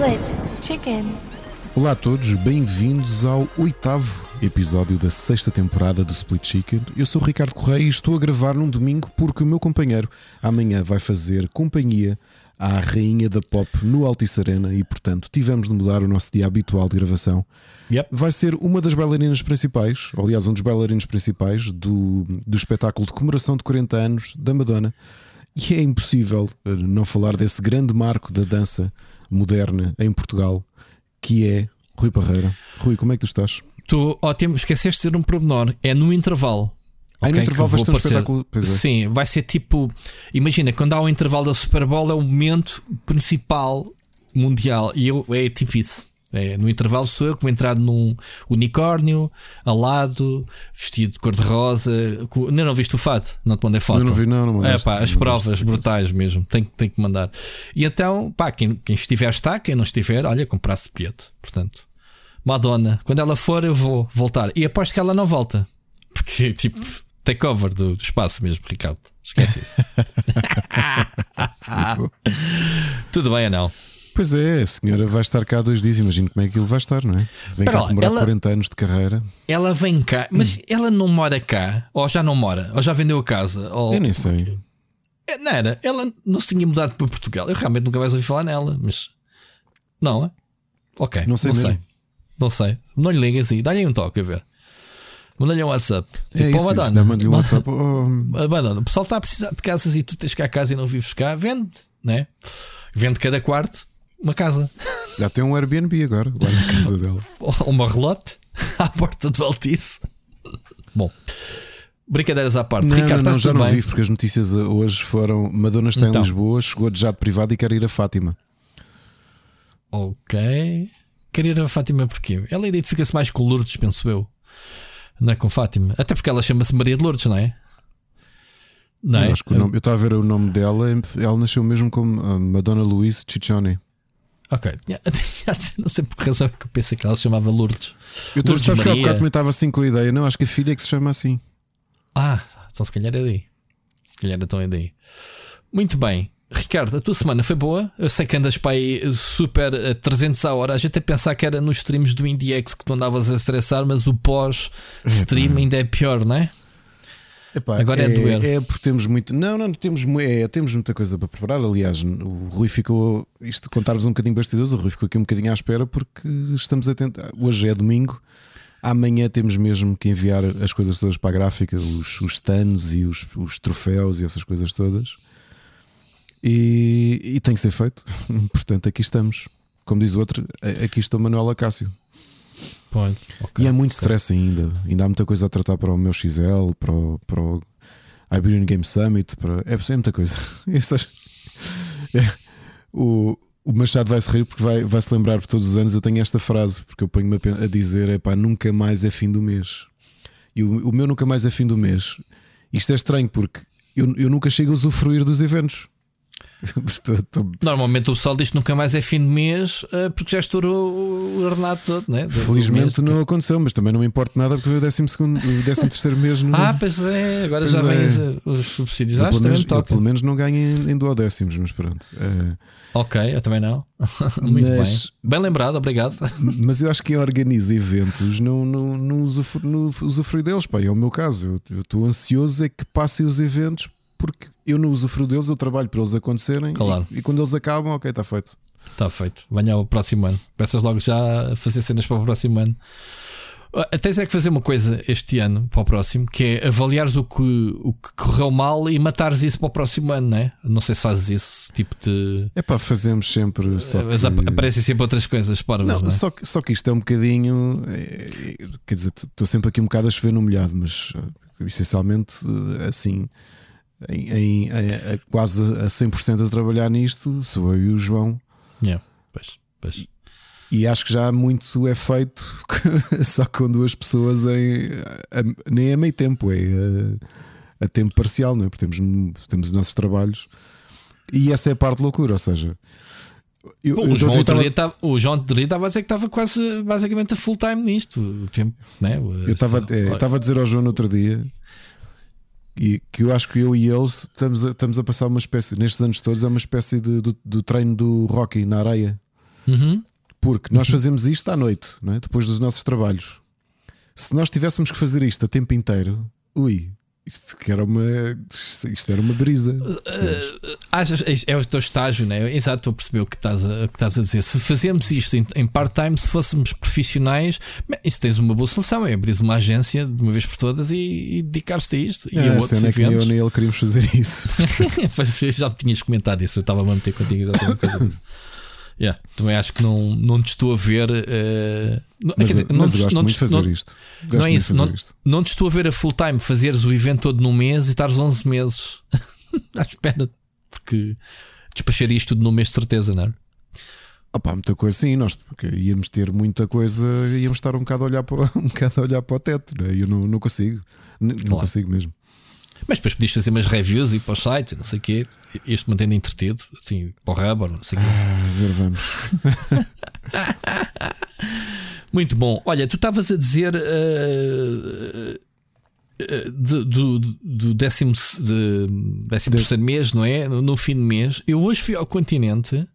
Split Chicken. Olá a todos, bem-vindos ao oitavo episódio da sexta temporada do Split Chicken. Eu sou o Ricardo Correia e estou a gravar num domingo porque o meu companheiro amanhã vai fazer companhia à rainha da pop no Altice Arena e, portanto, tivemos de mudar o nosso dia habitual de gravação. Yep. Vai ser uma das bailarinas principais, ou, aliás, um dos bailarinos principais do, do espetáculo de comemoração de 40 anos da Madonna. E é impossível eh, não falar desse grande marco da dança moderna em Portugal, que é Rui Parreira. Rui, como é que tu estás? Tu, ótimo, esqueceste de dizer um pormenor. É no intervalo. Ah, no ok, intervalo vais vou ter um espetáculo. É. Sim, vai ser tipo. Imagina, quando há o intervalo da Super Bowl é o momento principal mundial. E eu, é tipo isso. É, no intervalo sou eu vou entrar num unicórnio, alado, vestido de cor-de-rosa. com- Ainda não viste o fado? Não te mandei foto. Eu não vi, não, não É pá, as provas brutais mesmo. Tem, tem que mandar. E então, pá, quem, quem estiver está, quem não estiver, olha, comprasse bilhete. Portanto, Madonna, quando ela for, eu vou voltar. E aposto que ela não volta. Porque, tipo, takeover do, do espaço mesmo, Ricardo. Esquece isso. Tudo bem não? Pois é, a senhora vai estar cá dois dias. Imagino como é que aquilo vai estar, não é? Vem Espera cá comemorar ela- 40 anos de carreira. Ela vem cá, mas Hum. ela não mora cá, ou já não mora, ou já vendeu a casa. Ou... Eu nem sei. É, Não era, ela não se tinha mudado para Portugal. Eu realmente nunca mais ouvi falar nela, mas. Não, é? Ok, Não sei não mesmo. sei. Não sei. Não lhe ligas aí, dá-lhe um toque a ver. Manda-lhe um WhatsApp. É Tipo, isso, oh, isso, Madonna, dá-me-lhe um WhatsApp. Oh, Madonna, o pessoal está a precisar de casas e tu tens cá a casa e não vives cá, vende, né? Vende cada quarto uma casa. já tem um Airbnb agora, lá na casa dela. Uma relote à porta do Altice. Bom, brincadeiras à parte. Não, Ricardo, não, não, já não bem? vi, porque as notícias hoje foram: Madonna está Então. em Lisboa, chegou de jato privado e quer ir a Fátima. Ok. Quer ir a Fátima porquê? Ela identifica-se mais com Lourdes, penso eu. Não é com Fátima. Até porque ela chama-se Maria de Lourdes, não é? Não eu, é? nome- eu estava a ver o nome dela, ela nasceu mesmo como ah, Madonna Louise Ciccione. Ok. Não sei por que razão é que eu pensei que ela se chamava Lourdes. Eu tô, Lourdes sabes que há Maria. bocado também estava assim com a ideia. Não, acho que a filha é que se chama assim. Ah, então se calhar é daí. Se calhar então é daí. Muito bem. Ricardo, a tua semana foi boa? Eu sei que andas para aí super a 300 a hora. A gente a pensar que era nos streams do IndieX que tu andavas a estressar, mas o pós-stream ainda é pior, não é? Epá, Agora é doer. É porque temos muito. Não, não, temos, é, temos muita coisa para preparar. Aliás, o Rui ficou. Isto contar-vos um bocadinho bastidores. O Rui ficou aqui um bocadinho à espera porque estamos a tentar. Hoje é domingo. Amanhã temos mesmo que enviar as coisas todas para a gráfica, os, os stands e os, os troféus e essas coisas todas. E, e tem que ser feito. Portanto, aqui estamos. Como diz o outro, aqui estou Manuel Acácio. Pode. E é muito stress ainda. Ainda há muita coisa a tratar para o meu XL, para o, para o Iberian Game Summit. Para... É, é muita coisa. É- é. O, o Machado vai se rir porque vai, vai se lembrar por todos os anos. Eu tenho esta frase porque eu ponho-me a a dizer: é pá, nunca mais é fim do mês. E o, o meu nunca mais é fim do mês. Isto é estranho porque eu, eu nunca chego a usufruir dos eventos. Normalmente o pessoal diz que nunca mais é fim de mês eh, porque já estourou o ordenado todo, né? Felizmente não aconteceu, mas também não me importa nada porque foi o 12 segundo, o 13 terceiro mês. Não, Ah, pois é, agora Pois já é. vêm os- os subsídios. Eu, Ah, pelo, menos, eu, pelo menos não ganho em, em duodécimos, mas pronto. Eh, Ok, eu também não. Muito Mas- bem. Bem lembrado, obrigado. mas eu acho que quem organiza eventos não, não, não, usufru, não usufrui deles. Pá, é o meu caso. Eu eu estou ansioso é que passem os eventos porque eu não usufruo deles, eu trabalho para eles acontecerem. Claro. E, e quando eles acabam, ok, está feito. Está feito. Venha ao próximo ano. Peças logo já a fazer cenas para o próximo ano. Ah, Tens é que fazer uma coisa este ano para o próximo, que é avaliares o que, o que correu mal e matares isso para o próximo ano, não é? Não sei se fazes esse tipo de. É pá, fazemos sempre. Mas que- ap- aparecem sempre outras coisas parvas, Não, não, é? só, que, só que isto é um bocadinho. é, é, quer dizer, estou sempre aqui um bocado a chover no molhado, mas eh, essencialmente eh, assim, em, em- a- quase a 100% a trabalhar nisto, sou eu e o João. Yeah, pois, pois. E acho que já muito é feito só com duas pessoas em a- nem a meio tempo, é a, a tempo parcial, não é? Porque temos, temos os nossos trabalhos e essa é a parte loucura, ou seja. eu- Pô, eu o, João outro dia tava- o João dia estava a dizer que estava quase basicamente a full time nisto. O tempo, né? Eu estava eu estava a dizer ao João no outro dia e que eu acho que eu e eles estamos a, estamos a passar uma espécie, nestes anos todos, é uma espécie de, do, do treino do Rocky na areia. Uhum. Porque nós fazemos isto à noite, é? depois dos nossos trabalhos. Se nós tivéssemos que fazer isto a tempo inteiro, ui, isto, que era uma, isto era uma brisa. Uh, achas, é o teu estágio, né? Exato, estou a perceber o que estás a, que estás a dizer. Se fazermos isto em, em part-time, se fôssemos profissionais, isso tens uma boa solução: é abrir uma agência de uma vez por todas e, e dedicar-te a isto. É, e a outros é que eu nem ele queríamos fazer isso. já tinhas comentado isso, eu estava a manter contigo exatamente Yeah, também acho que não, não te estou a ver. Uh, mas, dizer, não mas te, gosto não muito de fazer não, isto. Gosto não é isso. Não, isto. não te estou a ver a full time fazeres o evento todo num mês e estares 11 meses à espera porque isto tudo num mês de certeza, não é? Opa, muita coisa sim, nós porque íamos ter muita coisa, íamos estar um bocado a olhar para, um bocado a olhar para o teto, né? eu não, não consigo, não claro. consigo mesmo. Mas depois podias fazer umas reviews e para os sites, não sei o quê. Este mantendo entretido, assim, para o Rubber, não sei o quê. Ah, ver, vamos. Muito bom. Olha, tu estavas a dizer uh, uh, do, do, do décimo, de, décimo terceiro mês, não é? No, no fim do mês. Eu hoje fui ao continente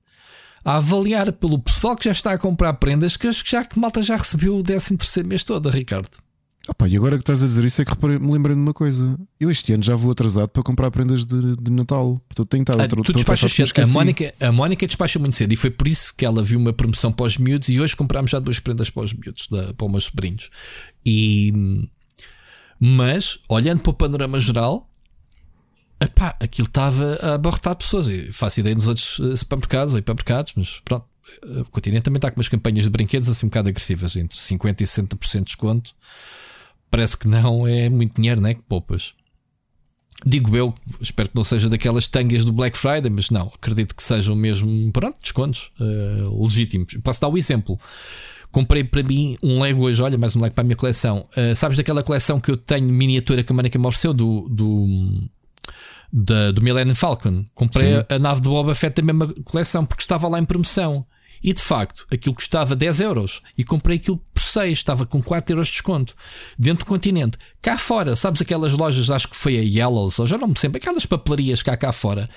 a avaliar pelo pessoal que já está a comprar prendas que já que malta já recebeu o décimo terceiro mês todo, Ricardo. Opa, e agora que estás a dizer isso é que reparei, me lembrei de uma coisa. Eu este ano já vou atrasado para comprar prendas de, de Natal. Portanto, tenho estado ah, outro, tu despachas cedo. A Mónica, a Mónica despacha muito cedo e foi por isso que ela viu uma promoção para os miúdos e hoje comprámos já duas prendas para os miúdos, da, para os meus sobrinhos. E, mas, olhando para o panorama geral, epá, aquilo estava a abarrotar pessoas. Eu faço ideia nos outros eh, supermercados ou hipermercados, mas pronto. O continente também está com umas campanhas de brinquedos assim um bocado agressivas, entre 50% e 60% de desconto parece que não é muito dinheiro, né? Que poupas. Digo eu, espero que não seja daquelas tangas do Black Friday, mas não, acredito que sejam mesmo, pronto, descontos uh, legítimos. Posso dar o um exemplo. Comprei para mim um Lego hoje, olha, mais um Lego para a minha coleção. Uh, sabes daquela coleção que eu tenho miniatura que a Manica me ofereceu do, do, da, do Millennium Falcon? Comprei a, a, nave do Boba Fett da mesma coleção porque estava lá em promoção. E de facto, aquilo custava 10 euros e comprei aquilo 6, estava com 4 euros de desconto dentro do continente. Cá fora, sabes aquelas lojas, acho que foi a Yellows, ou já não me sempre, aquelas papelarias cá cá fora.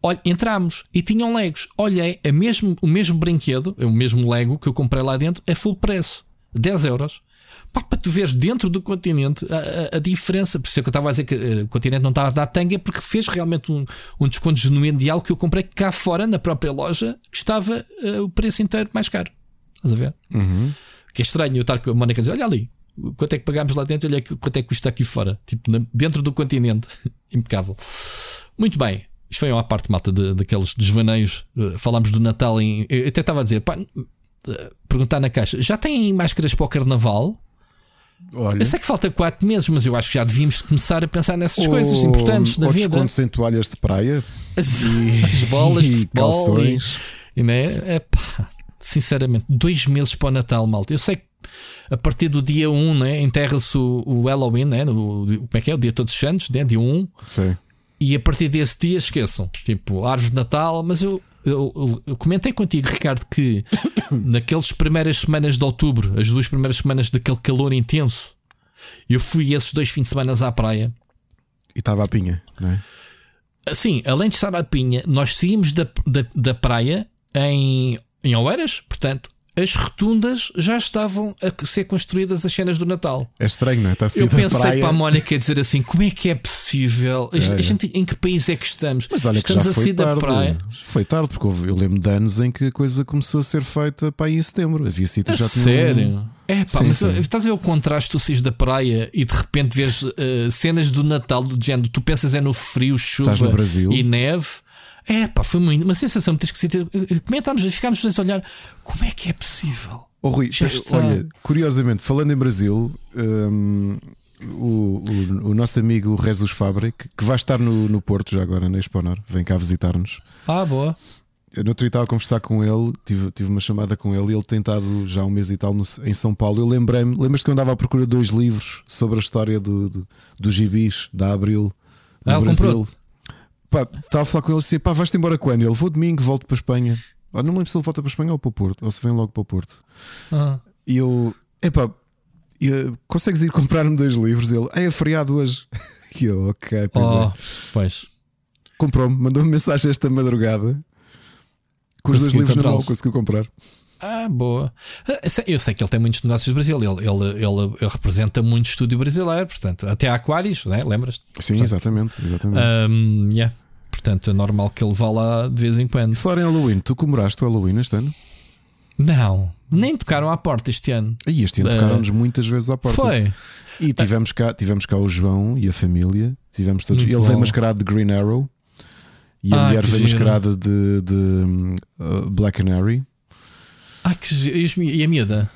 Olha, entramos e tinham Legos. Olhei, é mesmo, o mesmo brinquedo, é o mesmo Lego que eu comprei lá dentro, é full preço, 10 euros. Pá, para tu veres dentro do continente a, a, a, diferença. Por isso é que eu estava a dizer que uh, o continente não estava a dar tanga, porque fez realmente um, um desconto genuíno de algo que eu comprei cá fora, na própria loja, estava uh, o preço inteiro mais caro. Estás a ver? Uhum. Que é estranho eu estar com a Mónica a dizer: olha ali, quanto é que pagámos lá dentro, olha quanto é que custa aqui fora. Tipo, dentro do continente. Impecável. Muito bem. Isto foi uma parte malta de, daqueles desvaneios. Uh, falámos do Natal em. Eu até estava a dizer, pá, perguntar na caixa: já têm máscaras para o carnaval? Olha. Eu sei que falta 4 meses, mas eu acho que já devíamos começar a pensar nessas ou, coisas importantes da ou vida. descontos em toalhas de praia as, e, as bolas de futebol calções. E, e né? é, pá, sinceramente, dois meses para o Natal, malta. Eu sei que a partir do dia 1 né, enterra-se o, o, Halloween, né, no, como é que é? O dia Todos os Santos, né, dia 1. Sim. E a partir desse dia esqueçam, tipo, árvores de Natal, mas eu eu, eu, eu, comentei contigo, Ricardo, que naquelas primeiras semanas de outubro, as duas primeiras semanas daquele calor intenso, eu fui esses dois fins de semana à praia. E estava a pinha, não é? Sim, além de estar à pinha, nós saímos da, da, da praia em, em Oeiras, portanto, as rotundas já estavam a ser construídas as cenas do Natal. É estranho, não é? Está a Eu pensei praia. para a Mónica dizer assim: como é que é possível? É, a gente, em que país é que estamos? Mas olha estamos que já foi da tarde. praia. Foi tarde, porque eu lembro de anos em que a coisa começou a ser feita para aí em setembro. Havia sítios já Sério? É pá, sim, mas sim. estás a ver o contraste tu saís da praia e de repente vês uh, cenas do Natal do género, tu pensas é no frio, chuva e neve. É pá, foi uma sensação muito esquisita. Comentámos, ficámos a olhar como é que é possível. Oh, Rui, olha, curiosamente, falando em Brasil, um, o, o, o, nosso amigo Rezus Fabric, que vai estar no, no Porto já agora, na Exponor, vem cá visitar-nos. Ah, boa. Eu no outro dia estava a conversar com ele, tive, tive uma chamada com ele e ele tem estado já um mês e tal no, em São Paulo. Eu lembrei-me, lembras-te que eu andava à procura de dois livros sobre a história do, do, dos gibis da Abril no ah, Brasil. Comprou. Pá, estava a falar com ele assim: pá, vais-te embora quando? Ele vou domingo, volto para a Espanha. Ah, não me lembro se ele volta para a Espanha ou para o Porto, ou se vem logo para o Porto. Uhum. E eu, epá, eu, consegues ir comprar-me dois livros? Ele, ah, é feriado hoje. E eu, ok, pois oh, é. Pois. Comprou-me, mandou-me mensagem esta madrugada com os dois livros na mão, conseguiu comprar. Ah, boa. Ah, Eu sei que ele tem muitos negócios do Brasil. Ele, ele, ele, ele representa muito estúdio brasileiro, portanto, até há Aquários, né? lembras-te? Sim, Portanto, exatamente. exatamente. Um, yeah. Portanto, é normal que ele vá lá de vez em quando. Falar em Halloween, tu comemoraste o Halloween este ano? Não, nem tocaram à porta este ano. E este ano Eh, tocaram-nos muitas vezes à porta. Foi. E tivemos cá, tivemos cá o João e a família. Tivemos todos. Muito Ele veio bom. mascarado de Green Arrow e a Ah, mulher veio giro. mascarada de, de, uh, Black Canary. Ah, que e a miúda?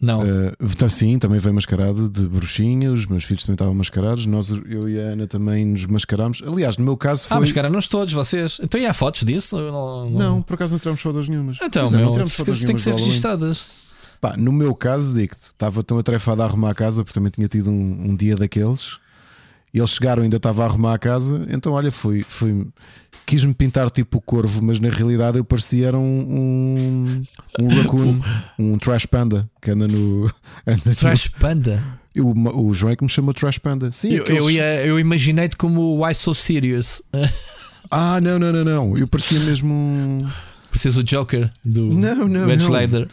Não. Uh, então, sim, também veio mascarado de bruxinha. Os meus filhos também estavam mascarados. Nós, eu e a Ana também nos mascarámos. Aliás, no meu caso foi. Ah, mas cara, nós todos, vocês. Então e há fotos disso? Não, não- Não, por acaso não tiramos fotos nenhumas. Então, Pois é, meu, não tiramos fotos tem que ser registadas. Pá, no meu caso, digo-te, estava tão atarefado a arrumar a casa porque também tinha tido um, um dia daqueles. E eles chegaram, ainda estava a arrumar a casa. Então, olha, fui, fui quis-me pintar tipo o corvo, mas na realidade eu parecia era um, um, um raccoon, um trash panda que anda no. Anda Trash Panda. no o, João é que me chamou trash panda. Sim, Eu, aqueles- eu, ia- eu imaginei-te como Why So Serious. Ah, não, não, não, não. Eu parecia mesmo um, Precisas o Joker do Não, não, Red não. Schneider.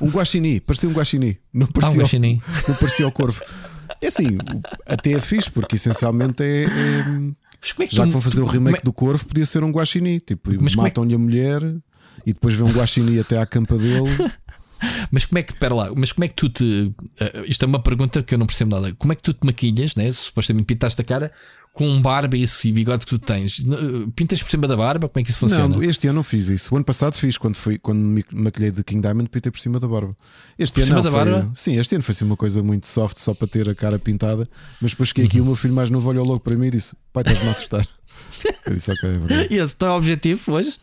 um guaxinim. Parecia um guaxinim. Não Ah, um parecia, guaxinim. não parecia o corvo. É assim, até é fixe, porque essencialmente é- é é que Já tu- que vão fazer o tu- remake do Corvo, podia ser um guaxinim. Tipo, é matam-lhe a mulher e depois vê um guaxinim até à campa dele. é- Mas como é que, pera lá, mas como é que tu te. eh, isto é uma pergunta que eu não percebo nada. Como é que tu te maquilhas, né? Supostamente pintaste a cara com um barba e esse bigode que tu tens. N- Pintas por cima da barba? Como é que isso funciona? Não, este ano não fiz isso. O ano passado fiz, quando, fui, quando me maquilhei de King Diamond, pintei por cima da barba. Este Por ano cima não, da foi- barba? Sim, este ano foi assim uma coisa muito soft, só para ter a cara pintada. Mas depois cheguei aqui Uhum. o meu filho mais novo olhou logo para mim e disse: Pai, estás-me a assustar. Eu disse: Ok, é verdade. E esse não é o objetivo hoje?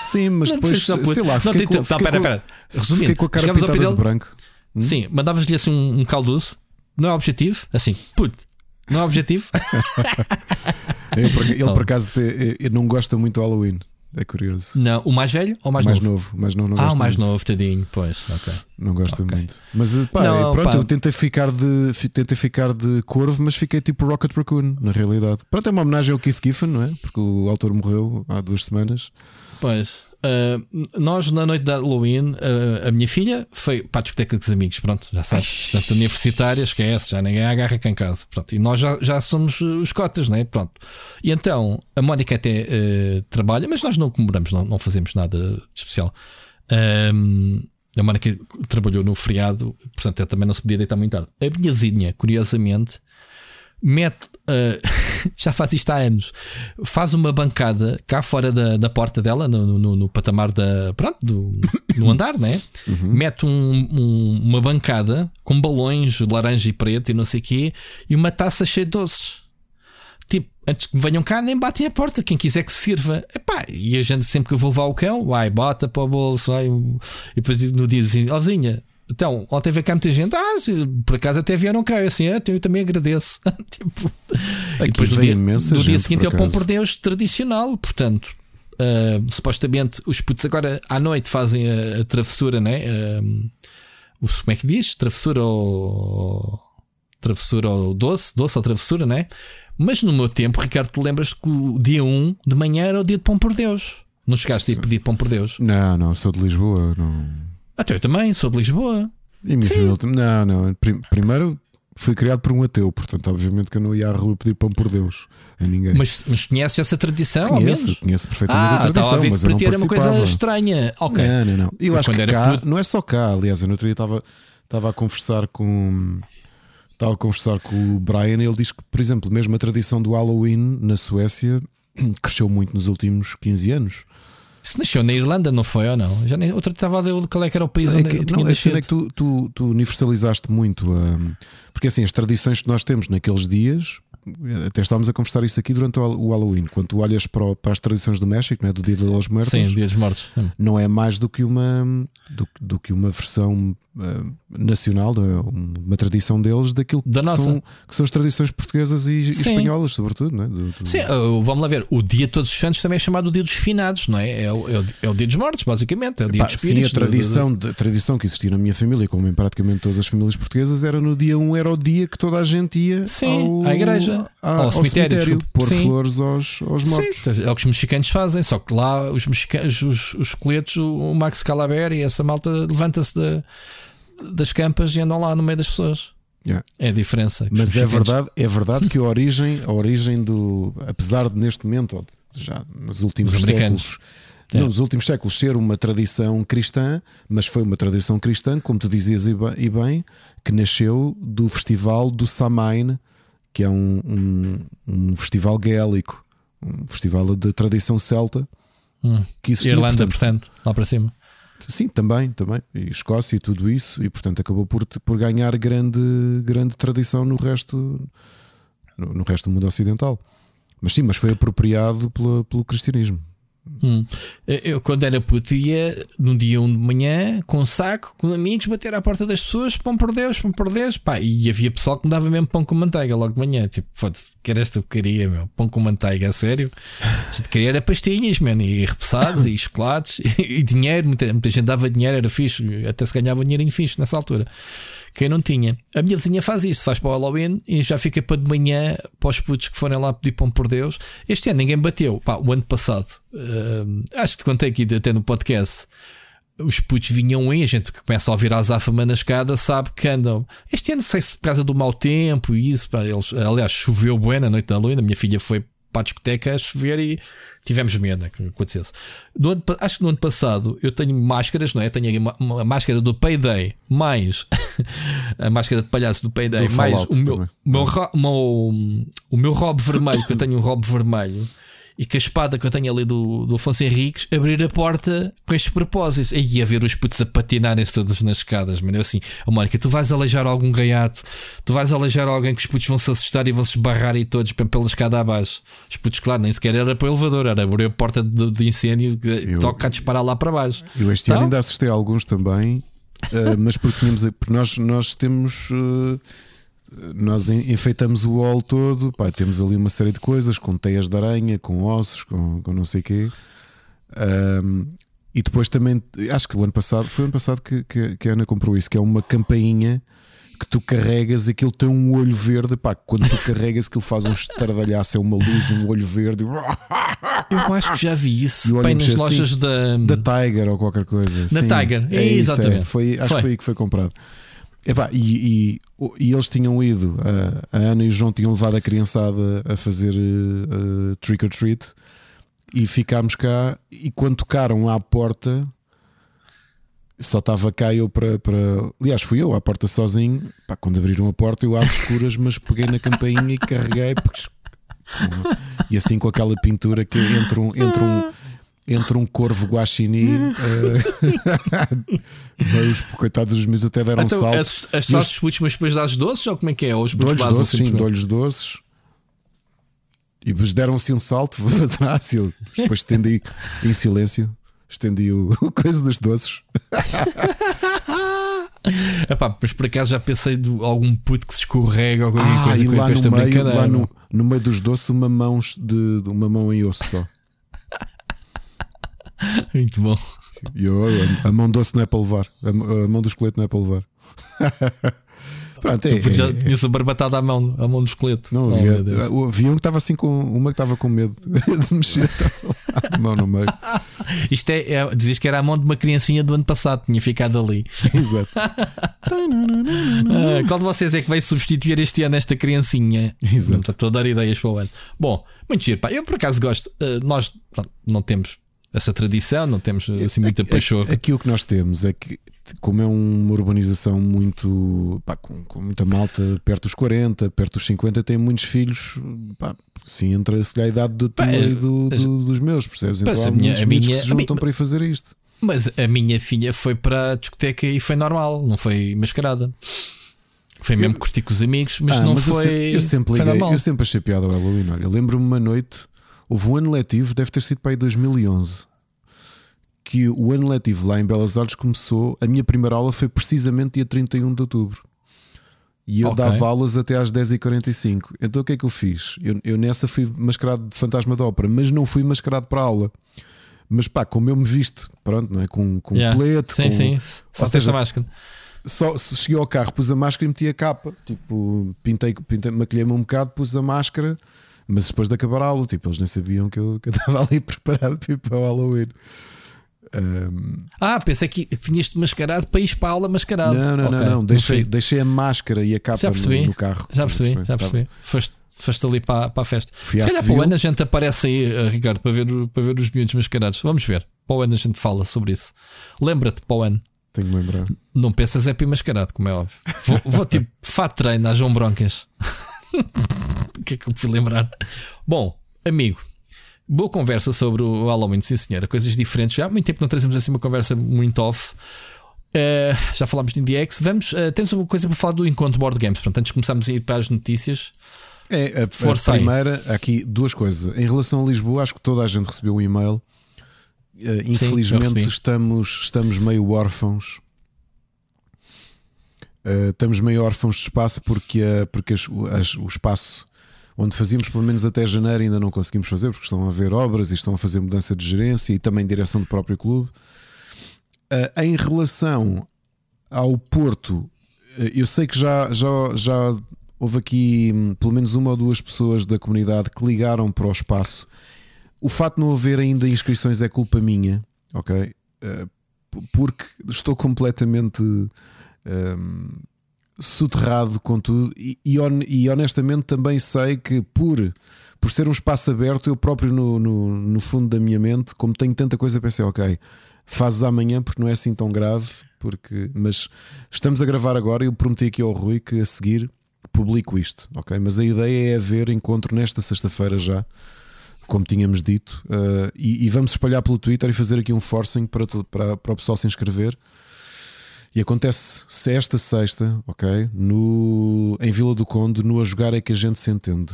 Sim, mas Não depois, dar sei lá, Não, fiquei, então, com, fiquei, pera, pera. Resumindo, fiquei com a cara pintada de branco. Hum? Sim, mandavas-lhe assim um, um caldoço. Não é objetivo? Assim, puto, não é objetivo? Por- ele Oh. por acaso te- eu não gosta muito do Halloween. É curioso. não, o mais velho ou o mais, mais novo? novo, mas não, não Ah, o mais muito. novo, tadinho, pois, ok. Não gosta Ok. muito. Mas eh, pá, Não, eh, pronto, pá. eu tentei ficar de tentei ficar de corvo, mas fiquei tipo Rocket Raccoon, na realidade. Pronto, é uma homenagem ao Keith Giffen, não é? Porque o autor morreu há duas semanas. Pois. Ah, nós, na noite da Halloween, ah, a minha filha foi para a discoteca com os amigos. Pronto, já sabes. Portanto, universitária, esquece, já ninguém agarra cá em casa. Pronto, e nós já, já somos uh, os cotas, né? Pronto. E então, a Mónica até ah, trabalha, mas nós não comemoramos, não, não fazemos nada de especial. Ahm, a Mónica trabalhou no feriado, portanto, ela também não se podia deitar muito tarde. A minha zinha, curiosamente, mete, uh, já faz isto há anos, faz uma bancada cá fora da, da porta dela, no, no- no patamar da. Pronto, do, no andar, né? Mete um- um- uma bancada com balões laranja e preto e não sei o quê, e uma taça cheia de doces. Tipo, antes que me venham cá, nem batem a porta. Quem quiser que se sirva. Epá, e a gente sempre que eu vou levar o cão, vai, bota para o bolso, vai. E depois no dia assim, Ozinha, então, ontem veio cá muita gente. Ah, por acaso até vieram cá. Eu assim, ah, eu também agradeço. tipo, e Aqui depois no veio dia, no dia seguinte é o pão por Deus tradicional. Portanto, ah, supostamente os putos agora à noite fazem a, a travessura, né? Ah, o, como é que diz? Travessura ou. Travessura ou doce, doce ou travessura, né? Mas no meu tempo, Ricardo, tu lembras que o dia 1 de manhã era o dia de pão por Deus. Não chegaste a ir pedir pão por Deus? Não, não, sou de Lisboa. Não. Até eu também, sou de Lisboa. E minha Sim. Não, não. Prim- Primeiro fui criado por um ateu, portanto, obviamente que eu não ia à rua pedir pão por Deus a ninguém. Mas, mas conheces essa tradição, conheço, conheço perfeitamente Ah, a tradição, ver mas para ti era uma coisa estranha. Ok. Não, não, não. Eu acho que cá, puto- não é só cá, aliás, eu no outro dia estava, estava a conversar com estava a conversar com o Brian e ele diz que, por exemplo, mesmo a tradição do Halloween na Suécia cresceu muito nos últimos 15 anos. Isso nasceu na Irlanda, não foi ou não? Já nem, outro dia estava a ler qual é que era o país É onde que, tinha não, a cena nascido. é que tu, tu, tu universalizaste muito, hum, porque assim, as tradições que nós temos naqueles dias, até estávamos a conversar isso aqui durante o Hall- o Halloween, quando tu olhas para, as tradições do México, não é? do Dia de los Muertos, Sim, Dias dos Mortos. Não é mais do que uma do, do que uma versão nacional, uma tradição deles daquilo da que, nossa. São, que são as tradições portuguesas e espanholas, sobretudo. Não é? Do, do... Sim, uh, vamos lá ver. O dia de Todos os Santos também é chamado o Dia dos Finados, não é? É o, é o, é o Dia dos Mortos, basicamente. É o dia dos espíritos. Sim, a tradição, a tradição que existia na minha família, como em praticamente todas as famílias portuguesas, era no dia 1, era o dia que toda a gente ia sim, ao, à igreja, ao, ao cemitério, cemitério pôr sim. flores aos, aos mortos. Sim, é o que os mexicanos fazem, só que lá os mexicanos, os, os esqueletos, o Max Calaber e essa malta levanta-se da, das campas e andam lá no meio das pessoas. Yeah. É a diferença. Mas é verdade, é verdade que a origem, a origem do. Apesar de neste momento, já nos últimos séculos. É. nos últimos séculos ser uma tradição cristã, mas foi uma tradição cristã, como tu dizias e bem, que nasceu do festival do Samhain, que é um, um, um festival gaélico, um festival de tradição celta. Hum. Que existiu, Irlanda, portanto, portanto, lá para cima. Sim, também, também. E Escócia e tudo isso, e portanto acabou por, por ganhar grande, grande tradição no resto, no, no resto do mundo ocidental. Mas sim, mas foi apropriado pela, pelo cristianismo. Hum. Eu, quando era puto, ia num dia 1 de manhã com um saco, com amigos, bater à porta das pessoas, pão por Deus, pão por Deus. Pá, e havia pessoal que me dava mesmo pão com manteiga logo de manhã. Tipo, foda-se, que era esta porcaria, meu. Pão com manteiga, a sério. A gente queria era pastinhas, mano, e repassados, e chocolates, e, e dinheiro. Muita, muita gente dava dinheiro, era fixe, até se ganhava dinheiro em fixe nessa altura. Quem não tinha. A minha vizinha faz isso, faz para o Halloween e já fica para de manhã para os putos que forem lá pedir pão por Deus. Este ano ninguém bateu. Pá, o ano passado, uh, acho que te contei aqui até no podcast. Os putos vinham em, a gente que começa a ouvir a azáfama na escada sabe que andam. Este ano, sei se por causa do mau tempo e isso, pá, eles, aliás, choveu bué na noite da Halloween. A minha filha foi para a discoteca a chover e tivemos medo né, que acontecesse. No ano, acho que no ano passado eu tenho máscaras, não é? Tenho uma máscara do Payday, mais a máscara de palhaço do Payday, do mais o meu, meu, meu, o meu robe vermelho, que eu tenho um robe vermelho e com a espada que eu tenho ali do, do Afonso Henriques, abrir a porta com estes propósitos. E ia ver os putos a patinarem-se todos nas escadas, mano. Eu assim, oh, Mónica, tu vais aleijar algum gaiato, tu vais aleijar alguém que os putos vão se assustar e vão se esbarrar e todos pela escada abaixo. Os putos, claro, nem sequer era para o elevador, era abrir a porta de, de incêndio e toca a disparar lá para baixo. Eu este então, ano ainda assustei alguns também. Uh, mas porque, tínhamos, porque nós, nós temos uh, nós enfeitamos o hall todo, pá, temos ali uma série de coisas com teias de aranha, com ossos, com, com não sei o quê. Um, e depois também, acho que o ano passado, foi o ano passado que, que, que, a Ana comprou isso, que é uma campainha que tu carregas e aquilo tem um olho verde. Pá, quando tu carregas, aquilo faz um estardalhaço, é uma luz, um olho verde. Eu acho que já vi isso bem nas assim, lojas da, da Tiger ou qualquer coisa. Da Sim, Tiger, é, exatamente. é. Foi, acho que foi aí que foi comprado. Epá, e, e, e, eles tinham ido, a, a, Ana e o João tinham levado a criançada a fazer uh, trick or treat e ficámos cá. E quando tocaram à porta, só estava cá eu para, para. Aliás, fui eu à porta sozinho. Pá, quando abriram a porta, eu às escuras, mas peguei na campainha e carreguei. Porque... E assim com aquela pintura que entre um, entre um, entre um corvo guaxinim. uh, os coitados dos meus até deram então, salto. As, as mas... mas depois dás doces ou como é que é? Ou os olhos doces, sim, olhos doces. E depois deram assim um salto para trás. Eu depois estendi em silêncio, estendi o, o coisa dos doces. Epá, mas por acaso já pensei de algum puto que se escorrega ou alguma ah, coisa e lá no meio, lá no, no, meio dos doces, uma mão, de, uma mão em osso só. Muito bom. Eu, a, mão doce não é para levar. A, a mão do esqueleto não é para levar. Pronto, é, já é, tinha-se a barbatada à mão, à mão do esqueleto. Não, oh, havia, havia um que estava assim com uma que estava com medo de mexer a mão no meio. Isto é, é, dizias que era a mão de uma criancinha do ano passado, tinha ficado ali. Exato. ah, qual de vocês é que vai substituir este ano esta criancinha? Exato. Estou a dar ideias para o ano. Bom, muito giro, pá. Eu por acaso gosto. Uh, nós pronto, não temos essa tradição, não temos assim muita paixão. Aqui o que nós temos é que, como é uma urbanização muito pá, com, com, muita malta perto dos 40, perto dos 50, tem muitos filhos, pá, sim, entre a idade do teu e do, do, dos meus, percebes? Então há muitos minha, que se juntam minha, para ir fazer isto. Mas a minha filha foi para a discoteca e foi normal, não foi mascarada. Foi mesmo eu, curtir com os amigos, mas ah, não mas foi. Eu, eu sempre liguei, eu sempre achei piada ao Halloween. Olha, lembro-me uma noite Houve um ano letivo, deve ter sido para aí 2011, que o ano letivo lá em Belas Artes começou. A minha primeira aula foi precisamente dia 31 de outubro. E eu Ok. dava aulas até às 10h45. Então o que é que eu fiz? Eu, eu nessa fui mascarado de fantasma de ópera, mas não fui mascarado para a aula. Mas pá, como eu me visto, pronto, não é? Com, com Yeah. colete, Sim, com, sim. Só seja, a máscara. só cheguei ao carro, pus a máscara e meti a capa. Tipo, pintei, pintei maquilhei-me um bocado, pus a máscara, mas depois de acabar a aula, tipo, eles nem sabiam que eu que eu estava ali preparado tipo, para o Halloween. Ahm, Ah, pensei que tinhas-te mascarado para ir para a aula mascarado. não, não, Ok, não, não. Deixei, deixei a máscara e a capa no, no carro. Já percebi, já Tá. percebi. Foste, foste ali para, para a festa. Fui Se calhar para o ano a gente aparece aí, eh, Ricardo, para ver, para ver os miúdos mascarados. Vamos ver. Para o ano a gente fala sobre isso. Lembra-te, para o ano. Tenho que lembrar. Não pensas é para mascarado, como é óbvio. Vou, vou tipo fato treino a João Broncas. Que é que eu me fui lembrar? Bom, amigo, boa conversa sobre o Halloween, sim senhora. Coisas diferentes. Já há muito tempo não trazemos assim uma conversa muito off. Eh, já falámos de IndieX. Vamos, eh, temos uma coisa para falar do encontro Board Games. Portanto, antes de começarmos a ir para as notícias, É, a, a Força aí. primeira, aqui duas coisas. Em relação a Lisboa, acho que toda a gente recebeu um e-mail. Eu infelizmente, recebi. estamos, estamos meio órfãos. Eh, estamos meio órfãos de espaço porque, eh, porque as- as- o espaço onde fazíamos pelo menos até janeiro ainda não conseguimos fazer porque estão a haver obras e estão a fazer mudança de gerência e também direção do próprio clube. Eh, em relação ao Porto, eh, eu sei que já, já, já houve aqui hum, pelo menos uma ou duas pessoas da comunidade que ligaram para o espaço. O facto de não haver ainda inscrições é culpa minha, ok? P- porque estou completamente hum, soterrado com tudo e, e hon- honestamente também sei que por, por ser um espaço aberto, eu próprio no, no, no fundo da minha mente, como tenho tanta coisa, pensei, ok, fazes amanhã porque não é assim tão grave, porque, mas estamos a gravar agora e eu prometi aqui ao Rui que a seguir publico isto, ok? Mas a ideia é haver encontro nesta sexta-feira já, como tínhamos dito, uh, e, e vamos espalhar pelo Twitter e fazer aqui um forcing para, para, para o pessoal se inscrever. E acontece se esta sexta, ok? No, em Vila do Conde, no a jogar é que a gente se entende.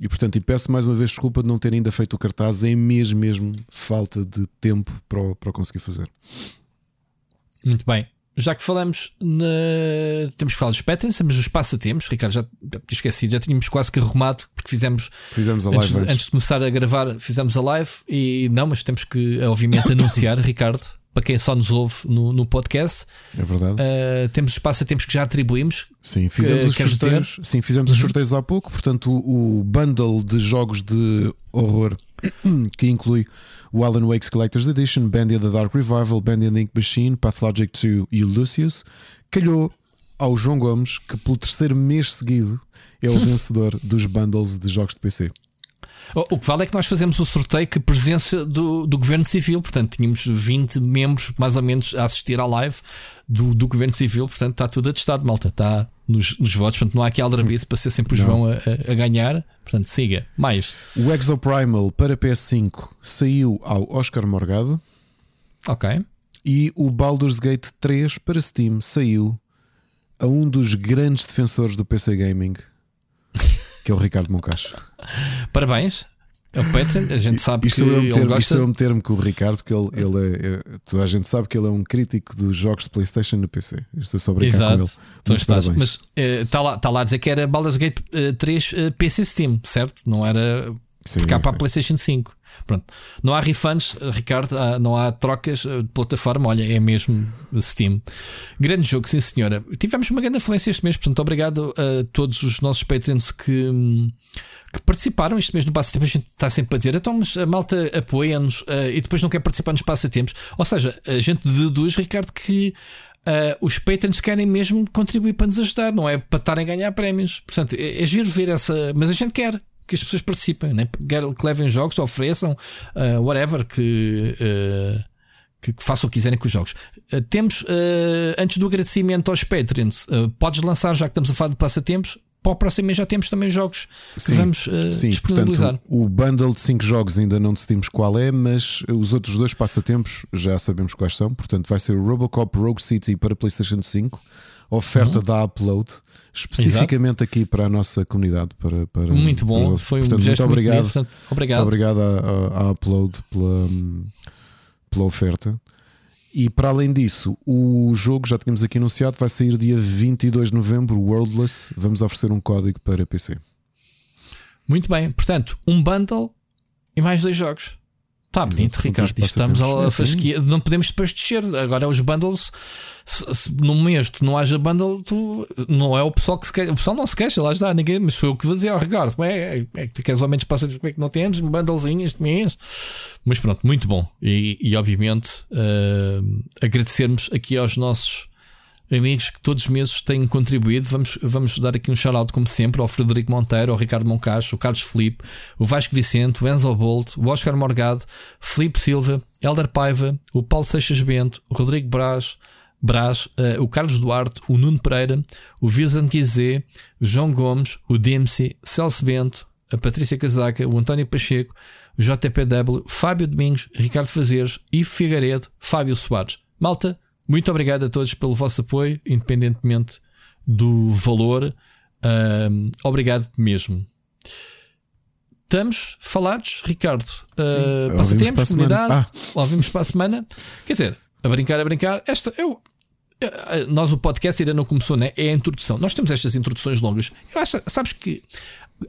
E portanto, e peço mais uma vez desculpa de não ter ainda feito o cartaz, é mesmo, mesmo falta de tempo para, o- para o conseguir fazer. Muito bem. Já que falamos na... Temos que falar dos patrons, temos os passatempos. Ricardo, já esquecido, já tínhamos quase que arrumado, porque fizemos Fizemos a antes, live de- antes. antes de começar a gravar, fizemos a live e não, mas temos que, obviamente, anunciar, Ricardo, para quem só nos ouve no, no podcast. É verdade. uh, temos os passatempos que já atribuímos. Sim, fizemos que- os queres dizer? sorteios. Sim, fizemos os sorteios há pouco. Portanto, o, o bundle de jogos de horror que inclui o Alan Wake's Collector's Edition, Bandy the Dark Revival, Bandy the Ink Machine, Pathologic 2 e o Lucius, calhou ao João Gomes, que pelo terceiro mês seguido é o vencedor dos bundles de jogos de PC. O, o que vale é que nós fazemos o sorteio que presença do, do Governo Civil, portanto, tínhamos 20 membros mais ou menos a assistir à live do, do Governo Civil, portanto, está tudo atestado, malta, está nos, nos votos, portanto, não há aqui aldrabice para ser sempre o. João a, a- a ganhar, portanto, siga. Mais, O Exoprimal para PS5 saiu ao Oscar Morgado ok. e o Baldur's Gate 3 para Steam saiu a um dos grandes defensores do PC Gaming, que é o Ricardo Moncacho. Parabéns. É o Patreon, a gente sabe Isto que eu a ele meter- isto gosta. sou eu meter-me com o Ricardo, porque ele, ele é, é- toda a gente sabe que ele é um crítico dos jogos de PlayStation no PC. Estou só a brincar com Exato. ele. Então estás, mas está lá, tá lá a dizer que era Baldur's Gate eh, 3 eh, PC Steam, certo? Não era Sim, porque há para a. PlayStation 5. Pronto. Não há refunds, Ricardo, não há trocas eh, de plataforma. Olha, é mesmo Steam. Grande jogo, sim senhora. Tivemos uma grande influência este mês, portanto, obrigado a todos os nossos patrons que, que participaram. Este mês no Passatempo, a gente está sempre a dizer, então, mas a malta apoia-nos eh, e depois não quer participar nos passatempos. Ou seja, a gente deduz, Ricardo, que. eh, os patrons querem mesmo contribuir para nos ajudar, não é para estarem a ganhar prémios. Portanto, é, é giro ver essa. Mas a gente quer que as pessoas participem, né? Que levem jogos, ofereçam, eh, whatever, que, eh, que, que façam o que quiserem com os jogos. Eh, temos, antes do agradecimento aos Patreons, podes lançar, já que estamos a falar de passatempos, para o próximo mês já temos também jogos que Sim, vamos eh, Sim, disponibilizar. portanto, o bundle de 5 jogos ainda não decidimos qual é, mas os outros dois passatempos já sabemos quais são. Portanto, vai ser o Robocop Rogue City para PlayStation 5, oferta Uhum. da Upload, especificamente aqui para a nossa comunidade. Para, para, muito bom, para- foi um portanto, gesto muito muito obrigado. bonito, portanto, obrigado. Muito obrigado à, à- Upload pela, pela oferta. E para além disso, o jogo já tínhamos aqui anunciado, vai sair dia 22 de novembro, Worldless. Vamos oferecer um código para PC. Muito bem, portanto, um bundle e mais dois jogos. Está bonito, Ricardo. Estamos a é fasquia. Não podemos depois descer. Agora os bundles. Se, se num mês tu não haja bundle, tu, não é o pessoal que se queixa. O pessoal não se queixa, lá está, ninguém. Mas foi o que dizia, oh, Ricardo. É, é, é que queres ao menos passar como é que não temos bundlezinho este mês. Mas pronto, muito bom. E, e obviamente uh, agradecermos aqui aos nossos amigos que todos os meses têm contribuído. Vamos, vamos dar aqui um shout-out, como sempre, ao Frederico Monteiro, ao Ricardo Moncacho, ao Carlos Felipe, o Vasco Vicente, o Enzo Bolt, o Oscar Morgado, Felipe Silva, Helder Paiva, o Paulo Seixas Bento, o Rodrigo Braz, Braz uh, o Carlos Duarte, o Nuno Pereira, o Virzan Guizé, o João Gomes, o Dempsey, Celso Bento, a Patrícia Casaca, o António Pacheco, o JPW, Fábio Domingos, Ricardo Fazeres, Ivo Figueiredo, Fábio Soares. Malta, muito obrigado a todos pelo vosso apoio, independentemente do valor. Uh, obrigado mesmo. Estamos falados, Ricardo. Uh, passatempos, comunidade. Ah. Ouvimos para a semana. Quer dizer, a brincar, a brincar. Esta, eu, nós o podcast ainda não começou, né? É a introdução. Nós temos estas introduções longas. Eu acho, sabes que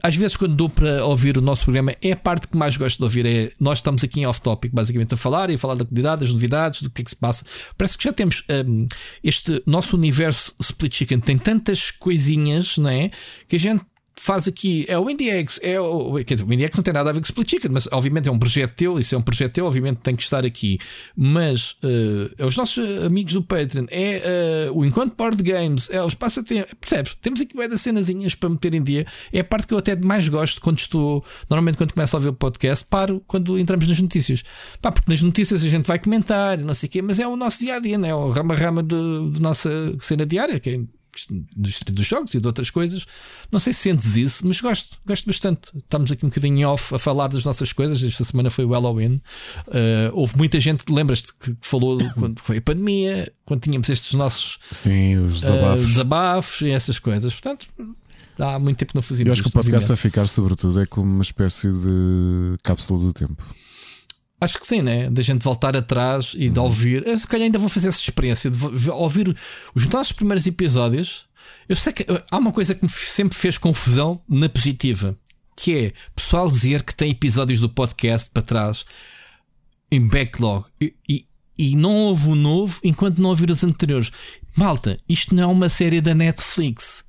às vezes, quando dou para ouvir o nosso programa, é a parte que mais gosto de ouvir. É, nós estamos aqui em off-topic, basicamente, a falar e a falar da comunidade, das novidades, do que é que se passa. Parece que já temos um, este nosso universo Split Chicken, tem tantas coisinhas, não é? Que a gente faz aqui é o IndieX, é o, quer dizer, o IndieX não tem nada a ver com Split Chicken, mas obviamente é um projeto teu, isso é um projeto teu, obviamente tem que estar aqui. Mas uh, é os nossos amigos do Patreon, é uh, o Enquanto Board Games, é os passatempos, percebes? Temos aqui das cenazinhas para meter em dia. É a parte que eu até mais gosto quando estou, normalmente quando começo a ouvir o podcast, paro quando entramos nas notícias. Pá, porque nas notícias a gente vai comentar, não sei o quê, mas é o nosso dia a dia, não é? O rama-rama de nossa cena diária, que é dos jogos e de outras coisas. Não sei se sentes isso, mas gosto, gosto bastante. Estamos aqui um bocadinho off a falar das nossas coisas. Esta semana foi o Halloween. Uh, houve muita gente, lembras-te, que falou quando foi a pandemia, quando tínhamos estes nossos Sim, os desabafos, uh, desabafos e essas coisas. Portanto, há muito tempo não fazíamos Eu acho que o podcast vai ficar, sobretudo, é como uma espécie de cápsula do tempo. Acho que sim, né? Da gente voltar atrás e de ouvir. Eu, se calhar ainda vou fazer essa experiência de ouvir os nossos primeiros episódios. Eu sei que há uma coisa que me sempre fez confusão na positiva, que é pessoal dizer que tem episódios do podcast para trás em backlog e, e, e não ouve o novo enquanto não ouvir os anteriores. Malta, isto não é uma série da Netflix.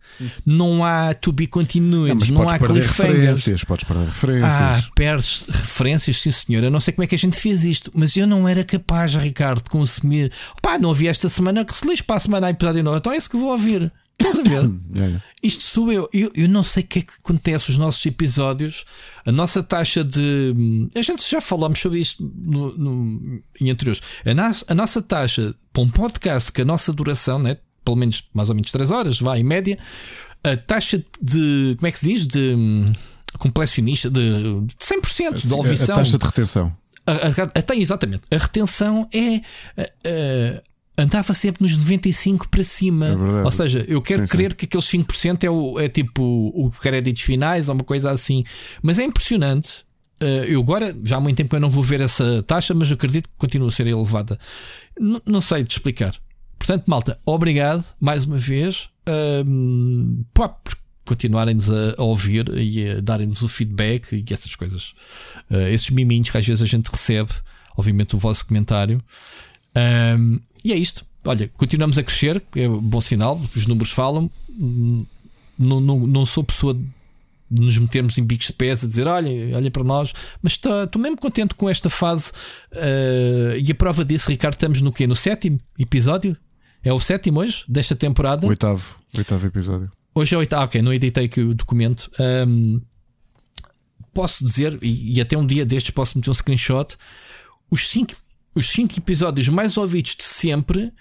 Não há to be continued, não, não há cliffhangers. Podes perder referências. Ah, perdes referências, sim senhor. Eu não sei como é que a gente fez isto, mas eu não era capaz, Ricardo, de consumir. Pá, não ouvi esta semana que se lixe para a semana a episódio novo. Então é isso que vou ouvir. Estás a ver? é. Isto sou eu. eu. Eu não sei o que é que acontece nos nossos episódios. A nossa taxa de. A gente já falamos sobre isto no, no, em anteriores. A, nossa, a nossa taxa para um podcast que a nossa duração, né? pelo menos mais ou menos 3 horas, vai em média, a taxa de. Como é que se diz? De hum, completionista, de 100% de ouvição. A taxa de retenção. Até exatamente. A retenção é. Andava sempre nos 95 para cima. É Ou seja, eu quero sim, crer sim. que aqueles 5% é, o, é tipo o créditos finais ou uma coisa assim. Mas é impressionante. eu agora, já há muito tempo eu não vou ver essa taxa, mas acredito que continua a ser elevada. N não sei te explicar. Portanto, malta, obrigado mais uma vez um, por continuarem-nos a, a, ouvir e a darem-nos o feedback e essas coisas. Uh, esses miminhos que às vezes a gente recebe, obviamente, o vosso comentário. Um, e é isto. Olha, continuamos a crescer, é bom sinal, os números falam. Não, não, não sou pessoa de nos metermos em bicos de pés a dizer olha, olha para nós, mas estou mesmo contente com esta fase. Uh, e a prova disso, Ricardo, estamos no quê? No sétimo episódio? É o sétimo hoje desta temporada? Oitavo, oitavo episódio. Hoje é o oitavo, ah, ok, não editei aqui o documento. Um, posso dizer, e, e, até um dia destes posso meter um screenshot: os cinco, os cinco episódios mais ouvidos de sempre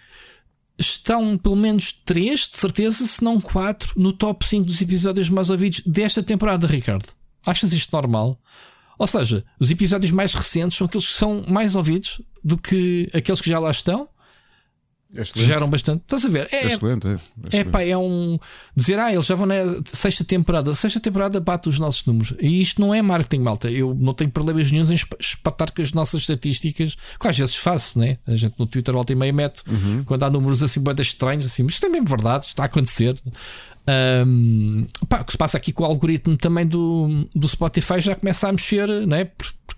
estão pelo menos três, de certeza, se não quatro, no top 5 dos episódios mais ouvidos desta temporada, Ricardo. Achas isto normal? Ou seja, os episódios mais recentes são aqueles que são mais ouvidos do que aqueles que já lá estão? Geram bastante. Estás a ver? É, excelente, é, é, é, pá, é um dizer, ah, eles já vão na sexta temporada, sexta temporada bate os nossos números. E isto não é marketing, malta. Eu não tenho problemas nenhum em espatar com as nossas estatísticas, que às vezes faço, né? A gente no Twitter volta e meia mete uhum. quando há números assim, bem estranhos, assim, mas isto é mesmo verdade, está a acontecer. Um, pá, o que se passa aqui com o algoritmo também do, do Spotify já começa a mexer, né?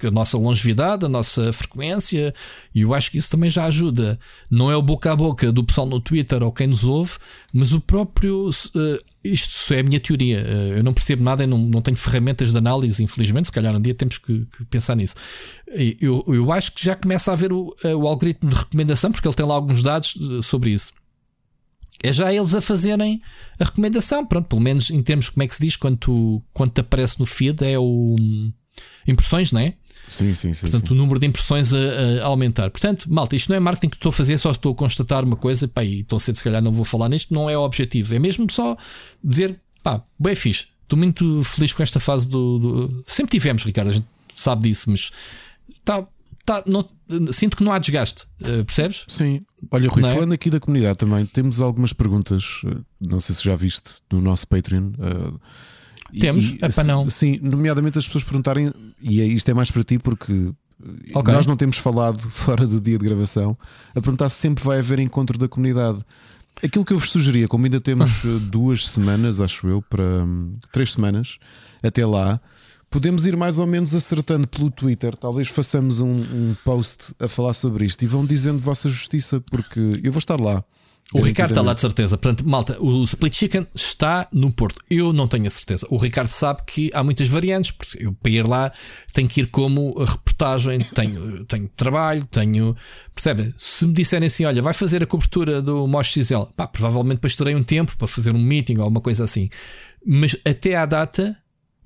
A nossa longevidade, a nossa frequência, e eu acho que isso também já ajuda. Não é o boca a boca do pessoal no Twitter ou quem nos ouve, mas o próprio. Uh, isto é a minha teoria. Uh, eu não percebo nada, eu não, não tenho ferramentas de análise, infelizmente. Se calhar um dia temos que, que pensar nisso. Eu, eu acho que já começa a haver o, o algoritmo de recomendação, porque ele tem lá alguns dados sobre isso é já eles a fazerem a recomendação. Pronto, pelo menos em termos, como é que se diz, quando, tu, quando te aparece no feed, é o. Impressões, não é? Sim, sim, sim. Portanto, sim. o número de impressões a, a, aumentar. Portanto, malta, isto não é marketing que estou a fazer, só estou a constatar uma coisa, pá, e tão cedo se calhar não vou falar nisto, não é o objetivo. É mesmo só dizer, pá, bem fixe. Estou muito feliz com esta fase do, do. Sempre tivemos, Ricardo, a gente sabe disso, mas está tá, não, sinto que não há desgaste, uh, percebes? Sim. Olha, Rui, é? falando aqui da comunidade também, temos algumas perguntas, eh, não sei se já viste no nosso Patreon. Uh, temos, é para não. Sim, nomeadamente as pessoas perguntarem, e é, isto é mais para ti porque okay. nós não temos falado fora do dia de gravação, a perguntar se sempre vai haver encontro da comunidade. Aquilo que eu vos sugeria, como ainda temos duas semanas, acho eu, para hum, três semanas, até lá, podemos ir mais ou menos acertando pelo Twitter. Talvez façamos um, um post a falar sobre isto e vão dizendo vossa justiça, porque eu vou estar lá. O Ricardo está lá de certeza. Portanto, malta, o Split Chicken está no Porto. Eu não tenho a certeza. O Ricardo sabe que há muitas variantes. Eu, para ir lá, tenho que ir como reportagem, tenho, tenho trabalho, tenho. Percebe? Se me disserem assim, olha, vai fazer a cobertura do Mosh XL, pá, provavelmente depois terei um tempo para fazer um meeting ou uma coisa assim. Mas até à data,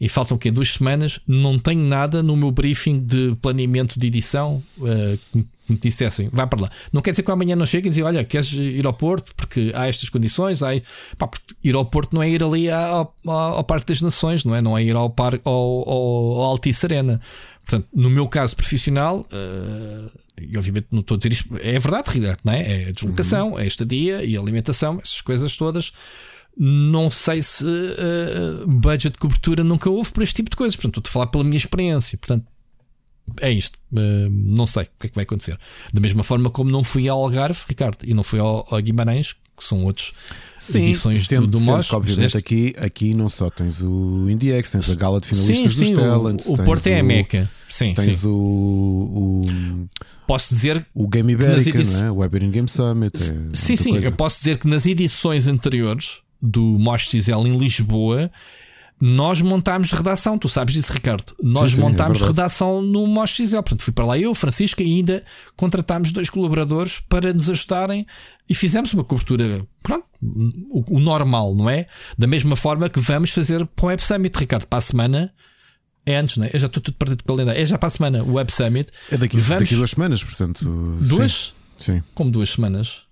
e faltam o quê? Duas semanas, não tenho nada no meu briefing de planeamento de edição uh, que me dissessem, vai para lá. Não quer dizer que amanhã não cheguem e dizer, olha, queres ir ao Porto porque há estas condições, há... Pá, ir ao Porto não é ir ali ao, ao, ao, Parque das Nações, não é? Não é ir ao, parque, ao, ao, ao Altice Arena. Portanto, no meu caso profissional, uh, e obviamente não estou a dizer isto, é verdade, não é? É a deslocação, uhum. é estadia e a alimentação, essas coisas todas não sei se uh, budget de cobertura nunca houve para este tipo de coisas. Portanto, estou a falar pela minha experiência. Portanto, é isto. Uh, não sei o que é que vai acontecer. Da mesma forma como não fui ao Algarve, Ricardo, e não fui ao, ao Guimarães, que são outros sim, edições sendo, do, do MOS. Obviamente, este... aqui, aqui não só tens o IndieX, tens a gala de finalistas sim, sim, dos Talents. O, o Porto é a Meca. Sim, tens sim. O, o. Posso dizer. O Game Ibérica, edições... não é? O Weberian Game Summit. É sim, sim. Coisa. Eu posso dizer que nas edições anteriores do Mosh XL em Lisboa, nós montámos redação. Tu sabes disso, Ricardo. Nós sim, sim, é montámos é redação no Mosh XL. Portanto, fui para lá eu, Francisco, e ainda contratámos dois colaboradores para nos ajudarem e fizemos uma cobertura, pronto, o, o, normal, não é? Da mesma forma que vamos fazer para o Web Summit, Ricardo, para a semana. É antes, não é? Eu já estou tudo perdido pela lenda. É já para a semana o Web Summit. É daqui, vamos... daqui duas semanas, portanto. Duas? Sim. sim. Como duas semanas?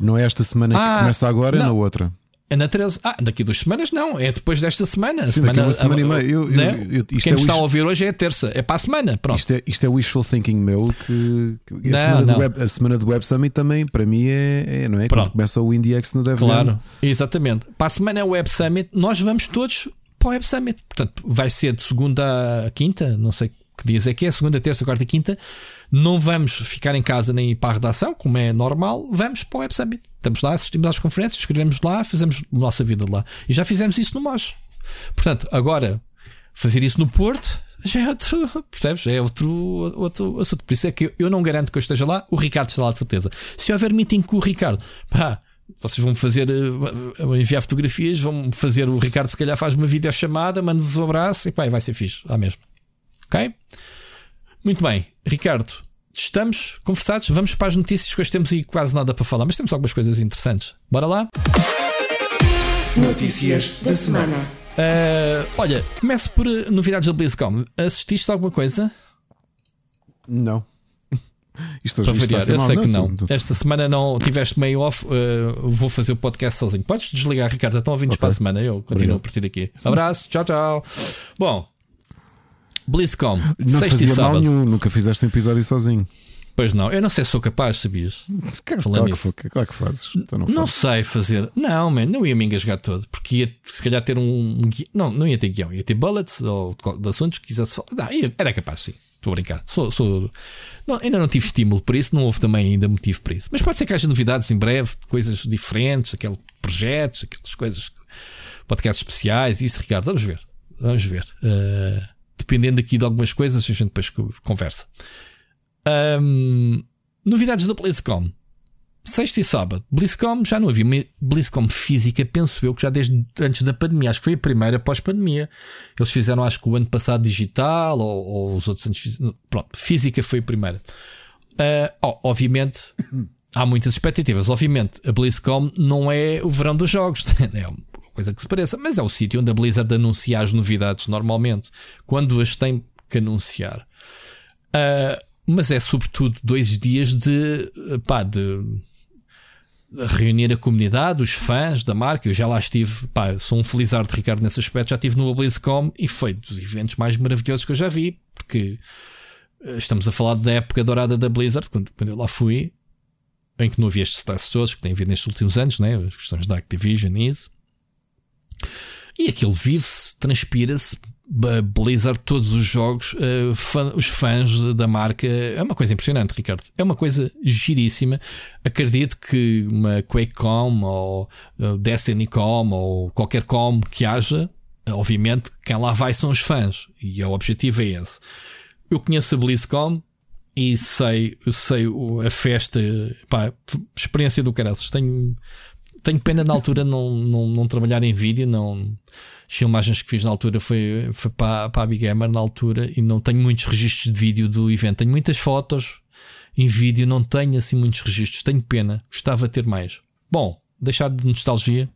Não é esta semana ah, que começa agora, não. é na outra. É na 13. Ah, daqui a duas semanas não, é depois desta semana. Sim, semana, daqui a semana a, e meia. Eu, né? eu, eu, Quem é está a ouvir hoje é a terça, é para a semana. Pronto. Isto é, isto é wishful thinking meu. Que, que não, a, semana não. Web, a, semana do Web Summit também, para mim, é, é não é? Pronto. Quando começa o IndieX no DevLab. Claro, exatamente. Para a semana é o Web Summit, nós vamos todos para o Web Summit. Portanto, vai ser de segunda a quinta, não sei que dias é que é, segunda, terça, quarta e quinta. Não vamos ficar em casa nem ir para a redação, como é normal, vamos para o Web Summit. Estamos lá, assistimos às conferências, escrevemos lá, fazemos a nossa vida lá. E já fizemos isso no MOS. Portanto, agora, fazer isso no Porto já é outro, percebes? É outro, outro assunto. Por isso é que eu não garanto que eu esteja lá, o Ricardo está lá de certeza. Se houver meeting com o Ricardo, pá, vocês vão fazer, eh, enviar fotografias, vão fazer, o Ricardo se calhar faz uma videochamada, manda-vos um abraço e pá, vai ser fixe, lá mesmo. Ok? Muito bem, Ricardo, estamos conversados. Vamos para as notícias, que hoje temos aí quase nada para falar, mas temos algumas coisas interessantes. Bora lá? Notícias da semana. Uh, olha, começo por eh, novidades da BlizzCon. Assististe a alguma coisa? Não. Isto para variar, eu sei não, que não. Tu, tu... Esta semana não tiveste meio off. Uh, vou fazer o podcast sozinho. Podes desligar, Ricardo. Estão ouvindo okay. para a semana. Eu continuo Obrigado. a partir daqui. Abraço, tchau, tchau. Bom, BlizzCon. Não fazia mal nenhum, nunca fizeste um episódio sozinho. Pois não, eu não sei se sou capaz, sabias? Claro, claro, que, claro que fazes. Então não, não sei fazer. Não, man, não ia me engasgar todo. Porque ia se calhar ter um. Não, não ia ter guião. Ia ter bullets ou de assuntos que quisesse falar. Não, ia, era capaz, sim. Estou a brincar. Sou, sou... Não, ainda não tive estímulo para isso, não houve também ainda motivo para isso. Mas pode ser que haja novidades em breve, coisas diferentes, aqueles projetos, aquelas coisas, podcasts especiais, isso, Ricardo. Vamos ver. Vamos ver. Uh, dependendo aqui de algumas coisas, a gente depois conversa. Um, novidades da BlizzCon. Sexta e sábado, BlizzCon já não havia BlizzCon física, penso eu, que já desde antes da pandemia, acho que foi a primeira pós-pandemia. Eles fizeram, acho que o ano passado digital, ou, ou os outros anos. Pronto, física foi a primeira. Uh, oh, obviamente, há muitas expectativas. Obviamente, a BlizzCon não é o verão dos jogos, é uma coisa que se pareça, mas é o sítio onde a Blizzard anuncia as novidades normalmente, quando as tem que anunciar. Uh, mas é sobretudo dois dias de, pá, de reunir a comunidade, os fãs da marca. Eu já lá estive, pá, sou um felizardo Ricardo nesse aspecto. Já estive no BlizzCon e foi dos eventos mais maravilhosos que eu já vi, porque eh, estamos a falar da época dourada da Blizzard, quando, quando eu lá fui, em que não havia estes stress todos que tem havido nestes últimos anos, né? as questões da Activision e isso. E aquilo vive-se, transpira-se Blizzard, todos os jogos, uh, fã, os fãs da marca. É uma coisa impressionante, Ricardo. É uma coisa giríssima. Acredito que uma QuakeCom ou uh, DestinyCom ou qualquer com que haja, obviamente, quem lá vai são os fãs. E o objetivo é esse. Eu conheço a BlizzCon e sei, sei a festa, pá, experiência do caraças. Tenho, tenho pena na altura não, não, não trabalhar em vídeo, não as filmagens que fiz na altura foi, foi para, para a Big Gamer na altura e não tenho muitos registros de vídeo do evento. Tenho muitas fotos em vídeo, não tenho assim muitos registros. Tenho pena, gostava de ter mais. Bom, deixar de nostalgia,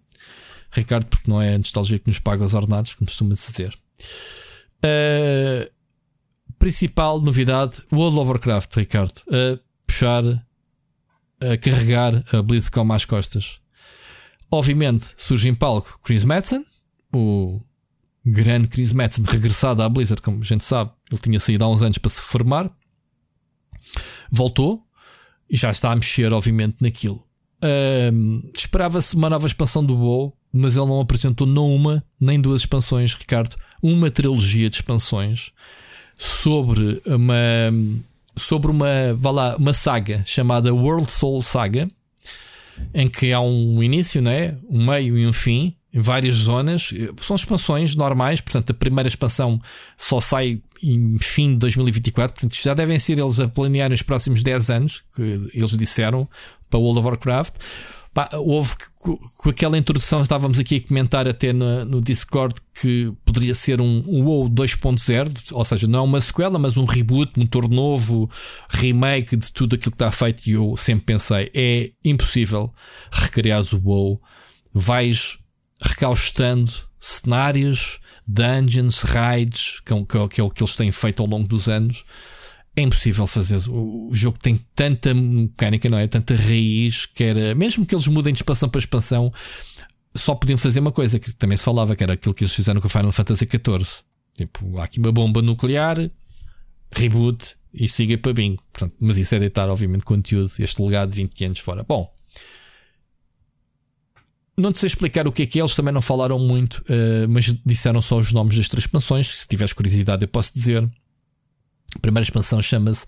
Ricardo, porque não é a nostalgia que nos paga os ordenados, como costuma-se dizer. Uh, principal novidade: World of Warcraft, Ricardo, a puxar, a carregar a BlizzCon às costas. Obviamente surge em palco Chris Madsen, o grande Chris Metzen regressado à Blizzard, como a gente sabe, ele tinha saído há uns anos para se reformar, voltou e já está a mexer, obviamente, naquilo. Um, Esperava-se uma nova expansão do WoW, mas ele não apresentou não uma nem duas expansões, Ricardo, uma trilogia de expansões sobre uma sobre uma, vá lá, uma saga chamada World Soul Saga, em que há um início, né? um meio e um fim, em várias zonas. São expansões normais, portanto, a primeira expansão só sai em fim de 2024. Portanto, já devem ser eles a planear nos próximos 10 anos, que eles disseram, para World of Warcraft. Pá, houve com aquela introdução, estávamos aqui a comentar até no, no Discord que poderia ser um, um WoW 2.0, ou seja, não é uma sequela, mas um reboot, motor novo, remake de tudo aquilo que está feito. E eu sempre pensei: é impossível recriar o WoW. Vais recaustando cenários, dungeons, raids, que, é que, que é o que eles têm feito ao longo dos anos. É impossível fazer. O, o jogo tem tanta mecânica, não é? Tanta raiz que era. Mesmo que eles mudem de expansão para expansão, só podiam fazer uma coisa que também se falava, que era aquilo que eles fizeram com o Final Fantasy XIV. Tipo, há aqui uma bomba nuclear, reboot e siga para bingo. Portanto, mas isso é deitar, obviamente, conteúdo, este legado de 20 anos fora. Bom, não te sei explicar o que é que é, eles também não falaram muito, uh, mas disseram só os nomes das três expansões. Se tiveres curiosidade, eu posso dizer. A primeira expansão chama-se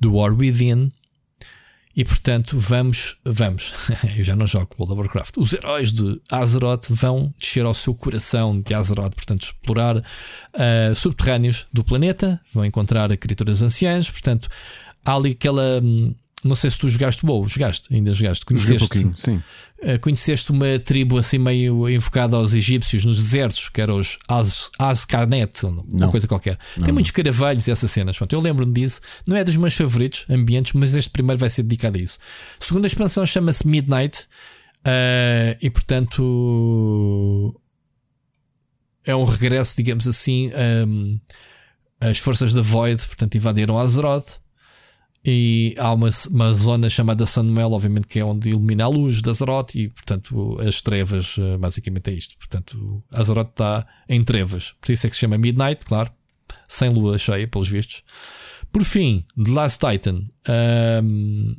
The War Within. E portanto, vamos, vamos. eu já não jogo World of Warcraft. Os heróis de Azeroth vão descer ao seu coração de Azeroth, portanto, explorar uh, subterrâneos do planeta, vão encontrar criaturas anciãs. Portanto, há ali aquela. Hum, não sei se tu jogaste WoW, jogaste, ainda jogaste, conheceste, um sim. Uh, conheceste uma tribo assim meio invocada aos egípcios nos desertos, que eram os Az, Azkarnet, uma coisa qualquer. Não. Tem muitos caravelhos e essas cenas. Pronto, eu lembro-me disso. Não é dos meus favoritos ambientes, mas este primeiro vai ser dedicado a isso. A segunda expansão chama-se Midnight uh, e, portanto, é um regresso, digamos assim. Um, as forças da Void, portanto, invadiram Azeroth e há uma, uma zona chamada Sunmel, obviamente, que é onde ilumina a luz da Azeroth, e portanto as trevas, eh, basicamente é isto. Portanto, Azeroth está em trevas, por isso é que se chama Midnight, claro, sem lua cheia, pelos vistos. Por fim, The Last Titan. Um,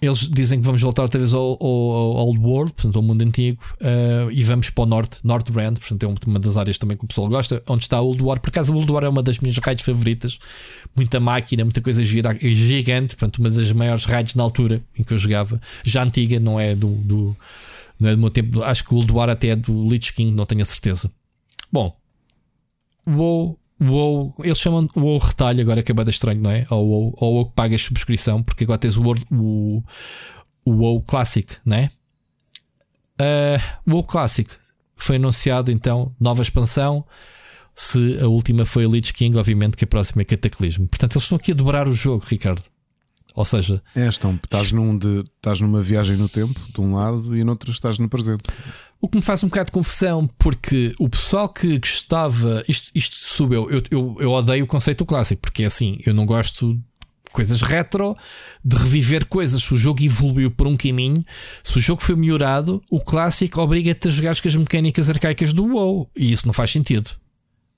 eles dizem que vamos voltar outra vez ao, ao, ao Old World, portanto, ao mundo antigo, uh, e vamos para o norte, Northrend, portanto, é uma das áreas também que o pessoal gosta, onde está o Old War. Por acaso, o War é uma das minhas raids favoritas, muita máquina, muita coisa gigante, portanto, uma das maiores raids na altura em que eu jogava, já antiga, não é do, do não é do meu tempo, acho que o Old War até é do Lich King, não tenho a certeza. Bom, WoW WoW, eles chamam o WoW retalho, agora que é bem estranho, não é? Ou WoW, ou WoW que pagas subscrição, porque agora tens o WoW, o, o WoW Classic, não é? Uh, WoW Classic foi anunciado então, nova expansão. Se a última foi a Lich King, obviamente que a próxima é Cataclismo. Portanto, eles estão aqui a dobrar o jogo, Ricardo. Ou seja, é, estão, estás, num de, estás numa viagem no tempo, de um lado, e no outro estás no presente. O que me faz um bocado de confusão, porque o pessoal que gostava, isto, isto subiu, eu, eu, eu odeio o conceito clássico, porque é assim, eu não gosto de coisas retro, de reviver coisas. Se o jogo evoluiu por um caminho, se o jogo foi melhorado, o clássico obriga-te a jogar com as mecânicas arcaicas do WoW, e isso não faz sentido.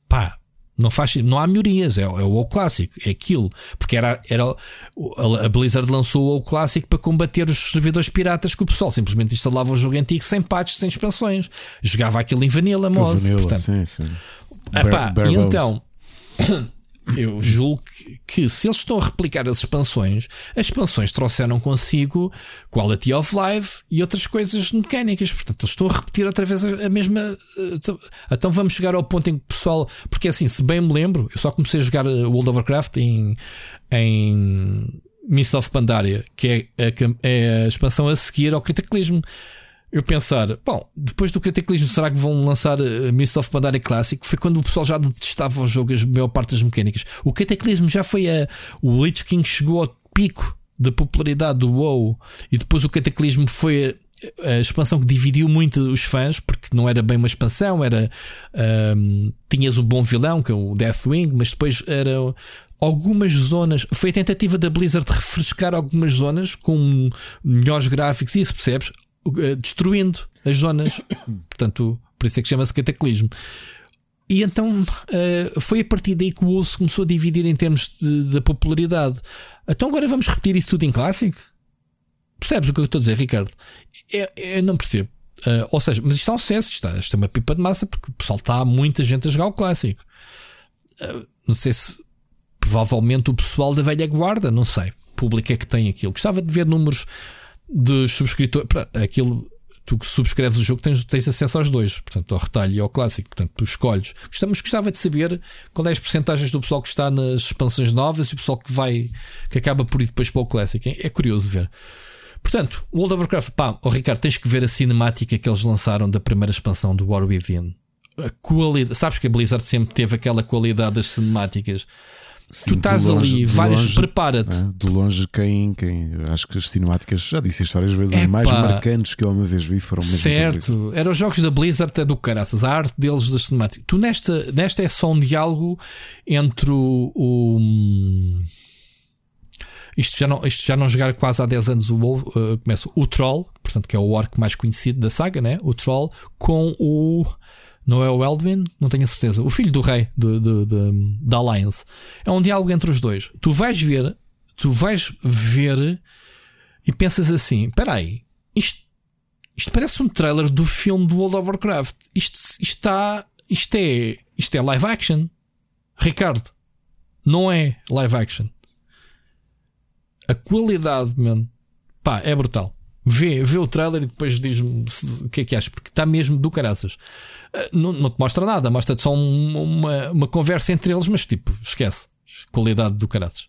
Pá, não, faz, não há melhorias, é, é o WoW clássico, é aquilo. Porque era, era a Blizzard lançou o WoW clássico para combater os servidores piratas que o pessoal simplesmente instalava o jogo antigo sem patches, sem expansões. Jogava aquilo em vanilla modo. Vanilla, portanto, sim, sim. Epá, então eu julgo que, que, se eles estão a replicar as expansões, as expansões trouxeram consigo quality of life e outras coisas mecânicas. Portanto, eles estão a repetir outra vez a, mesma. Eh, então vamos chegar ao ponto em que o pessoal. Porque assim, se bem me lembro, eu só comecei a jogar eh, World of Warcraft em. em Mists of Pandaria, que é a, é a expansão a seguir ao Cataclismo eu pensar, bom, depois do Cataclismo, será que vão lançar uh, Mist of Pandaria Classic? Foi quando o pessoal já detestava o jogo, a maior parte das mecânicas. O Cataclismo já foi a. O Lich King chegou ao pico da popularidade do WoW e depois o Cataclismo foi a, a expansão que dividiu muito os fãs, porque não era bem uma expansão, era. Um, tinhas o bom vilão, que é o Deathwing, mas depois era algumas zonas. Foi a tentativa da Blizzard de refrescar algumas zonas com melhores gráficos, e isso percebes? Eh, destruindo as zonas. Portanto, por isso é que chama-se cataclismo. E então uh, foi a partir daí que o osso começou a dividir em termos de, de popularidade. Então agora vamos repetir isso tudo em clássico? Percebes o que eu estou a dizer, Ricardo? Eu, eu não percebo. Uh, ou seja, mas isto é um sucesso, isto, isto é uma pipa de massa, porque o pessoal está muita gente a jogar o clássico. Uh, não sei se provavelmente o pessoal da velha guarda, não sei, público é que tem aquilo. Gostava de ver números dos subscritores. Aquilo, tu que subscreves o jogo tens, tens acesso aos dois, portanto, ao retalho e ao clássico. Portanto, tu escolhes. Gostamos, gostava de saber qual é as porcentagens do pessoal que está nas expansões novas e o pessoal que vai, que acaba por ir depois para o clássico. É curioso ver. Portanto, World of Warcraft, pá, oh Ricardo, tens que ver a cinemática que eles lançaram da primeira expansão do War Within. A qualidade, sabes que a Blizzard sempre teve aquela qualidade das cinemáticas. Sim, tu estás longe, ali, várias, prepara-te. É, de longe, quem, quem. Acho que as cinemáticas, já disse isto várias vezes, Epa, os mais marcantes que eu uma vez vi foram mesmo. Certo, eram os jogos da Blizzard até do caraças, a arte deles das cinemáticas. Tu nesta, nesta é só um diálogo entre o. o isto já, não, isto já não jogar quase há 10 anos o uh, começa o Troll, portanto, que é o orc mais conhecido da saga, né? O Troll, com o não é o Eldwin, não tenho a certeza. O filho do rei da Alliance. É um diálogo entre os dois. Tu vais ver, tu vais ver e pensas assim: espera aí, isto, isto parece um trailer do filme do World of Warcraft. Isto, isto, está, isto, é, isto é live action. Ricardo, não é live action. A qualidade, mano, pá, é brutal. Vê, vê o trailer e depois diz-me o que é que achas, porque está mesmo do caraças. Ah, não, não te mostra nada, mostra-te só uma, uma conversa entre eles, mas tipo, esquece. Qualidade do caraças.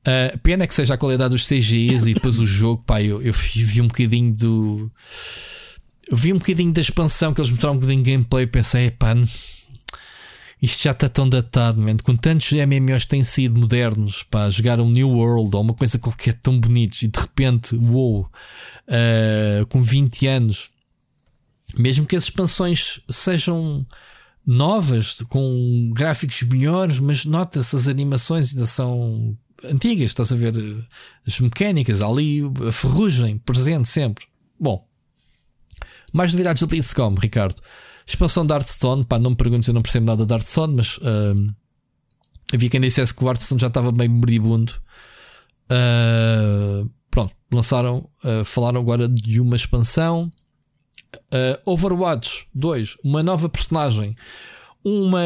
Uh, pena é que seja a qualidade dos CGIs e depois o jogo, pá, eu, eu vi um bocadinho do. Vi um bocadinho da expansão que eles mostraram um bocadinho de gameplay e pensei, pá, isto já está tão datado, man. com tantos MMOs que têm sido modernos para jogar um New World ou uma coisa qualquer tão bonitos e de repente, wow, uh, com 20 anos, mesmo que as expansões sejam novas, com gráficos melhores, mas nota-se as animações ainda são antigas, estás a ver as mecânicas ali, a ferrugem presente sempre. Bom, mais novidades do BlizzCon, Ricardo. Expansão de Hearthstone, pá, não me perguntes, eu não percebo nada de Hearthstone, mas uh, Havia quem dissesse que o Hearthstone já estava bem moribundo. Uh, pronto, lançaram, uh, falaram agora de uma expansão. Uh, Overwatch 2, uma nova personagem. Uma.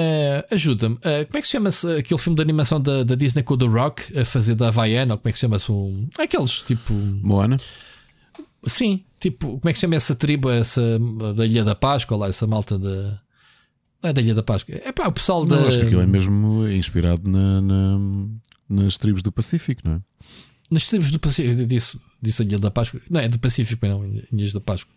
Ajuda-me. como é que se chama-se aquele filme de animação da, da Disney com o The Rock a fazer da Havaiana? Ou como é que se chama-se? Um, aqueles tipo. Moana? Sim, tipo, como é que se chama essa tribo, essa da Ilha da Páscoa, lá, essa malta da. Não é da Ilha da Páscoa. É pá, o pessoal da. Não, acho que aquilo é mesmo inspirado na, na, nas tribos do Pacífico, não é? Nas tribos do Pacífico, disse, disse a Ilha da Páscoa. Não, é do Pacífico, não, Ilhas da Páscoa.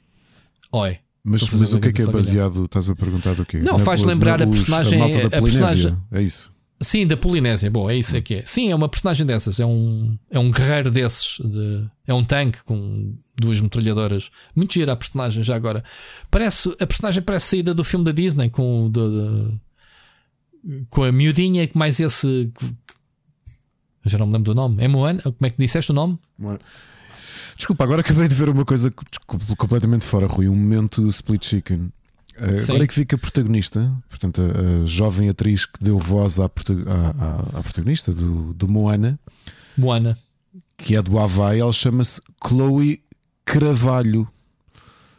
Oi. Mas, mas o que é que é baseado? Estás a perguntar do quê? Não, faz lembrar a personagem. A, a personagem. É isso. Sim, da Polinésia. Bom, é isso é que é. Sim, é uma personagem dessas. É um, é um guerreiro desses. De, é um tanque com duas metralhadoras. Muito gira a personagem já agora. Parece, a personagem parece saída do filme da Disney com, de, com a miudinha que mais esse. Já não me lembro do nome. É Moana? Como é que disseste o nome? Moana. Desculpa, agora acabei de ver uma coisa completamente fora, Rui. Um momento split chicken. Uh, agora é que fica protagonista, portanto, a, a, jovem atriz que deu voz à, à, à, à protagonista do, do, Moana, Moana, que é do Havaí, ela chama-se Chloe Cravalho.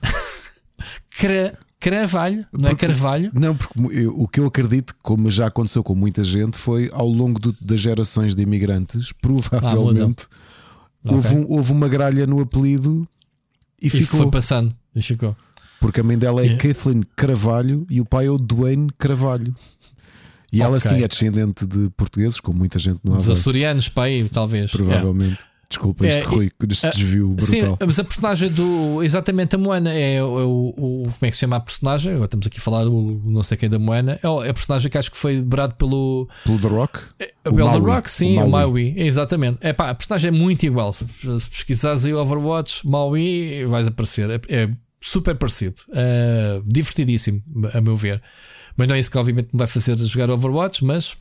Cra, Cravalho, não é porque, é Carvalho? Não, porque eu, o que eu acredito, como já aconteceu com muita gente, foi ao longo do, das gerações de imigrantes, provavelmente ah, houve, okay. um, houve, uma gralha no apelido e, e ficou. Foi passando e ficou. Porque a mãe dela é yeah. Kathleen Carvalho e o pai é o Duane Carvalho. E ela sim é descendente de portugueses, como muita gente não Dos açorianos, pai, talvez. Provavelmente. Yeah. Desculpa, este é, Rui, este desvio brutal. Sim, mas a personagem do. Exatamente, a Moana é o, o, o, Como é que se chama a personagem? Agora estamos aqui a falar do não sei quem da Moana. É a personagem que acho que foi dobrado pelo. Pelo The Rock? É, pelo The Rock, sim, o Maui. O Exatamente. É pá, a personagem é muito igual. Se, se pesquisares aí Overwatch, Maui, vais aparecer. É, é super parecido. Uh, divertidíssimo, a meu ver. Mas não é isso que obviamente me vai fazer jogar Overwatch, mas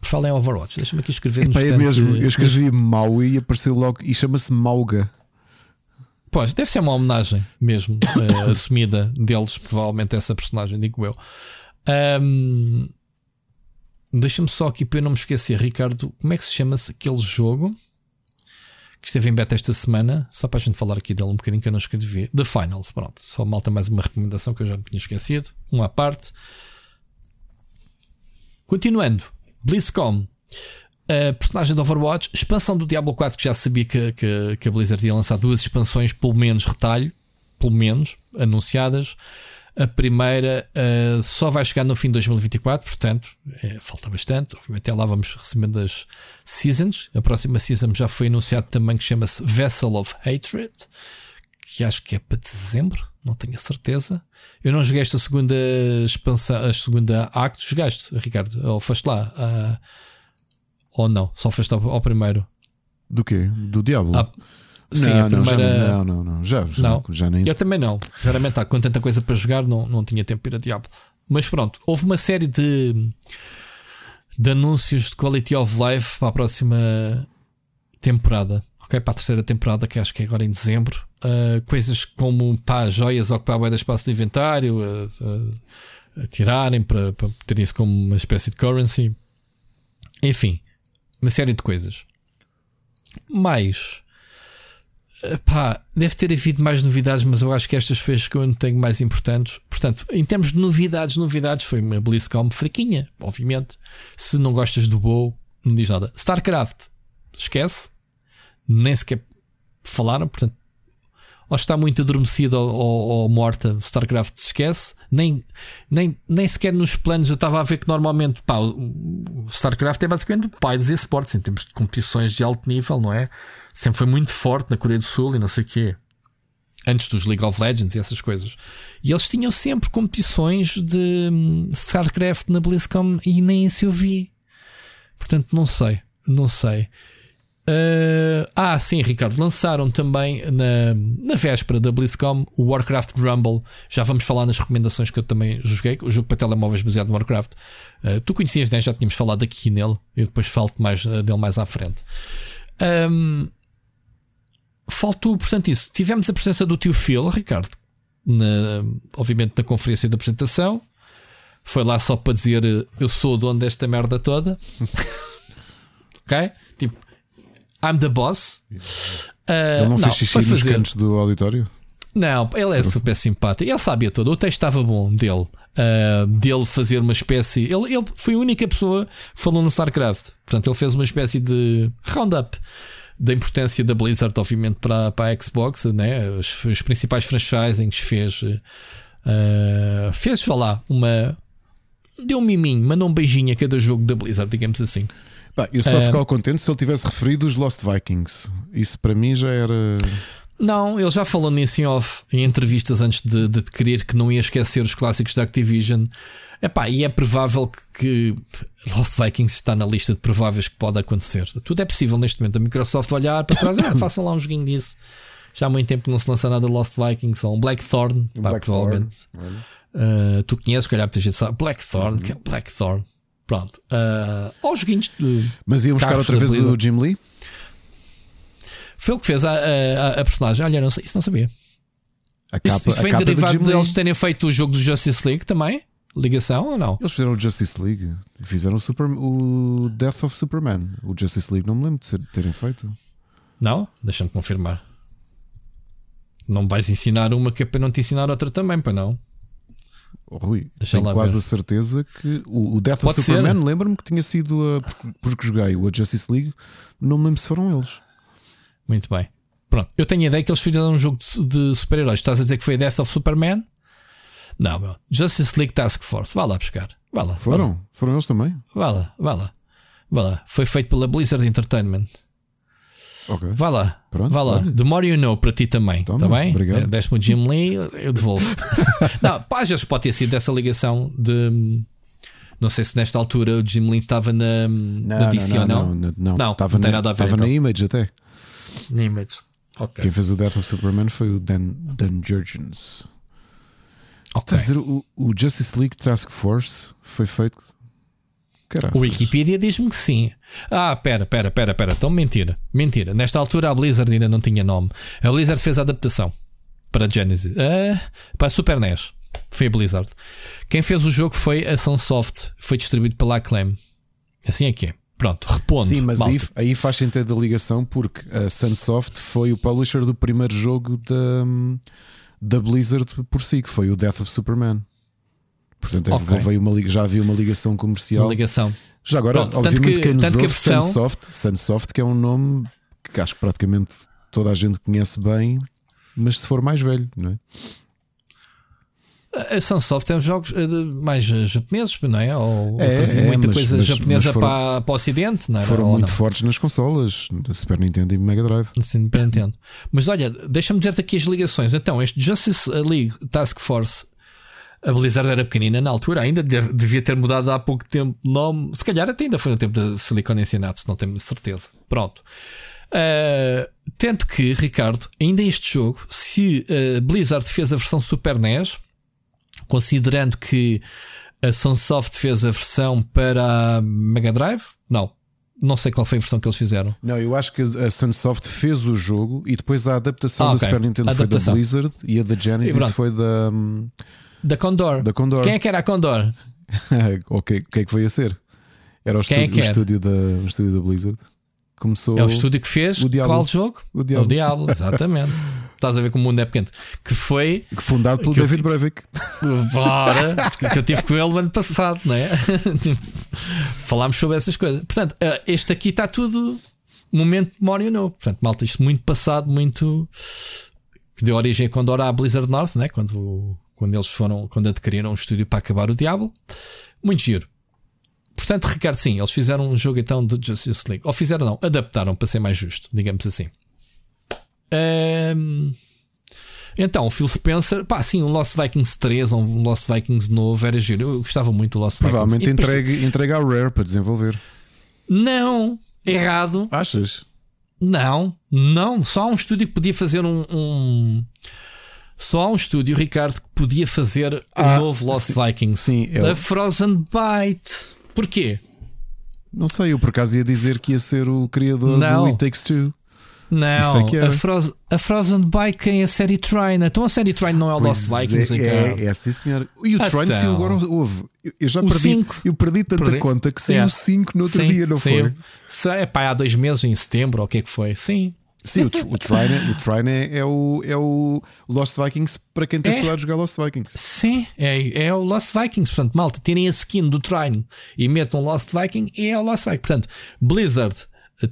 por falar em Overwatch, deixa-me aqui escrever no É mesmo, eu escrevi Maui e apareceu logo e chama-se Mauga. Pois, deve ser uma homenagem mesmo uh, assumida deles, provavelmente essa personagem, digo eu. Um, Deixa-me só aqui para eu não me esquecer, Ricardo, como é que se chama -se aquele jogo que esteve em beta esta semana? Só para a gente falar aqui dele um bocadinho que eu não escrevi. The Finals, pronto. Só malta mais uma recomendação que eu já me tinha esquecido. Uma à parte. Continuando. BlizzCon. A personagem do Overwatch, expansão do Diablo 4, que já sabia que, que, que a Blizzard ia lançar duas expansões, pelo menos retalho, pelo menos, anunciadas. A primeira uh, só vai chegar no fim de 2024, portanto, é, falta bastante. Obviamente, até lá vamos recebendo as seasons. A próxima season já foi anunciado também que chama-se Vessel of Hatred, que acho que é para dezembro, não tenho a certeza. Eu não joguei esta segunda expansão, a segunda acto, jogaste, Ricardo? Ou foste lá? Uh, ou não? Só foste ao, ao, primeiro? Do quê? Do Diablo? Ah, sim, não, a primeira. Não, não, não, já, já, não. já nem. Eu também não. Sinceramente, com tanta coisa para jogar, não, não tinha tempo para ir a Diablo. Mas pronto, houve uma série de, de anúncios de Quality of Life para a próxima temporada. Ok, para a terceira temporada, que acho que é agora em dezembro. Uh, coisas como pá, joias ocupar bem espaço de inventário, uh, uh, tirarem para, para terem isso como uma espécie de currency. Enfim, uma série de coisas. Mais. Pá, deve ter havido mais novidades, mas eu acho que estas foi as que eu não tenho mais importantes. Portanto, em termos de novidades, novidades, foi uma BlizzCon fraquinha, obviamente. Se não gostas do WoW, não diz nada. StarCraft, esquece. Nem sequer falaram, portanto, ou está muito adormecida ou, ou, ou, morta, StarCraft se esquece. Nem, nem, nem sequer nos planos eu estava a ver que normalmente pá, o StarCraft é basicamente o pai dos esportes em termos de competições de alto nível, não é? Sempre foi muito forte na Coreia do Sul e não sei o quê. Antes dos League of Legends e essas coisas. E eles tinham sempre competições de hum, StarCraft na BlizzCon e nem isso eu vi. Portanto, não sei. Não sei. Uh, ah, sim, Ricardo. Lançaram também na, na véspera da BlizzCon o Warcraft Rumble. Já vamos falar nas recomendações que eu também joguei. O jogo para telemóveis baseado no Warcraft. Uh, tu conhecias, né? Já tínhamos falado aqui nele. Eu depois falo mais uh, dele mais à frente. Um, faltou, portanto, isso. Tivemos a presença do tio Phil, Ricardo, na, obviamente na conferência de apresentação. Foi lá só para dizer eu sou o dono desta merda toda. ok? Tipo, I'm the boss. Uh, ele não, não fez xixi nos fazer... cantos do auditório? Não, ele é super simpático. Ele sabia todo. O texto estava bom dele. Uh, dele fazer uma espécie. Ele, ele foi a única pessoa que falou no StarCraft. Portanto, ele fez uma espécie de roundup da importância da Blizzard, obviamente, para, para a Xbox, né? os, os principais franchisings fez. Uh, fez, vá lá, uma. Deu um miminho, mandou um beijinho a cada jogo da Blizzard, digamos assim. Bah, eu só uh, ficava contente se ele tivesse referido os Lost Vikings. Isso para mim já era. Não, ele já falou nisso em off, em entrevistas antes de, de querer que não ia esquecer os clássicos da Activision. Epá, e é provável que, que Lost Vikings está na lista de prováveis que pode acontecer. Tudo é possível neste momento. A Microsoft olhar para trás, ah, façam lá um joguinho disso. Já há muito tempo que não se lança nada Lost Vikings ou um Blackthorn, Black provavelmente. Uh, tu conheces, calhar muita gente sabe. Blackthorn, uhum. que é Blackthorn. Pronto. Uh, ou joguinhos de. Mas iam buscar outra vez o Jim Lee? Foi ele que fez a, a, a personagem. Olha, não, isso não sabia. A capa, isso, isso vem derivado de eles terem feito o jogo do Justice League também? Ligação ou não? Eles fizeram o Justice League. Fizeram o, Super, o Death of Superman. O Justice League não me lembro de terem feito. Não? Deixa-me confirmar. Não vais ensinar uma que é para não te ensinar outra também, para não? Oh, Rui, Deixa tenho quase ver. a certeza que o, o Death Pode of Superman lembro-me que tinha sido a, porque, porque joguei o Justice League, não me lembro se foram eles. Muito bem. Pronto, eu tenho a ideia que eles fizeram um jogo de, de super-heróis. Estás a dizer que foi Death of Superman? Não, meu. Justice League Task Force. Vá lá buscar. Vá lá. Foram? Vá lá. Foram eles também? Vá lá, vá lá. Vá lá. Foi feito pela Blizzard Entertainment. Ok. Vá lá. Pronto, vá lá. The more you know para ti também. Está bem? Obrigado. Deste-me o Jim Lee, eu devolvo. não, pá, pode ter sido essa ligação de. Não sei se nesta altura o Jim Lee estava na, não, na DC não, ou não. Não, não, não, não, estava não tem na, nada a ver. Estava então. na Image até. Na Image. Okay. Quem fez o Death of Superman foi o Dan, Dan Jurgens. Okay. Dizer, o, o, Justice League Task Force foi feito. Caraças. O Wikipedia diz-me que sim. Ah, pera, pera, pera, pera. Então, mentira. Mentira. Nesta altura a Blizzard ainda não tinha nome. A Blizzard fez a adaptação para a Genesis. Para a Super NES. Foi a Blizzard. Quem fez o jogo foi a Sunsoft. Foi distribuído pela Acclaim. Assim é que é. Pronto, repondo. Sim, mas aí, aí, faz sentido a ligação porque a Sunsoft foi o publisher do primeiro jogo da, da Blizzard por si, que foi o Death of Superman. Portanto, okay. veio uma, já havia uma ligação comercial. Uma ligação. Já agora, Pronto, obviamente, que, quem nos ouve, que versão... Sunsoft, Sunsoft, que é um nome que acho que praticamente toda a gente conhece bem, mas se for mais velho, não é? A Sunsoft tem jogos eh, mais japoneses, não é? Ou, é, é muita mas, coisa mas, japonesa mas foram, para, para o Ocidente, não é? Foram muito fortes nas consolas Super Nintendo e Mega Drive. Sim, Super Nintendo. Mas olha, deixa-me dizer-te aqui as ligações. Então, este Justice League Task Force, a Blizzard era pequenina na altura, ainda devia ter mudado há pouco tempo nome. Se calhar até ainda foi no tempo da Silicon Synapse, não tenho certeza. Pronto. Uh, tento que, Ricardo, ainda este jogo, se a Blizzard fez a versão Super NES considerando que a Sunsoft fez a versão para a Mega Drive? Não. Não sei qual foi a versão que eles fizeram. Não, eu acho que a Sunsoft fez o jogo e depois a adaptação ah, okay. da Super Nintendo foi da Blizzard e a da Genesis foi da. Hum, da Condor. da Condor. Quem é que era a Condor? o que, que é que foi a ser? Era o, Quem é o estúdio, da, o estúdio da Blizzard. Começou é o estúdio que fez o Diablo. qual jogo? O Diablo. O Diablo, exatamente. Estás a ver como o mundo é pequeno. Que foi. Fundado pelo David Breivik. Bora! que eu tive com ele no ano passado, não é? Falámos sobre essas coisas. Portanto, eh, este aqui está tudo. Momento de memória novo. Portanto, malta, isto muito passado, muito. Que deu origem a quando era a Blizzard North, né? quando, quando eles foram. Quando adquiriram um estúdio para acabar o Diablo. Muito giro. Portanto, Ricardo, sim, eles fizeram um jogo então de Justice League. Ou fizeram, não, adaptaram para ser mais justo, digamos assim. Um, então, o Phil Spencer, pá, sim, um Lost Vikings 3 ou um Lost Vikings novo era giro. Eu gostava muito do Lost Provavelmente Vikings. Provavelmente entregue, entregue à Rare para desenvolver. Não, errado. Achas? Não, não. Só um estúdio que podia fazer um. um... Só há um estúdio, Ricardo, que podia fazer o ah, um novo Lost sim, Vikings. Sim, eu... Da Frozen Byte. Porquê? Não sei, eu por acaso ia dizer que ia ser o criador não. do It Takes Two. Não, é a, Frozen, a Frozen Bike é a série Trine. Então a série Trine não é o Lost Vikings. É, é, é sim, senhor. E o Trine então, agora houve. Eu já perdi, cinco. eu perdi tanta perdi. conta que saiu 5 no outro Sim, dia, não saiu. foi? É pá, há dois meses, em setembro, ou o que é que foi? Sim. Sim, o, o Trine, o Trine é, é, o, é o Lost Vikings para quem tem é. saudade de jogar Lost Vikings. Sim, é, é o Lost Vikings. Portanto, malta, tirem a skin do Trine e metam Lost Viking e é o Lost Viking. Portanto, Blizzard,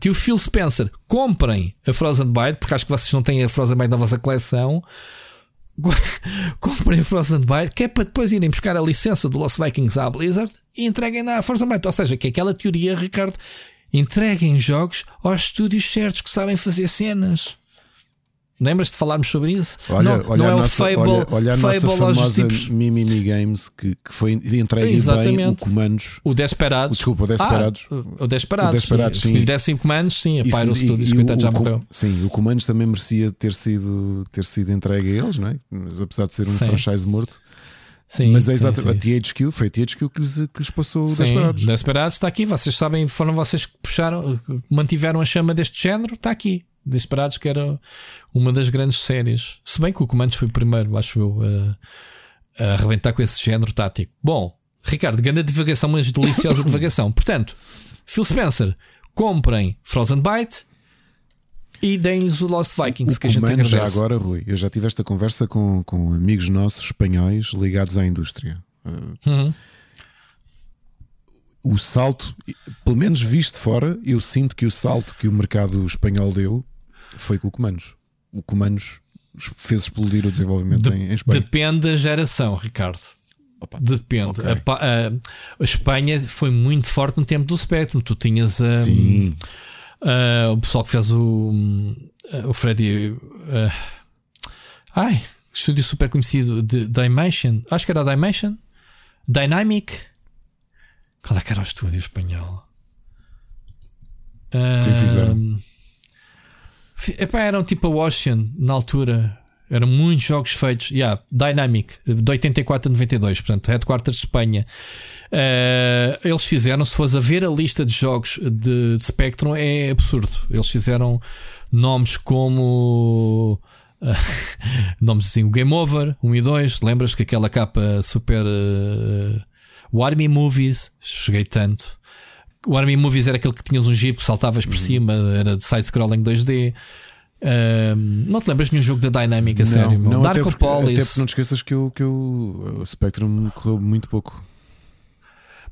tio Phil Spencer, comprem a Frozen Byte, porque acho que vocês não têm a Frozen Byte na vossa coleção. comprem a Frozen Byte, que é para depois irem buscar a licença do Lost Vikings à Blizzard e entreguem na Frozen Byte. Ou seja, que é aquela teoria, Ricardo, entreguem jogos aos estúdios certos que sabem fazer cenas. Lembras-te de falarmos sobre isso? Olha, não, olha não é nossa, o Fable, olha, olha a Fable nossa famosa tipos... Mimimi Games que, que foi entregue Exatamente. bem o comandos. O Desperados. Desculpa, o Desperados. Ah, o Desperados. O Desperados sim. Se lhe dessem comandos, sim, a Pyro Studios, coitado, já morreu. Sim, o comandos também merecia ter sido, ter sido entregue a eles, não é? Mas apesar de ser um sim. franchise morto. Sim, Mas é exatamente a THQ, foi a THQ que lhes, que lhes passou o Desperados. Desperados está aqui, vocês sabem, foram vocês que puxaram, mantiveram a chama deste género, está aqui. Desperados, que era uma das grandes séries. Se bem que o Comandos foi o primeiro, acho eu, a, a arrebentar com esse género tático. Bom, Ricardo, grande divagação, mas deliciosa divagação. Portanto, Phil Spencer, comprem Frozen Byte e deem-lhes o Lost Vikings, o que a gente agradece. já agora, Rui, eu já tive esta conversa com, com amigos nossos espanhóis ligados à indústria. Uhum. O salto, pelo menos visto fora, eu sinto que o salto que o mercado espanhol deu foi com o Comandos. O Comandos fez explodir o desenvolvimento de, em, em, Espanha. Depende da geração, Ricardo. Opa, depende. Okay. A, a, a, Espanha foi muito forte no tempo do Spectrum. Tu tinhas a, Sim. O pessoal que fez o, o Freddy. ai, estúdio super conhecido de Dimension. Acho que era Dimension. Dynamic. Qual é que era o estúdio espanhol? Quem fizeram? Epá, eram tipo a Ocean na altura. Eram muitos jogos feitos. Yeah, Dynamic, de 84 a 92, portanto, Headquarters de Espanha. Uh, eles fizeram, se fores a ver a lista de jogos de, de Spectrum, é absurdo. Eles fizeram nomes como. Uh, nomes assim, o Game Over 1 e 2. Lembras que aquela capa super. Uh, o Army Movies, cheguei tanto. O Army Movies era aquele que tinhas um jeep que saltavas por uhum. cima, era de side-scrolling 2D. Um, não te lembras de nenhum jogo da Dynamic a não, sério? Não, Darko até porque, até porque não te esqueças que, eu, que eu, o Spectrum correu muito pouco.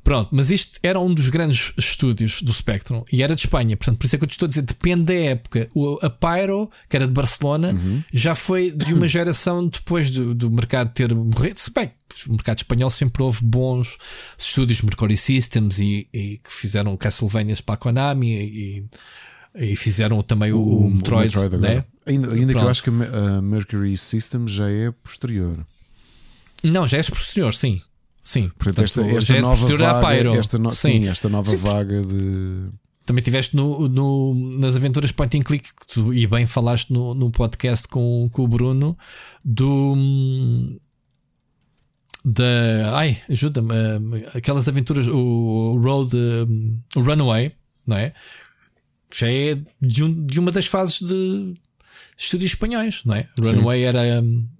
Pronto, mas isto era um dos grandes estúdios do Spectrum e era de Espanha, portanto, por isso é que eu te estou a dizer, depende da época. O, a Pyro, que era de Barcelona, uhum. já foi de uma geração depois do, do mercado ter morrido. Se bem, o mercado espanhol sempre houve bons estúdios, Mercury Systems, e, e que fizeram Castlevanias para a Konami e, e fizeram também o, o, o Metroid. Metroid né? Ainda, ainda que eu acho que a Mercury Systems já é posterior. Não, já é posterior, sim. Sim, portanto, esta, esta é nova vaga, esta, no, sim. sim. esta nova sim, vaga de também tiveste no, no, nas aventuras point and click que tu e bem falaste no, no podcast com, com o Bruno do da ai ajuda-me aquelas aventuras o Road o Runaway não é já é de, um, de uma das fases de estúdios espanhóis não é Runaway era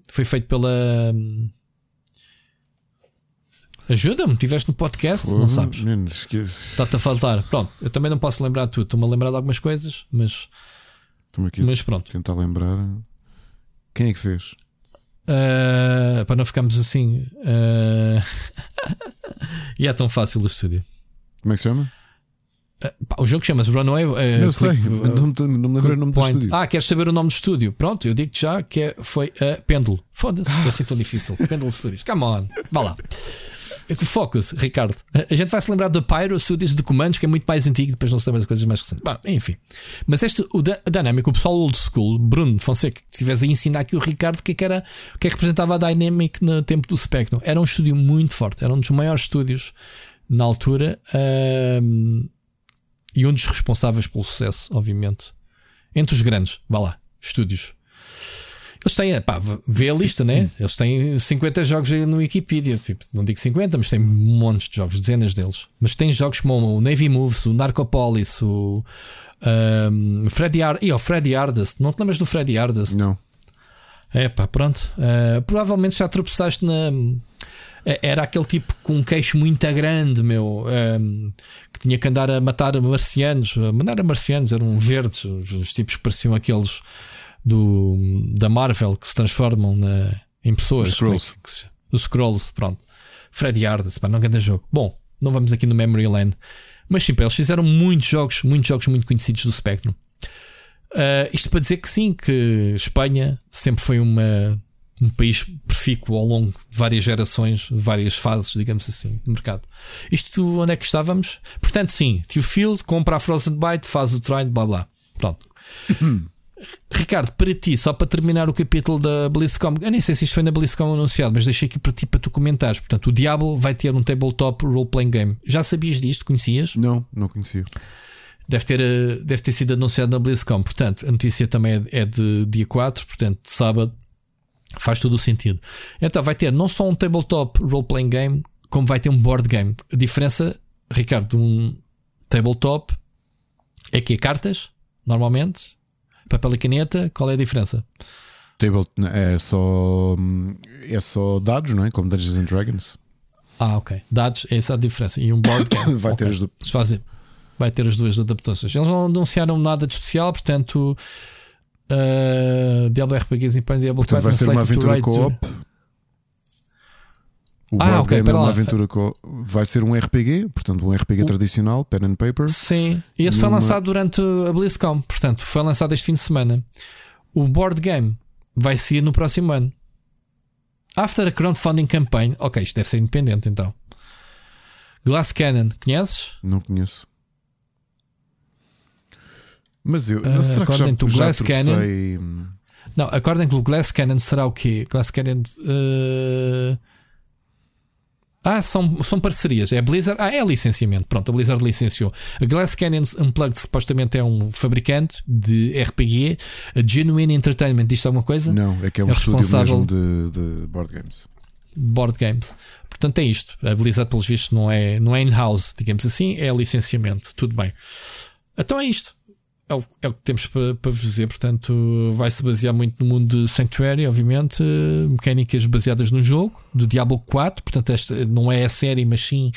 foi feito pela Ajuda-me, tiveste no podcast, Pô, não sabes? Está-te a faltar. Pronto, eu também não posso lembrar tudo. Estou-me a lembrar de algumas coisas, mas. Estou-me aqui mas pronto. tentar lembrar. Quem é que fez? Uh, para não ficarmos assim. Uh... e é tão fácil o estúdio. Como é que se chama? Uh, pá, o jogo chama-se Runaway. Uh, eu sei, não, não, me lembro o nome point. do estúdio. Ah, queres saber o nome do estúdio? Pronto, eu digo já que é, foi a Pêndulo. Foda-se, ah. é assim tão difícil. Pêndulo Studios, come on, vá lá. Focus, Ricardo. A gente vai se lembrar do Pyro, Studios de comandos, que é muito mais antigo, depois não se lembra das coisas mais recentes. Bom, enfim. Mas este, o Dynamic, o pessoal old school, Bruno Fonseca, que estivesse a ensinar aqui o Ricardo o que, é que era, o que é que representava a Dynamic no tempo do Spectrum. Era um estúdio muito forte, era um dos maiores estúdios na altura um, e um dos responsáveis pelo sucesso, obviamente. Entre os grandes, vá lá, estúdios. Eles têm, pá, vê a lista, né? Eles têm 50 jogos no Wikipedia. Tipo, não digo 50, mas tem montes de jogos, dezenas deles. Mas tem jogos como o Navy Moves, o Narcopolis, o um, Freddy Ar e o Freddy Hardest. Não te lembras do Freddy Hardest? Não. É pá, pronto. Uh, provavelmente já tropeçaste na. Era aquele tipo com um queixo muito grande, meu, um, que tinha que andar a matar marcianos. Mandar a marcianos, eram verdes, os, os tipos que pareciam aqueles do, da Marvel que se transformam na, em pessoas. Os Scrolls. É os Scrolls, pronto. Freddy Hardest, pá, não ganha jogo. Bom, não vamos aqui no Memory Land. Mas sim, eles fizeram muitos jogos, muitos jogos muito conhecidos do Spectrum. Uh, isto para dizer que sim, que Espanha sempre foi uma, um país profícuo ao longo de várias gerações, várias fases, digamos assim, de mercado. Isto onde é que estávamos? Portanto, sim, Tio Field compra a Frozen Byte, faz o trine, blá blá. Pronto. Ricardo, para ti, só para terminar o capítulo da BlizzCon, eu nem sei se isto foi na BlizzCon anunciado, mas deixei aqui para ti para tu comentares. Portanto, o Diablo vai ter um tabletop role-playing game. Já sabias disto? Conhecias? Não, não conhecia. Deve ter, eh, deve ter sido anunciado na BlizzCon. Portanto, a notícia também é, é de dia 4, portanto, de sábado. Faz todo o sentido. Então, vai ter não só um tabletop role-playing game, como vai ter um board game. A diferença, Ricardo, de um tabletop é que é cartas, normalmente, papel e caneta, qual é a diferença? Table é só é só dados, não é? Como Dungeons and Dragons. Ah, ok. Dados, é essa a diferença. E um board game. vai okay. ter as duas. Fazem, vai ter as duas adaptações. Eles não anunciaram nada de especial, portanto. Uh, Diablo RPGs em Diablo portanto, vai ser uma aventura co-op. O ah, okay, game é uma aventura co vai ser um RPG, portanto, um RPG o... tradicional, pen and paper. Sim, e esse foi uma... lançado durante a BlizzCon, portanto, foi lançado este fim de semana. O board game vai ser no próximo ano. After a crowdfunding campaign, ok, isto deve ser independente então. Glass Cannon, conheces? Não conheço. Mas eu uh, será que já, to já Glass Cannon. Não, acordem que o Glass Cannon será o quê? Glass Cannon. Uh, ah, são, são parcerias. É Blizzard. Ah, é licenciamento. Pronto, a Blizzard licenciou. A Glass Canyons Unplugged supostamente é um fabricante de RPG. A Genuine Entertainment diz alguma coisa? Não, é que é um é responsável de, de, board games. Board games. Portanto, é isto. A Blizzard, pelos vistos, não é, não é in-house, digamos assim, é licenciamento. Tudo bem. Então é isto é o, é o que temos para, para vos dizer. Portanto, vai se basear muito no mundo de Sanctuary, obviamente, mecânicas baseadas no jogo, do Diablo 4. Portanto, esta não é a série, mas sim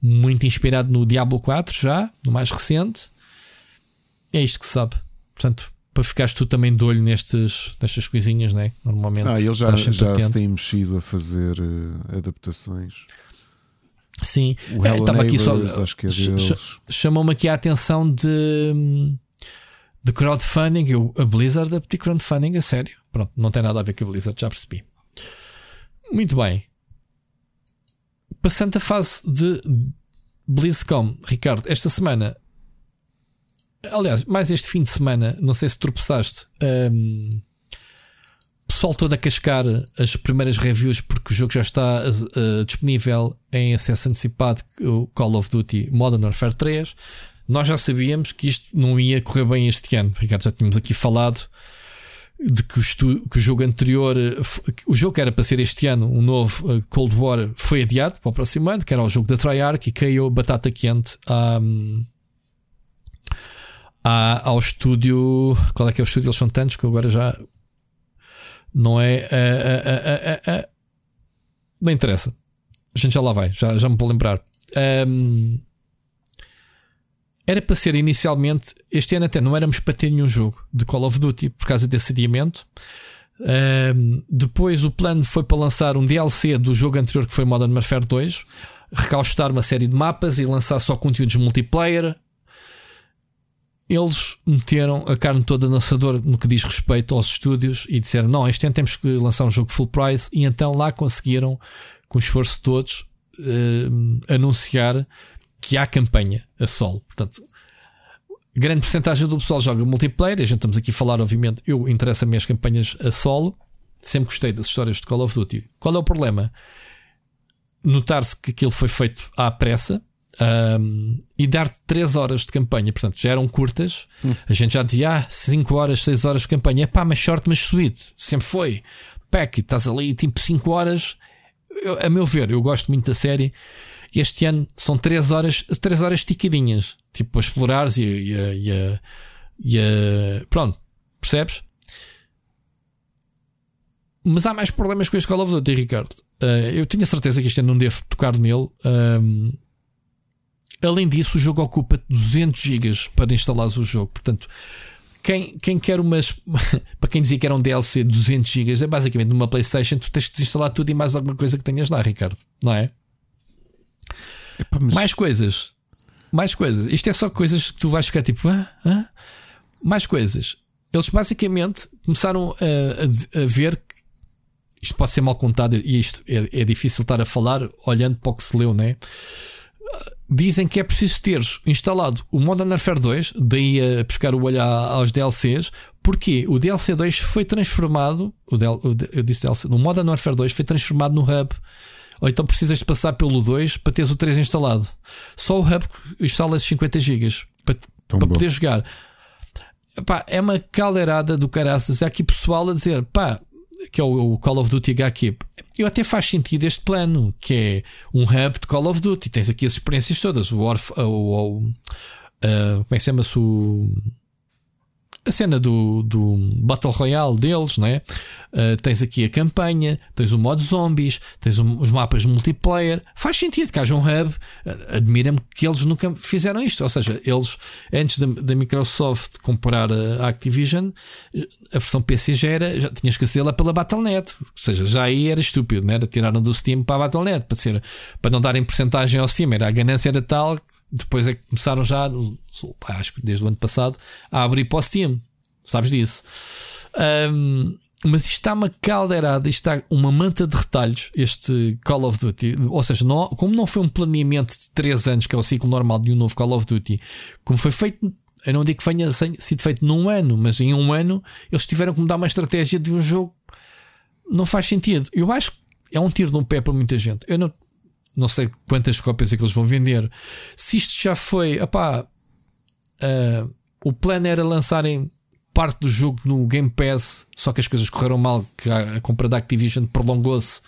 muito inspirado no Diablo 4, já, no mais recente. É isto que se sabe. Portanto, para ficares tu também de olho nestes, nestas coisinhas, né? Normalmente. Ah, ele já, já se tem mexido a fazer uh, adaptações. Sim, Hello é, aqui só. Acho que é Chamou-me aqui a atenção de hum, de crowdfunding, eu, a Blizzard a pedir crowdfunding a sério. Pronto, não tem nada a ver com a Blizzard, já percebi. Muito bem. Passando a fase de BlizzCon, Ricardo, esta semana, aliás, mais este fim de semana, não sei se tropeçaste, um, pessoal todo a cascar as primeiras reviews porque o jogo já está uh, disponível em acesso antecipado, o Call of Duty Modern Warfare 3 nós já sabíamos que isto não ia correr bem este ano. Ricardo, já tínhamos aqui falado de que o, que o, jogo anterior, o jogo que era para ser este ano, um novo uh, Cold War, foi adiado para o próximo ano, que era o jogo da Treyarch e caiu batata quente à, à, ao estúdio. Qual é que é o estúdio? Eles são tantos que agora já não é. Uh, uh, não interessa. A gente já lá vai, já, já me vou lembrar. Um, era para ser inicialmente, este ano até não éramos para ter nenhum jogo de Call of Duty por causa desse adiamento. Um, depois o plano foi para lançar um DLC do jogo anterior que foi Modern Warfare 2, recaustar uma série de mapas e lançar só conteúdos multiplayer. Eles meteram a carne toda no assador no que diz respeito aos estúdios e disseram: Não, este ano temos que lançar um jogo full price. E então lá conseguiram, com o esforço de todos, uh, anunciar que há campanha a solo. Portanto, grande porcentagem do pessoal joga multiplayer. A gente estamos aqui a falar, obviamente, eu interessa-me as campanhas a solo. Sempre gostei das histórias de Call of Duty. Qual é o problema? Notar-se que aquilo foi feito à pressa. um, e dar 3 horas de campanha. Portanto, já eram curtas. Hum. A gente já dizia ah, 5 horas, 6 horas de campanha. É pá, mas short, mas sweet. Sempre foi. Pack, estás ali tipo 5 horas. Eu, a meu ver, eu gosto muito da série. Este ano são 3 horas, 3 horas esticadinhas. Tipo, a explorares e, e, e, e, e Pronto, percebes? Mas há mais problemas com este Call of Duty, Ricardo. Uh, eu tinha certeza que este ano não devo tocar nele. Um, além disso, o jogo ocupa 200 GB para instalar o jogo. Portanto, quem, quem quer umas. para quem dizia que era um DLC de 200 GB, é basicamente numa PlayStation, tu tens de desinstalar tudo e mais alguma coisa que tenhas lá, Ricardo. Não é? Epa, mas... Mais coisas. Mais coisas. Isto é só coisas que tu vais ficar tipo. Ah, ah? Mais coisas. Eles basicamente começaram a, a, a ver isto pode ser mal contado e isto é, é, difícil estar a falar olhando para o que se leu, né? Dizem que é preciso teres instalado o Modern Warfare 2, daí a buscar o olho aos DLCs, porque o DLC 2 foi transformado, o, del, o eu disse DLC, no Modern Warfare 2 foi transformado no Hub. Ou então precisas de passar pelo 2 para teres o 3 instalado. Só o Hub instala esses 50 GB para, para poder jogar. Pá, é uma caldeirada do caraças. Há aqui pessoal a dizer: pá, que é o, Call of Duty HQ, eu até faz sentido este plano, que é um hub de Call of Duty. Tens aqui as experiências todas, o Warf, o, o, uh, como é que chama-se o a cena do, do Battle Royale deles, não é? Uh, tens aqui a campanha, tens o modo zombies, tens um, os mapas multiplayer. Faz sentido que haja um hub. Uh, Admira-me que eles nunca fizeram isto. Ou seja, eles, antes da, Microsoft comprar a Activision, a versão PC já era, já tinhas que acê-la pela Battle.net. Ou seja, já aí era estúpido, não era? Tiraram do Steam para a Battle.net para, ser, para não darem porcentagem ao Steam. Era, a ganância era tal depois é que começaram já, acho que desde o ano passado, a abrir para o Steam. Sabes disso? Um, mas isto está uma caldeirada, isto está uma manta de retalhos, este Call of Duty. Ou seja, não, como não foi um planeamento de 3 anos, que é o ciclo normal de um novo Call of Duty, como foi feito, eu não digo que tenha sido feito num ano, mas em um ano eles tiveram que mudar uma estratégia de um jogo. Não faz sentido. Eu acho que é um tiro no pé para muita gente. Eu não, não sei quantas cópias é que eles vão vender. Se isto já foi, opá, uh, o plano era lançarem parte do jogo no Game Pass, só que as coisas correram mal, que a, a compra da Activision prolongou-se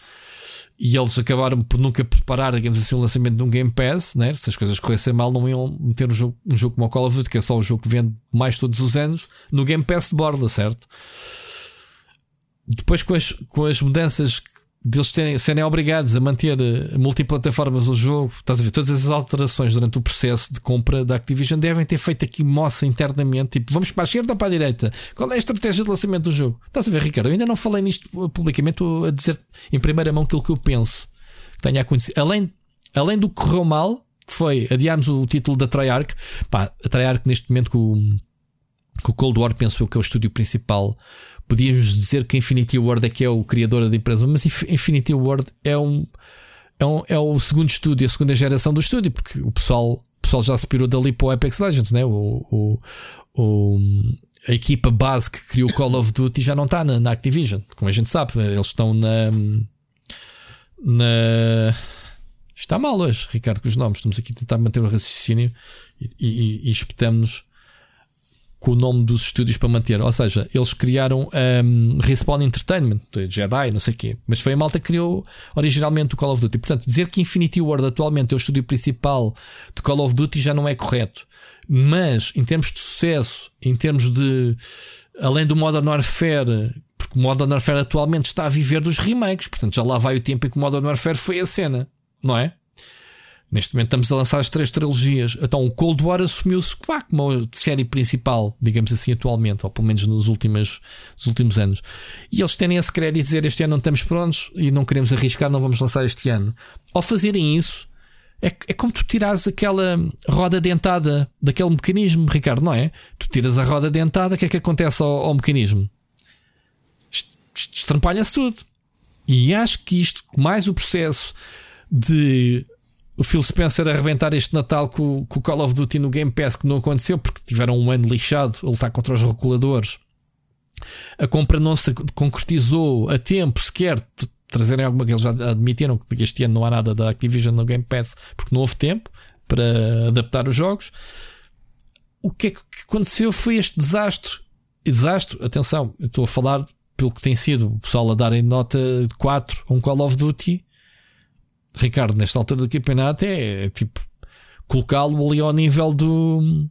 e eles acabaram por nunca preparar, digamos assim, o lançamento de um Game Pass, né? se as coisas corressem mal, não iam meter um jogo, um jogo como o Call of Duty, que é só o jogo que vende mais todos os anos, no Game Pass de borda, certo? Depois com as, com as mudanças deles terem, serem obrigados a manter eh, multiplataformas o jogo, estás a ver? Todas as alterações durante o processo de compra da Activision devem ter feito aqui moça internamente, tipo, vamos para a esquerda ou para a direita? Qual é a estratégia de lançamento do jogo? Estás a ver, Ricardo? Eu ainda não falei nisto publicamente, estou a dizer em primeira mão aquilo que eu penso tenha acontecido. Além, além do que correu mal, que foi adiarmos o título da Treyarch, pá, a Treyarch neste momento com, com o Cold War, penso eu que é o estúdio principal podíamos dizer que Infinity Ward é que é o criador da empresa, mas Infinity Ward é um, é, um, é o segundo estúdio, a segunda geração do estúdio, porque o pessoal, o pessoal já se pirou dali para o Apex Legends, né? o, o, o a equipa base que criou Call of Duty já não está na, na, Activision, como a gente sabe, eles estão na. na Está mal hoje, Ricardo, com os nomes. Estamos aqui a tentar manter o raciocínio e, e, e espetamos com o nome dos estúdios para manter. Ou seja, eles criaram um, Respawn Entertainment, Jedi, não sei o quê. Mas foi a malta que criou originalmente o Call of Duty. Portanto, dizer que Infinity Ward atualmente é o estúdio principal de Call of Duty já não é correto. Mas, em termos de sucesso, em termos de. Além do Modern Warfare, porque o Modern Warfare atualmente está a viver dos remakes. Portanto, já lá vai o tempo em que o Modern Warfare foi a cena, não é? Neste momento estamos a lançar as três trilogias. Então o Cold War assumiu-se como a série principal, digamos assim, atualmente, ou pelo menos nos últimos, nos últimos anos. E eles têm esse crédito de dizer este ano não estamos prontos e não queremos arriscar, não vamos lançar este ano. Ao fazerem isso, é, é como tu tiras aquela roda dentada daquele mecanismo, Ricardo, não é? Tu tiras a roda dentada, o que é que acontece ao, ao mecanismo? Estrampalha-se tudo. E acho que isto, mais o processo de o Phil Spencer arrebentar este Natal com, com o Call of Duty no Game Pass, que não aconteceu porque tiveram um ano lixado, ele está contra os reguladores. A compra não se concretizou a tempo sequer trazerem alguma. Eles já admitiram que este ano não há nada da Activision no Game Pass porque não houve tempo. para adaptar os jogos. O que é que aconteceu foi este desastre. Desastre, atenção, eu estou a falar pelo que tem sido o pessoal a darem nota de 4 a um Call of Duty. Ricardo, nesta altura do campeonato, é, é tipo colocá-lo ali ao nível do,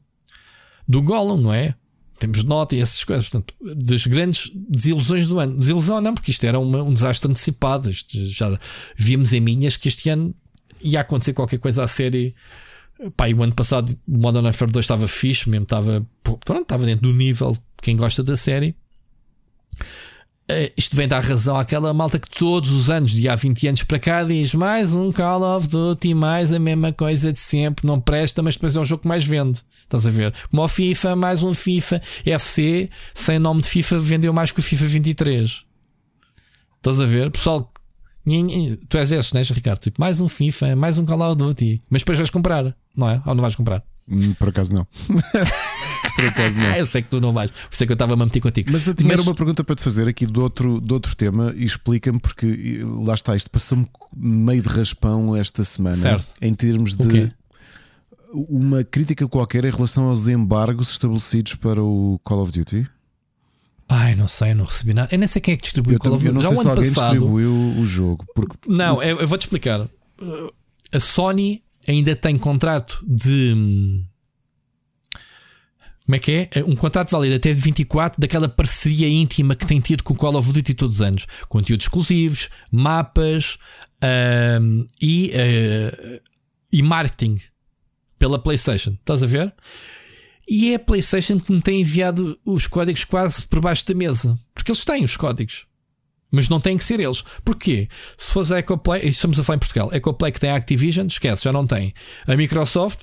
do Gollum, não é? Temos nota e essas coisas. Portanto, das grandes desilusões do ano. Desilusão não, porque isto era uma, um desastre antecipado. Isto já víamos em minhas que este ano ia acontecer qualquer coisa à série. Pá, e o ano passado Modern Warfare 2 estava fixe, mesmo estava, pronto, estava dentro do nível de quem gosta da série. Uh, isto vem dar razão àquela malta que todos os anos, de há 20 anos para cá, diz mais um Call of Duty, mais a mesma coisa de sempre, não presta, mas depois é o jogo que mais vende. Estás a ver? Como o FIFA, mais um FIFA FC, sem nome de FIFA, vendeu mais que o FIFA 23. Estás a ver? Pessoal, tu és esses, não és, Ricardo? Tipo, mais um FIFA, mais um Call of Duty, mas depois vais comprar, não é? Ou não vais comprar? Hum, por acaso não. Por acaso não. eu sei que tu não vais, por isso é que eu estava a meter contigo. Mas eu tinha Mas... uma pergunta para te fazer aqui do outro, do outro tema e explica-me, porque lá está, isto passou-me meio de raspão esta semana certo. em termos de uma crítica qualquer em relação aos embargos estabelecidos para o Call of Duty. Ai, não sei, não recebi nada. Eu nem sei quem é que distribuiu o Call of Duty. Já sei se alguém passado... distribuiu o jogo. Porque... Não, eu, eu vou-te explicar. A Sony ainda tem contrato de como é que é? é? Um contrato válido até de 24 daquela parceria íntima que tem tido com o Call of Duty todos os anos. Conteúdos exclusivos, mapas um, e, uh, e marketing pela PlayStation. Estás a ver? E é a PlayStation que me tem enviado os códigos quase por baixo da mesa. Porque eles têm os códigos. Mas não têm que ser eles. Porquê? Se fosse a Ecoplay, estamos a falar em Portugal, a Ecoplay que tem a Activision, esquece, já não tem. A Microsoft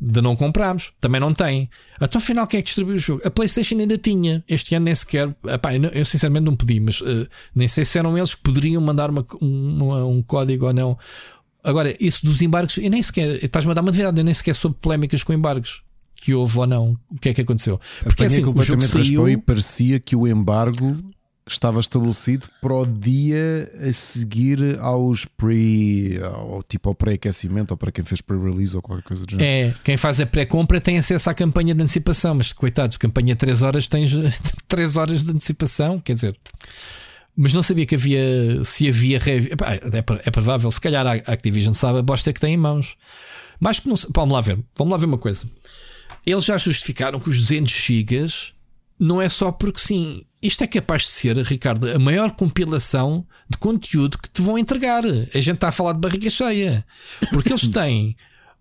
de não comprarmos. Também não tem. Até o final, quem é que distribuiu o jogo? A PlayStation ainda tinha. Este ano nem sequer. Epá, eu sinceramente não pedi, mas uh, nem sei se eram eles que poderiam mandar uma, um, um código ou não. Agora, isso dos embargos, eu nem sequer. Estás-me a dar uma verdade, eu nem sequer soube polémicas com embargos. Que houve ou não. O que é que aconteceu? Porque assim, o jogo saiu... e parecia que o embargo estava estabelecido para o dia a seguir aos pre. Ao, tipo ao pré-aquecimento ou para quem fez pre-release ou qualquer coisa do género. É, quem faz a pré-compra tem acesso à campanha de antecipação, mas coitados, campanha 3 horas tens 3 horas de antecipação, quer dizer. Mas não sabia que havia. Se havia. É, é provável, se calhar a Activision sabe a bosta que tem em mãos. Mas que não. Vamos lá ver, vamos lá ver uma coisa. Eles já justificaram que os 200 GB não é só porque sim. Isto é capaz de ser, Ricardo, a maior compilação de conteúdo que te vão entregar. A gente está a falar de barriga cheia. Porque eles têm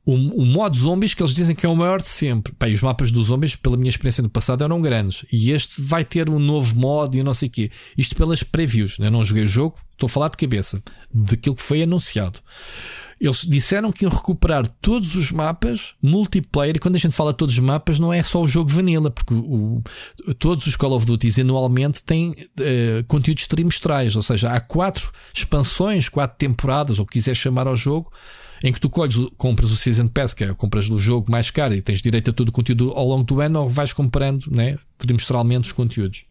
o, o modo zombies que eles dizem que é o maior de sempre. Pá, os mapas dos zombies, pela minha experiência no passado, eram grandes. E este vai ter um novo modo e não sei o quê. Isto pelas previews. Né? Eu não joguei o jogo, estou a falar de cabeça. Daquilo que foi anunciado. Eles disseram que iam recuperar todos os mapas multiplayer. E quando a gente fala todos os mapas, não é só o jogo vanilla, porque o, todos os Call of Duty anualmente têm uh, conteúdos trimestrais. Ou seja, há quatro expansões, quatro temporadas, ou quiser chamar ao jogo, em que tu colhes, compras o Season Pass, que é compras do jogo mais caro e tens direito a todo o conteúdo ao longo do ano, ou vais comprando né, trimestralmente os conteúdos.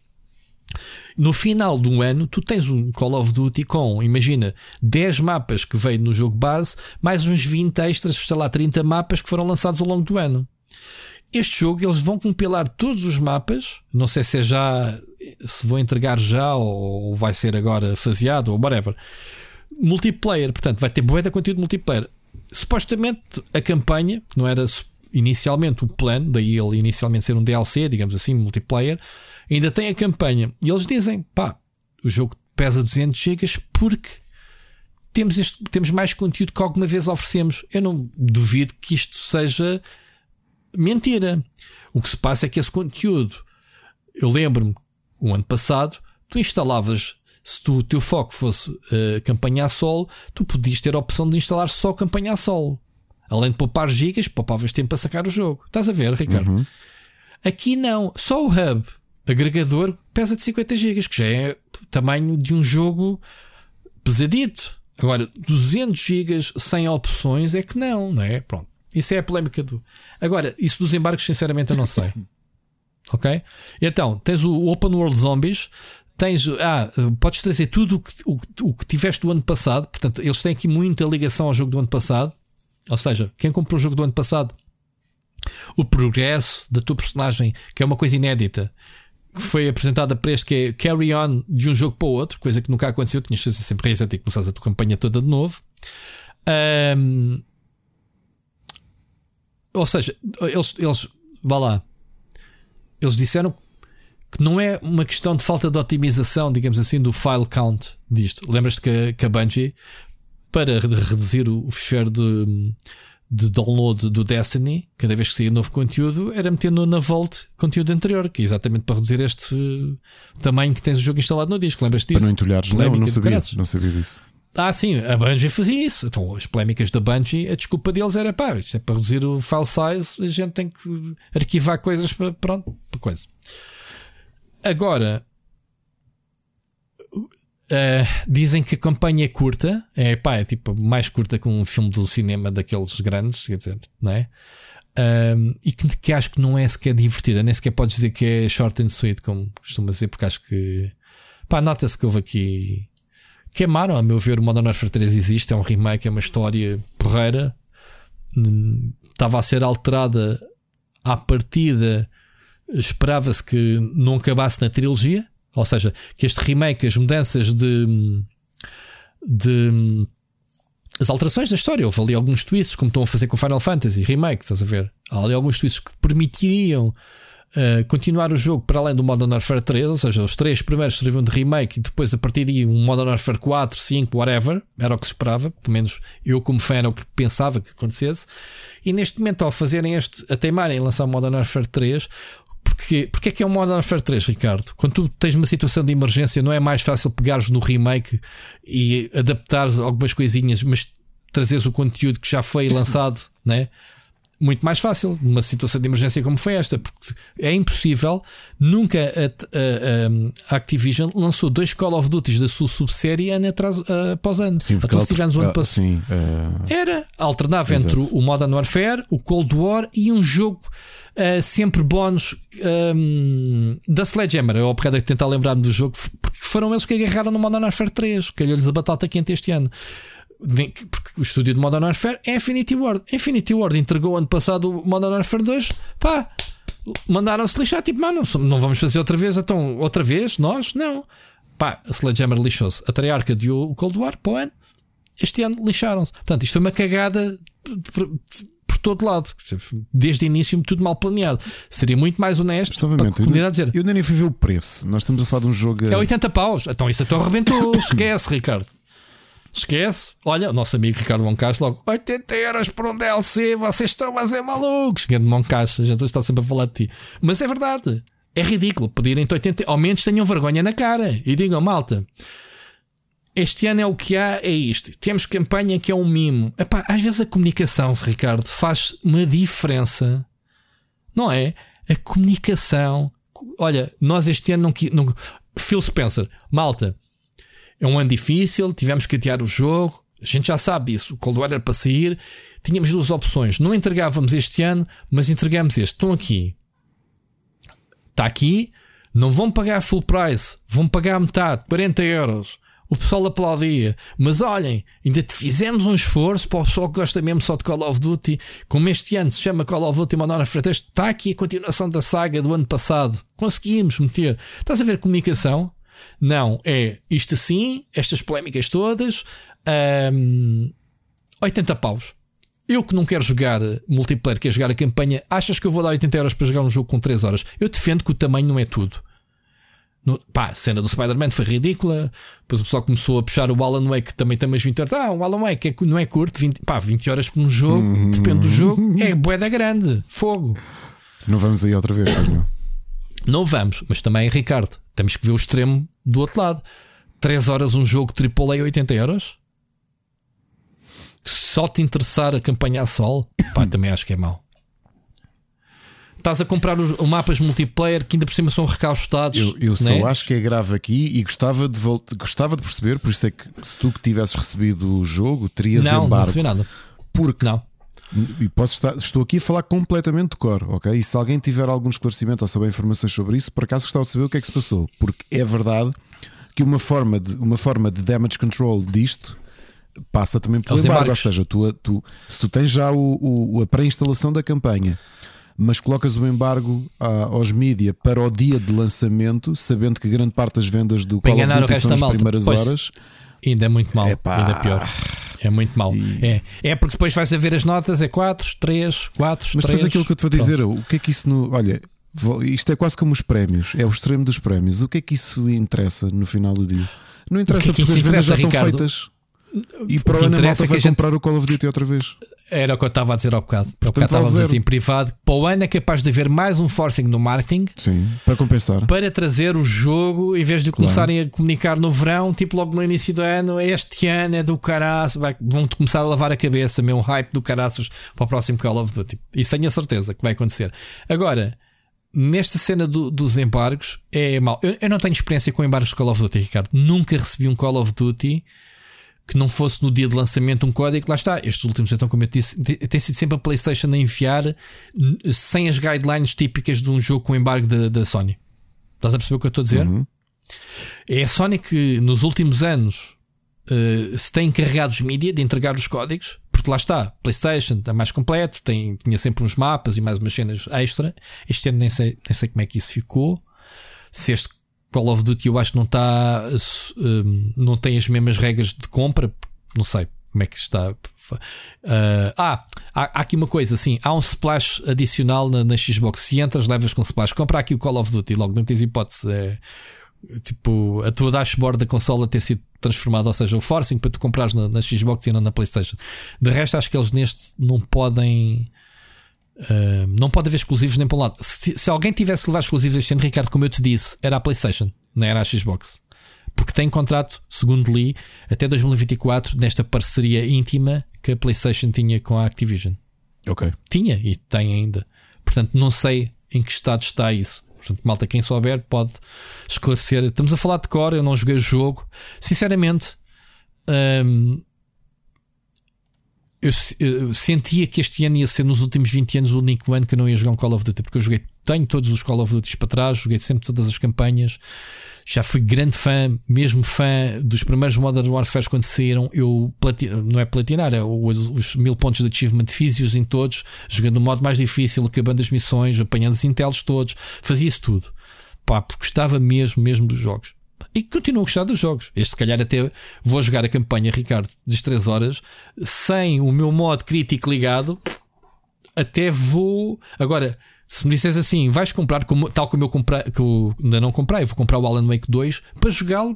No final do ano, tu tens um Call of Duty com, imagina, 10 mapas que veio no jogo base, mais uns 20 extras, sei lá, 30 mapas que foram lançados ao longo do ano. Este jogo eles vão compilar todos os mapas, não sei se é já, se vão entregar já ou vai ser agora faseado ou whatever. Multiplayer, portanto, vai ter boa de conteúdo multiplayer. Supostamente a campanha, que não era inicialmente o plano, daí ele inicialmente ser um DLC, digamos assim, multiplayer ainda tem a campanha. E eles dizem: pá, o jogo pesa 200 GB porque temos, este, temos mais conteúdo que alguma vez oferecemos. Eu não duvido que isto seja mentira. O que se passa é que esse conteúdo, eu lembro-me, o ano passado, tu instalavas. Se tu, o teu foco fosse uh, campanha a solo, tu podias ter a opção de instalar só campanha a solo. Além de poupar gigas, poupavas tempo para sacar o jogo. Estás a ver, Ricardo? Uhum. Aqui não, só o hub agregador pesa de 50 GB, que já é tamanho de um jogo pesadito. Agora, 200 GB sem opções é que não, não é? Pronto. Isso é a polémica do. Agora, isso dos embarques, sinceramente, eu não sei. ok? Então, tens o Open World Zombies, tens. Ah, podes trazer tudo o que, o, o que tiveste do ano passado. Portanto, eles têm aqui muita ligação ao jogo do ano passado. Ou seja, quem comprou o jogo do ano passado, o progresso da tua personagem, que é uma coisa inédita, que foi apresentada para este, que é carry on de um jogo para o outro, coisa que nunca aconteceu. Tinhas fazer sempre reset e começares a tua campanha toda de novo. Um, ou seja, eles, eles, vá lá, eles disseram que não é uma questão de falta de otimização, digamos assim, do file count disto. Lembras-te que, que, a Bungie, para reduzir o fecheiro de, de download do Destiny, cada vez que saía novo conteúdo, era metendo na Vault conteúdo anterior, que é exatamente para reduzir este uh, tamanho que tens o jogo instalado no disco. Lembras disso? Para não entulhares, não, não sabia, não sabia disso. Ah, sim, a Bungie fazia isso. Então, as polémicas da Bungie, a desculpa deles era pá, isto é para reduzir o file size, a gente tem que arquivar coisas para, pronto, para coisa. Agora, Uh, dizem que a campanha é curta, é pá, é tipo mais curta que um filme do cinema daqueles grandes, quer dizer, não é? Uh, e que, que, acho que não é sequer divertida, nem sequer podes dizer que é short and sweet, como costuma dizer, porque acho que pá, nota-se que houve aqui queimaram, a meu ver, o Modern Warfare 3 existe, é um remake, é uma história porreira, hum, estava a ser alterada à partida, esperava-se que não acabasse na trilogia ou seja, que este remake, as mudanças de. de as alterações da história, houve ali alguns twists, como estão a fazer com Final Fantasy Remake, estás a ver? Há ali alguns twists que permitiriam uh, continuar o jogo para além do Modern Warfare 3, ou seja, os três primeiros serviam de remake e depois a partir daí um Modern Warfare 4, 5, whatever, era o que se esperava, pelo menos eu como fã era o que pensava que acontecesse. E neste momento, ao fazerem este, a teimarem em lançar o Modern Warfare 3, porque, porque é que é um Modern Warfare 3, Ricardo? Quando tu tens uma situação de emergência, não é mais fácil pegares no remake e adaptares algumas coisinhas, mas trazeres o conteúdo que já foi lançado, né? Muito mais fácil numa situação de emergência como foi esta, porque é impossível. Nunca a, a, a Activision lançou dois Call of Duty da sua subsérie ano atrás, uh, após ano. Sim, então, se tivemos o ano passado. Uh... Era, alternava Exato. entre o Modern Warfare, o Cold War e um jogo uh, sempre bónus um, da Sledgehammer. Eu, ao bocado, tentar lembrar-me do jogo, porque foram eles que agarraram no Modern Warfare 3, calhou-lhes a batata quente este ano. Porque o estúdio de Modern Warfare é Infinity Ward. Infinity Ward entregou ano passado o Modern Warfare 2. Pá, mandaram-se lixar. Tipo, mano, não vamos fazer outra vez. Então, outra vez? Nós? Não. Pá, a Sledgehammer lixou-se. A Treyarch deu o Cold War para o ano. Este ano lixaram-se. Portanto, isto foi uma cagada por todo lado. Desde o início, tudo mal planeado. Seria muito mais honesto para a comunidade dizer. Eu nem fui ver o preço. Nós estamos a falar de um jogo. É 80 paus. Então isso até arrebentou. Esquece, Ricardo. Esquece. Olha, o nosso amigo Ricardo Moncacho logo 80 euros por um DLC. Vocês estão a ser malucos. Grande Moncacho, a gente está sempre a falar de ti. Mas é verdade. É ridículo pedirem 80. Ao menos tenham vergonha na cara e digam, malta este ano é o que há, é isto. Temos campanha que é um mimo. Epá, às vezes a comunicação, Ricardo, faz uma diferença. Não é? A comunicação. Olha, nós este ano não. não Phil Spencer, malta, é um ano difícil, tivemos que adiar o jogo. A gente já sabe disso. O Cold War era para sair. Tínhamos duas opções. Não entregávamos este ano, mas entregamos este. Estão aqui. Está aqui. Não vão pagar full price. Vão pagar metade, 40 euros o pessoal aplaudia. Mas olhem, ainda fizemos um esforço para o pessoal que gosta mesmo só de Call of Duty. Como este ano se chama Call of Duty Modern Warfare 3, está aqui a continuação da saga do ano passado. Conseguimos meter. Estás a ver comunicação? Não, é isto assim, estas polémicas todas, um, 80 paus. Eu que não quero jogar multiplayer, quero jogar a campanha, achas que eu vou dar 80 euros para jogar um jogo com 3 horas? Eu defendo que o tamanho não é tudo. No, pá, a cena do Spider-Man foi ridícula. Depois o pessoal começou a puxar o Alan Wake, que também tem umas 20 horas. Ah, o Alan Wake é, não é curto, 20, pá, 20 horas por um jogo, uhum. depende do jogo, é boeda grande, fogo. Não vamos aí outra vez, não? Não vamos, mas também, Ricardo, temos que ver o extremo do outro lado. 3 horas um jogo AAA 80 euros? Só te interessar a campanha a sol? Pá, também acho que é mau estás a comprar os, mapas multiplayer que ainda por cima são recaustados. Eu, eu só é? acho que é grave aqui e gostava de, gostava de perceber, por isso é que se tu que tivesses recebido o jogo, terias não, embargo. Não, não nada. Porque não. E posso estar, estou aqui a falar completamente de cor, ok? E se alguém tiver algum esclarecimento ou saber informações sobre isso, por acaso gostava de saber o que é que se passou. Porque é verdade que uma forma de, uma forma de damage control disto passa também pelo Aos embargo. Ou seja, tu, tu- se tu tens já o, o- a pré-instalação da campanha, mas colocas o embargo aos mídia para o dia de lançamento, sabendo que grande parte das vendas do Para Call of Duty são nas malta. primeiras Pois. horas. Ainda é muito mal. Epá. Ainda pior. É muito mal. E- É. é porque depois vais a ver as notas, é 4, 3, 4, Mas 3. depois aquilo que eu te vou dizer, o que é que isso no. Olha, isto é quase como os prémios, é o extremo dos prémios. O que é que isso interessa no final do dia? Não interessa O que é que porque as vendas já interessa, estão Ricardo? feitas. E para O ano a interessa malta é vai a gente- comprar o Call of Duty outra vez. Era o que eu estava a dizer ao bocado. Portanto, bocado estava a dizer assim em privado. Para o ano é capaz de haver mais um forcing no marketing Sim, para compensar. para trazer o jogo em vez de começarem a comunicar no verão, tipo logo no início do ano. Este ano é do caraças, vai- vão-te começar a lavar a cabeça, meu hype do caraças para o próximo Call of Duty. Isso tenho a certeza que vai acontecer. Agora, nesta cena do- dos embargos, é mau. Eu, eu não tenho experiência com embargos de Call of Duty, Ricardo. Nunca recebi um Call of Duty que não fosse no dia de lançamento um código, lá está. Estes últimos, então, como eu disse, te- tem sido sempre a PlayStation a enviar n- sem as guidelines típicas de um jogo com embargo da, da Sony. Estás a perceber o que eu estou a dizer? Uhum. É a Sony que nos últimos anos eh, se tem encarregado os mídia de entregar os códigos, porque lá está, PlayStation é mais completo, tem, tinha sempre uns mapas e mais umas cenas extra. Este ano nem sei, nem sei como é que isso ficou. Se este Call of Duty eu acho que não está, eh, não tem as mesmas regras de compra, não sei como é que está. Ah, ah, há, há aqui uma coisa assim: há um splash adicional na, na Xbox. Se entras, levas com splash. Compra aqui o Call of Duty, logo não tens hipótese. É, tipo, a tua dashboard da consola ter sido transformada, ou seja, o forcing para tu comprares na, na Xbox e não na PlayStation. De resto, acho que eles neste não podem. Não pode haver exclusivos nem para um lado. Se, se alguém tivesse que levar exclusivos este ano, Ricardo, como eu te disse, era a PlayStation, não era a Xbox. Porque tem contrato, segundo li, até 2024, nesta parceria íntima que a PlayStation tinha com a Activision. Ok. Tinha e tem ainda. Portanto, não sei em que estado está isso. Portanto, malta, quem souber pode esclarecer. Estamos a falar de core, eu não joguei o jogo. Sinceramente, hum, eu, eu sentia que este ano ia ser nos últimos 20 anos o único ano que eu não ia jogar um Call of Duty, porque eu joguei, tenho todos os Call of Duty para trás, joguei sempre todas as campanhas. Já fui grande fã, mesmo fã dos primeiros Modern Warfare quando saíram. Eu não é platinar, é os, os mil pontos de achievement físicos em todos, jogando no modo mais difícil, acabando as missões, apanhando os intels todos, fazia isso tudo. Pá, porque gostava mesmo, mesmo dos jogos. E continuo a gostar dos jogos. Este, se calhar, até vou jogar a campanha, Ricardo, das 3 horas, sem o meu modo crítico ligado. Até vou. Agora, se me disseres assim, vais comprar, como- tal como eu comprei, que eu ainda não comprei, vou comprar o Alan Wake 2 para jogá-lo,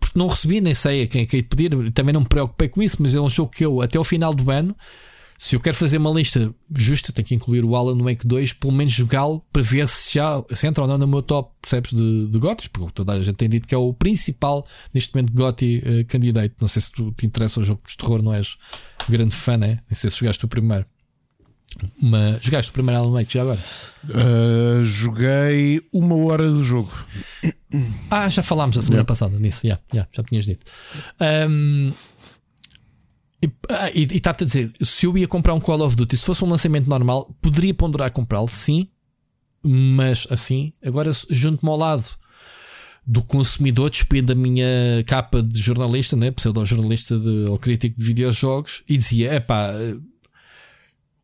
porque não recebi, nem sei a quem é que hei de pedir, também não me preocupei com isso, mas é um jogo que eu, até ao final do ano, se eu quero fazer uma lista justa, tenho que incluir o Alan Wake 2, pelo menos jogá-lo para ver se já se entra ou não no meu top, percebes, de, de Gotis, porque toda a gente tem dito que é o principal neste momento Goti eh, candidato. Não sei se tu te interessa o jogo de terror, não és grande fã, né? Nem sei se jogaste o primeiro. Mas jogaste o primeiro Alan Wake já agora? Uh, joguei uma hora do jogo. Ah, já falámos a semana Yeah. passada nisso, yeah, yeah, já tinhas dito. Ahm, e ah, está-te a dizer: se eu ia comprar um Call of Duty, se fosse um lançamento normal, poderia ponderar comprá-lo, sim, mas assim, agora junto-me ao lado do consumidor, despindo a minha capa de jornalista, né, pseudo-jornalista ou crítico de videojogos, e dizia: epá,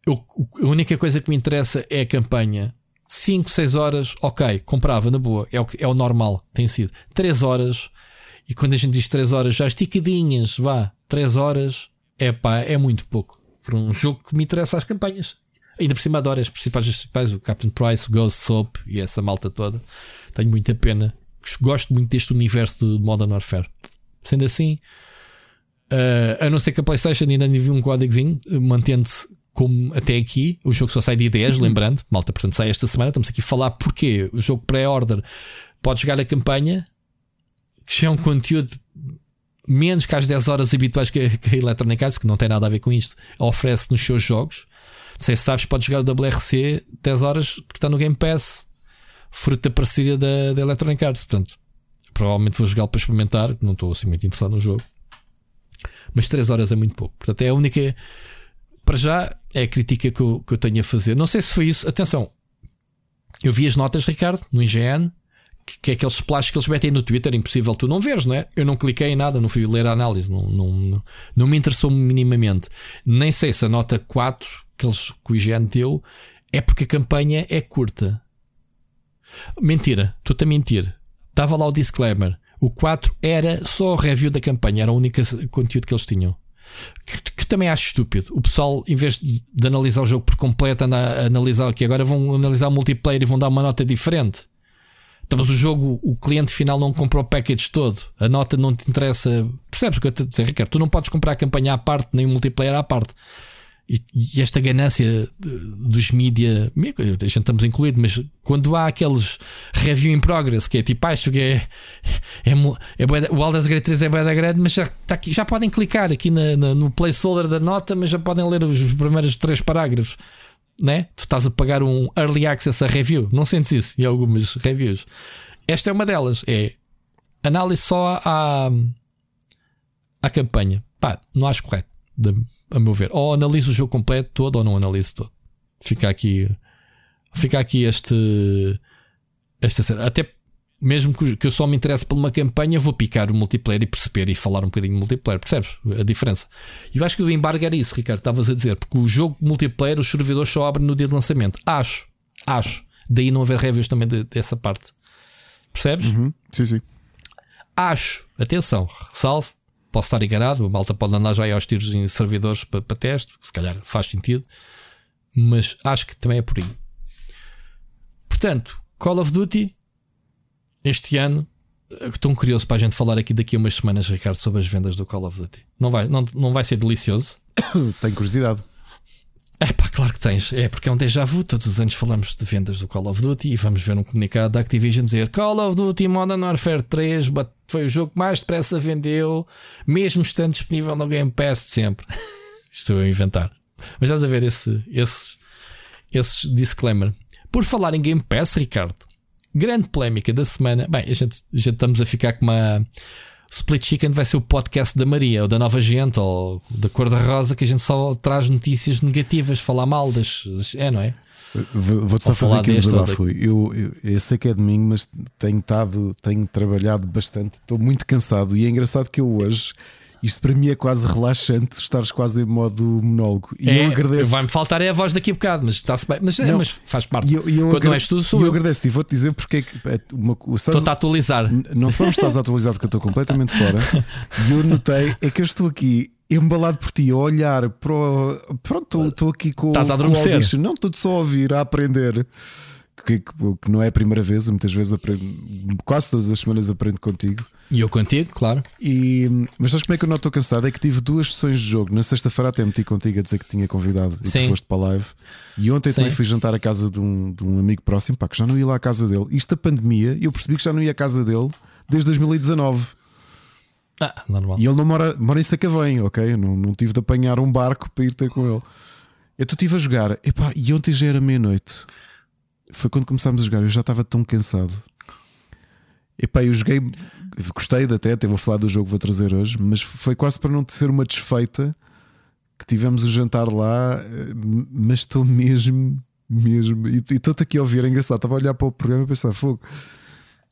eu, a única coisa que me interessa é a campanha. 5, 6 horas, ok, comprava na boa, é o, é o normal, tem sido. 3 horas, e quando a gente diz 3 horas, já esticadinhas, vá, 3 horas, é pá, é muito pouco. Para um jogo que me interessa as campanhas. Ainda por cima adoro as principais, as principais, o Captain Price, o Ghost Soap e essa malta toda. Tenho muita pena. Gosto muito deste universo de Modern Warfare. Sendo assim, Uh, a não ser que a PlayStation ainda envie um códigozinho, mantendo-se como até aqui. O jogo só sai dia 10, lembrando, malta, portanto sai esta semana. Estamos aqui a falar porque o jogo pré-order pode jogar a campanha, que já é um conteúdo menos que as 10 horas habituais que, que a Electronic Arts, que não tem nada a ver com isto, oferece nos seus jogos. Não sei se sabes, pode jogar o WRC 10 horas porque está no Game Pass, fruto da parceria da, da Electronic Arts. Portanto, provavelmente vou jogá-lo para experimentar, não estou assim muito interessado no jogo mas 3 horas é muito pouco. Portanto, é a única. Para já, é a crítica que eu, que eu tenho a fazer. Não sei se foi isso. Atenção, eu vi as notas, Ricardo, no IGN, que é aqueles splash que eles metem no Twitter, impossível tu não veres, não é? Eu não cliquei em nada, não fui ler a análise, não, não, não, me interessou minimamente. Nem sei se a nota 4 que, eles, que o IGN deu é porque a campanha é curta. Mentira, estou-te a mentir. Estava lá o disclaimer. O 4 era só o review da campanha, era o único conteúdo que eles tinham. Que, que, também acho estúpido. O pessoal, em vez de, de analisar o jogo por completo, anda a analisar que agora vão analisar o multiplayer e vão dar uma nota diferente. Mas o jogo, o cliente final não comprou o package todo. A nota não te interessa. Percebes o que eu estou a dizer, Ricardo? Tu não podes comprar a campanha à parte, nem o multiplayer à parte. E, e esta ganância dos mídia, a gente estamos incluído, mas quando há aqueles review in progress, que é tipo, ah, isto é, é, é, é o Aldous Great 3 é bem da grande, mas já, tá aqui, já podem clicar aqui na, na, no placeholder da nota, mas já podem ler os primeiros três parágrafos. Né? Tu estás a pagar um early access a review, não sentes isso em algumas reviews. Esta é uma delas, é análise só à, à campanha. Pá, não acho correto a meu ver. Ou analiso o jogo completo todo ou não analiso todo. Fica aqui. Fica aqui este. Esta cena. Até mesmo que eu só me interesse por uma campanha, vou picar o multiplayer e perceber e falar um bocadinho de multiplayer. Percebes a diferença? E eu acho que o embargo era isso, Ricardo. Estavas a dizer, porque o jogo multiplayer, os servidores só abrem no dia de lançamento. Acho, acho. Daí não haver reviews também dessa parte. Percebes? Uhum. Sim, sim. Acho, atenção, salve, Posso estar enganado, a malta pode andar já aí aos tiros em servidores para, para teste, se calhar faz sentido, mas acho que também é por aí. Portanto, Call of Duty, este ano, estou curioso para a gente falar aqui daqui a umas semanas, Ricardo, sobre as vendas do Call of Duty. Não vai, não, não vai ser delicioso? Tenho curiosidade. É pá, claro que tens. É porque é um déjà vu. Todos os anos falamos de vendas do Call of Duty e vamos ver um comunicado da Activision dizer Call of Duty Modern Warfare 3 foi o jogo que mais depressa vendeu, mesmo estando disponível no Game Pass de sempre. Estou a inventar. Mas estás a ver esse, esse, esse disclaimer. Por falar em Game Pass, Ricardo, grande polémica da semana. Bem, a gente, a gente estamos a ficar com uma Split Chicken vai ser o podcast da Maria, ou da Nova Gente, ou da Cor da Rosa, que a gente só traz notícias negativas, falar mal das. É, não é? Vou-te só fazer aqui um desabafo. Eu, eu, eu, sei que é domingo, mas tenho, estado, tenho trabalhado bastante, estou muito cansado e é engraçado que eu hoje isto para mim é quase relaxante, estares quase em modo monólogo. E é, eu agradeço. Vai-me faltar é a voz daqui a bocado, mas está-se bem. Mas, é, mas faz parte. Eu, eu Quando não és tu, sou eu. eu agradeço e vou-te dizer porque é que. É uma, estou a atualizar. Não só me estás a atualizar porque eu estou completamente fora. e eu notei é que eu estou aqui embalado por ti, a olhar para o. Pronto, estou aqui com. Estás a adormecer. Não, estou só a ouvir, a aprender. Que, que, que, não é a primeira vez, muitas vezes aprendo, quase todas as semanas aprendo contigo. E eu contigo, claro. E, mas sabes como é que eu não estou cansado? É que tive duas sessões de jogo. Na sexta-feira até meti contigo a dizer que tinha convidado e Sim. tu foste para a live. E ontem Sim. também fui jantar à casa de um, de um amigo próximo, pá, que já não ia lá à casa dele. Isto da pandemia, eu percebi que já não ia à casa dele desde 2019. Ah, normal. E ele não mora, mora em Sacavém, ok? Eu não, não tive de apanhar um barco para ir ter com ele. Eu estive a jogar, epá, e ontem já era meia-noite. Foi quando começámos a jogar, eu já estava tão cansado. Epá, eu joguei gostei de até, vou falar do jogo que vou trazer hoje, mas foi quase para não ser uma desfeita que tivemos o jantar lá, mas estou mesmo, mesmo, e estou-te aqui a ouvir, é engraçado, estava a olhar para o programa e pensar, fogo.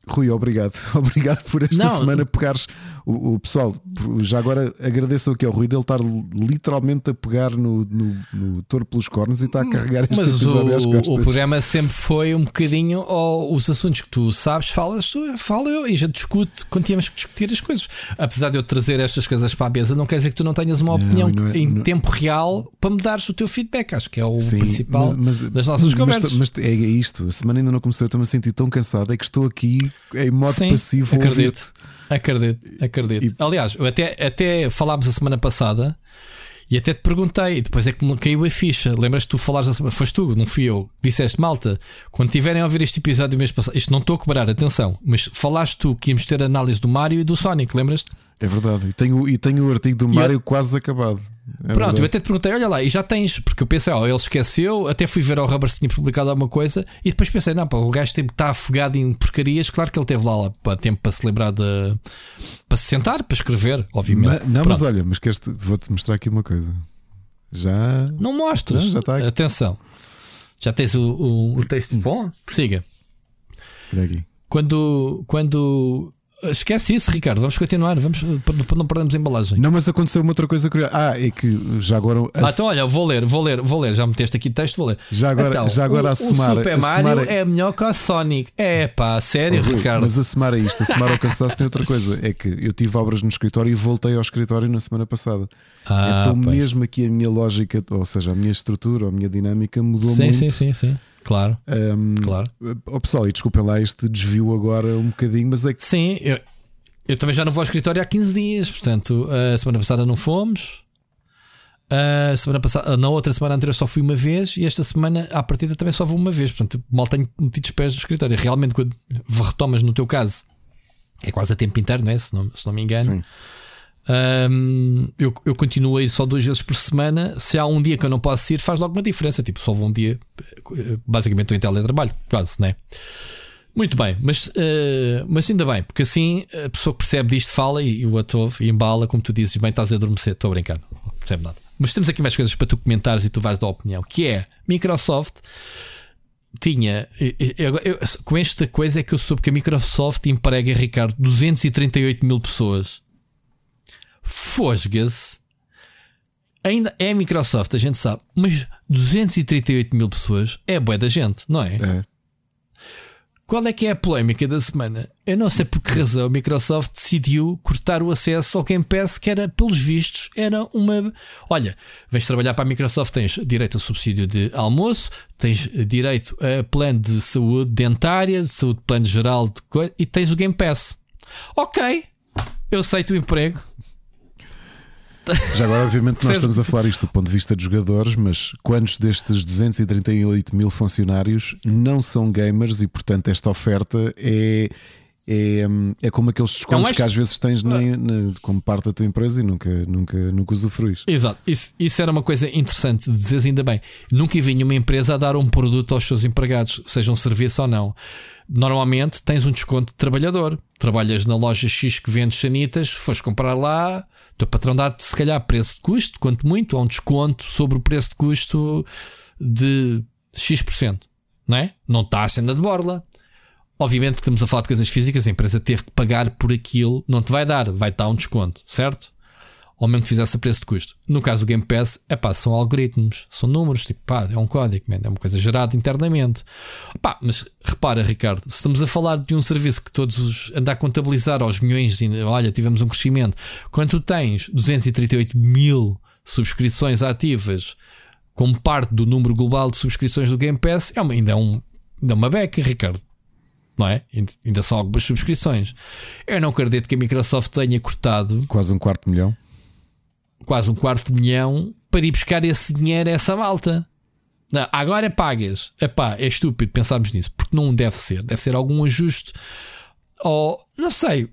Rui, obrigado. Obrigado por esta não, semana pegares o, o, pessoal. Já agora agradeço aqui ao Rui dele estar literalmente a pegar no, no, no touro pelos cornos e está a carregar este Mas episódio o, às costas. O programa sempre foi um bocadinho oh, os assuntos que tu sabes, falas tu, falo eu e já discute quando tínhamos que discutir as coisas. Apesar de eu trazer estas coisas para a mesa, não quer dizer que tu não tenhas uma opinião não, não é, em tempo real para me dares o teu feedback. Acho que é o Sim, principal mas, mas, das nossas conversas. Mas, mas, é isto, a semana ainda não começou, eu estou-me a sentir tão cansado, é que estou aqui em modo Sim, passivo. Acredito, acredito, acredito. E... Aliás, até, até falámos a semana passada e até te perguntei, depois é que me caiu a ficha. Lembras te tu falares a semana, foste tu, não fui eu. Disseste, malta, quando tiverem a ouvir este episódio do mês passado, isto não estou a cobrar, atenção, mas falaste tu que íamos ter análise do Mario e do Sonic, lembras-te? É verdade, e tenho, e tenho o artigo do Mario eu... quase acabado. É Pronto, verdade. eu até te perguntei, olha lá, e já tens, porque eu pensei, ó, ele esqueceu, até fui ver ao Rubber se tinha publicado alguma coisa, e depois pensei, não, pá, o gajo está afogado em porcarias, claro que ele teve lá, lá para tempo para se lembrar de. para se sentar, para escrever, obviamente. Mas, não, Pronto. mas olha, mas vou-te mostrar aqui uma coisa. Já. Não mostras, já, já está Atenção, já tens o, o, o texto bom? Aqui. quando, quando Esquece isso, Ricardo. Vamos continuar. Vamos para não perdermos embalagem. Não, mas aconteceu uma outra coisa curiosa. Ah, é que já agora. A... Ah, então olha, vou ler, vou ler, vou ler. Já meteste aqui texto, vou ler. Já agora, então, já agora o, a somar. O Super Mario é melhor que a Sonic. É pá, sério, oh, Ricardo. Mas a somar a isto, a somar ao cansaço tem outra coisa. É que eu tive obras no escritório e voltei ao escritório na semana passada. Ah, então, pois. mesmo aqui a minha lógica, ou seja, a minha estrutura, a minha dinâmica mudou sim, muito. Sim, sim, sim. Claro. Um, claro. Oh, pessoal, e desculpem lá este desvio agora um bocadinho, mas é que. Sim, eu. Eu também já não vou ao escritório há 15 dias, portanto, a semana passada não fomos. A semana passada, na outra semana anterior só fui uma vez e esta semana à partida também só vou uma vez. Portanto, mal tenho metido os pés no escritório. Realmente, quando retomas no teu caso, é quase a tempo inteiro, né? se, não, se não me engano. Um, eu, eu continuo aí só duas vezes por semana. Se há um dia que eu não posso ir, faz logo uma diferença. Tipo, só vou um dia. Basicamente, estou em teletrabalho, quase, né? Muito bem, mas, uh, mas ainda bem, porque assim a pessoa que percebe disto fala e, e o ouve e embala, como tu dizes, bem, estás a adormecer, estou a brincar, não percebe nada. Mas temos aqui mais coisas para tu comentares e tu vais dar opinião, que é Microsoft tinha eu, eu, com esta coisa é que eu soube que a Microsoft emprega, Ricardo, 238 mil pessoas. Fosga-se. Ainda é a Microsoft, a gente sabe, mas 238 mil pessoas é boa da gente, não é? É. Qual é que é a polémica da semana? Eu não sei por que razão a Microsoft decidiu cortar o acesso ao Game Pass, que era, pelos vistos, era uma. Olha, vens trabalhar para a Microsoft, tens direito a subsídio de almoço, tens direito a plano de saúde dentária, de saúde plano geral de e tens o Game Pass. Ok, eu aceito o emprego, já agora, obviamente, nós estamos a falar isto do ponto de vista de jogadores, mas quantos destes 238 mil funcionários não são gamers e, portanto, esta oferta é. É, é como aqueles descontos que às vezes tens na, na, como parte da tua empresa e nunca, nunca, nunca usufruis. Exato, isso, isso era uma coisa interessante de dizer ainda bem. Nunca vi nenhuma empresa a dar um produto aos seus empregados, seja um serviço ou não. Normalmente tens um desconto de trabalhador. Trabalhas na loja X que vende sanitas, fores comprar lá, teu patrão dá-te, se calhar, preço de custo, quanto muito, ou um desconto sobre o preço de custo de X%. Não é? Não está a cena de borla. Obviamente que estamos a falar de coisas físicas, a empresa teve que pagar por aquilo, não te vai dar, vai dar um desconto, certo? ou mesmo que fizesse a preço de custo. No caso do Game Pass, é pá, são algoritmos, são números, tipo, pá, é um código, man, é uma coisa gerada internamente. Pá, mas repara, Ricardo, se estamos a falar de um serviço que todos os anda a contabilizar aos milhões, e olha, tivemos um crescimento, quando tu tens 238 mil subscrições ativas como parte do número global de subscrições do Game Pass, é uma, ainda, é um, ainda é uma beca, Ricardo. Não é? Ainda são algumas subscrições. Eu não acredito que a Microsoft tenha cortado quase um quarto de milhão quase um quarto de milhão para ir buscar esse dinheiro a essa malta. Não, agora pagas. Epá, é estúpido pensarmos nisso, porque não deve ser. Deve ser algum ajuste. Ou não sei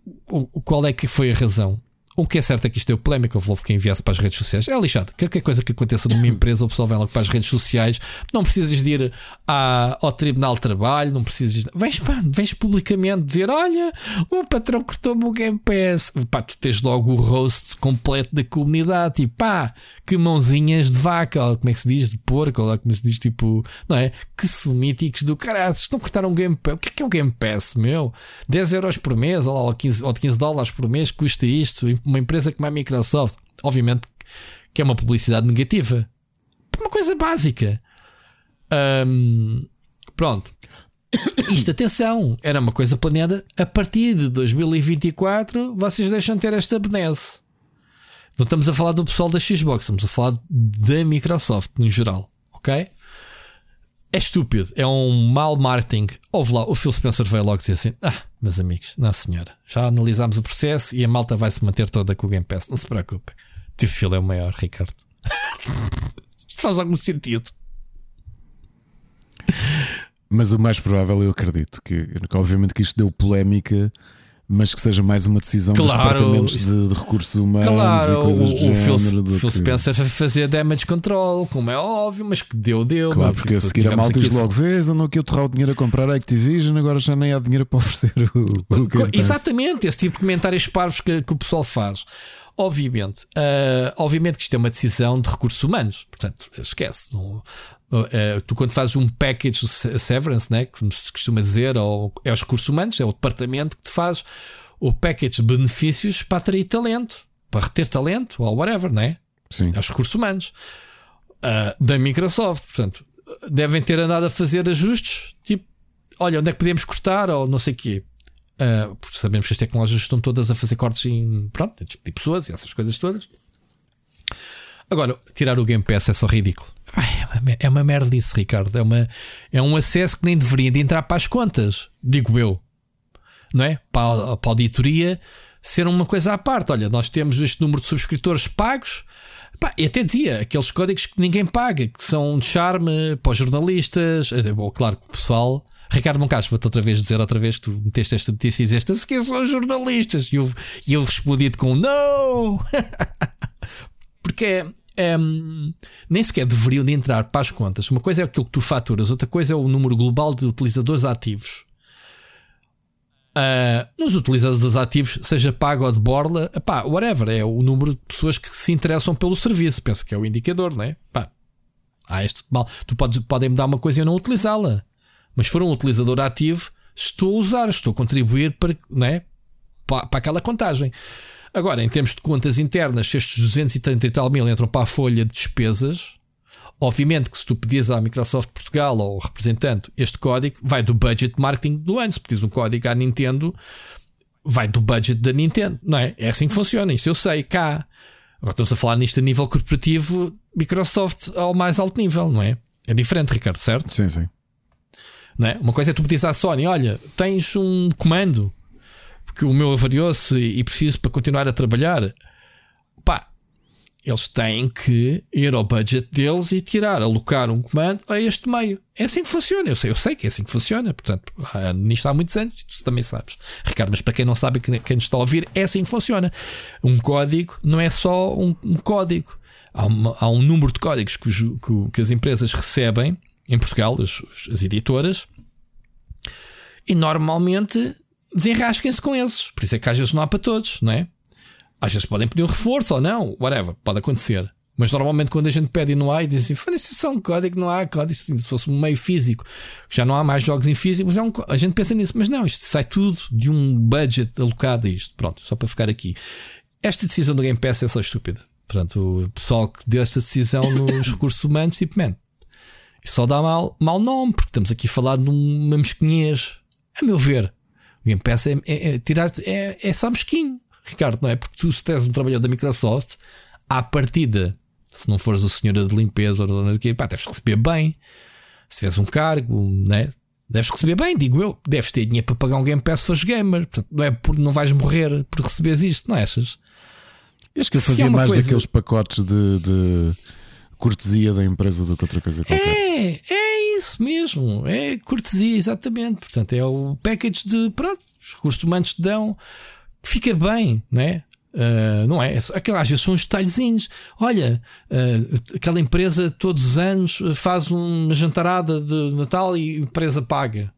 qual é que foi a razão. O que é certo é que isto é polémico. Houve quem enviasse para as redes sociais. É lixado. Qualquer coisa que aconteça numa empresa, o pessoal vem logo para as redes sociais. Não precisas de ir à, ao Tribunal de Trabalho, não precisas. De... Vens, pá, vens publicamente dizer: Olha, o patrão cortou-me o Game Pass. Pá, tu tens logo o roast completo da comunidade. Tipo, pá, que mãozinhas de vaca, ou como é que se diz? De porco, ou como é que se diz? Tipo, não é? Que semíticos do caralho. Estão a cortar um Game Pass. O que é que é o Game Pass, meu? 10 euros por mês, ou, 15, ou 15 dólares por mês, custa isto uma empresa como a Microsoft, obviamente que é uma publicidade negativa. Uma coisa básica. Um, pronto. Isto, atenção, era uma coisa planeada a partir de 2024. Vocês deixam de ter esta benesse. Não estamos a falar do pessoal da Xbox, estamos a falar da Microsoft no geral, ok? É estúpido, é um mal marketing. Ouve lá, o Phil Spencer veio logo dizer assim: Ah, meus amigos, não senhora, já analisámos o processo e a malta vai se manter toda com o Game Pass. Não se preocupe. Tio Phil é o maior, Ricardo. Isto faz algum sentido. Mas o mais provável, eu acredito, que obviamente que isto deu polémica mas que seja mais uma decisão claro, dos departamentos de, de, recursos humanos claro, e coisas do o género. Phil, do Phil que... Spencer fazer damage control, como é óbvio, mas que deu, deu. Claro, porque a seguir a malta diz logo: vês, andam aqui a torrar o dinheiro a comprar a Activision, agora já nem há dinheiro para oferecer o, o Exatamente, esse tipo de comentários parvos que, que o pessoal faz. Obviamente, uh, obviamente que isto é uma decisão de recursos humanos, portanto, esquece. Não, uh, tu, quando fazes um package severance, né, que se costuma dizer, ou é os recursos humanos, é o departamento que te faz o package de benefícios para atrair talento, para reter talento, ou whatever, né? Sim. É os recursos humanos uh, da Microsoft. Portanto, devem ter andado a fazer ajustes, tipo, olha, onde é que podemos cortar, ou não sei o quê. Uh, porque sabemos que as tecnologias estão todas a fazer cortes em pronto, de pessoas e essas coisas todas. Agora, tirar o Game Pass é só ridículo. Ai, é uma merda isso, Ricardo. É, uma, é um acesso que nem deveria de entrar para as contas, digo eu. Não é? Para a, para a auditoria ser uma coisa à parte. Olha, nós temos este número de subscritores pagos. Pá, e até dizia aqueles códigos que ninguém paga, que são de charme para os jornalistas. Bom, claro que o pessoal Ricardo Moncacho, vou-te outra vez dizer outra vez que tu meteste esta notícia e dizeste que são jornalistas. E eu, eu respondi com não! Porque é, é, nem sequer deveriam de entrar para as contas. Uma coisa é aquilo que tu faturas, outra coisa é o número global de utilizadores ativos. Uh, nos utilizadores ativos, seja pago ou de borla, pá, whatever, é o número de pessoas que se interessam pelo serviço. Penso que é o indicador, não é? Pá, há este mal. Tu podes, podem me dar uma coisa e eu não utilizá-la. Mas for um utilizador ativo, estou a usar, estou a contribuir para, né, para, para aquela contagem. Agora, em termos de contas internas, se estes 230 e tal mil entram para a folha de despesas, obviamente que se tu pedires à Microsoft Portugal ou ao representante este código, vai do budget marketing do ano. Se pedires um código à Nintendo, vai do budget da Nintendo, não é? É assim que funciona, isso eu sei, cá. Agora estamos a falar nisto a nível corporativo, Microsoft ao mais alto nível, não é? É diferente, Ricardo, certo? Sim, sim. É? Uma coisa é tu pedires à Sony: olha, tens um comando que o meu avariou-se e preciso para continuar a trabalhar. Pá, eles têm que ir ao budget deles e tirar, alocar um comando a este meio. É assim que funciona. Eu sei, eu sei que é assim que funciona. Portanto, nisto há muitos anos, tu também sabes, Ricardo. Mas para quem não sabe, quem nos está a ouvir, é assim que funciona. Um código não é só um, um código. Há, uma, há, um número de códigos que, que, que as empresas recebem em Portugal, as, as editoras, e normalmente desenrasquem-se com esses. Por isso é que às vezes não há para todos, não é? Às vezes podem pedir um reforço ou não, whatever, pode acontecer. Mas normalmente quando a gente pede e não há, e diz assim: foi só um código, não há código. Assim, se fosse um meio físico, já não há mais jogos em físico, mas é um, a gente pensa nisso. Mas não, isto sai tudo de um budget alocado a isto. Pronto, só para ficar aqui. Esta decisão do Game Pass é só estúpida. Portanto, o pessoal que deu esta decisão nos recursos humanos, tipo, man, isso só dá mal, mal nome, porque estamos aqui a falar de uma mesquinhez. A meu ver, Game Pass é, é, é, tirar, é, é só mesquinho, Ricardo, não é? Porque tu, se tens um trabalhador da Microsoft, à partida, se não fores o senhor de limpeza ou de quê, pá, deves receber bem. Se tiveres um cargo, né? Deves receber bem, digo eu. Deves ter dinheiro para pagar um Game Pass se fores gamer. Portanto, não é por não vais morrer por receberes isto, não achas? Eu acho que ele fazia é mais coisa... daqueles pacotes de, de cortesia da empresa do que outra coisa qualquer. É, é isso mesmo. É cortesia, exatamente. Portanto, é o package de pronto, os recursos humanos te dão, fica bem, não é? Uh, não é? Aquelas às vezes são uns detalhezinhos. Olha, uh, aquela empresa todos os anos faz uma jantarada de Natal e a empresa paga.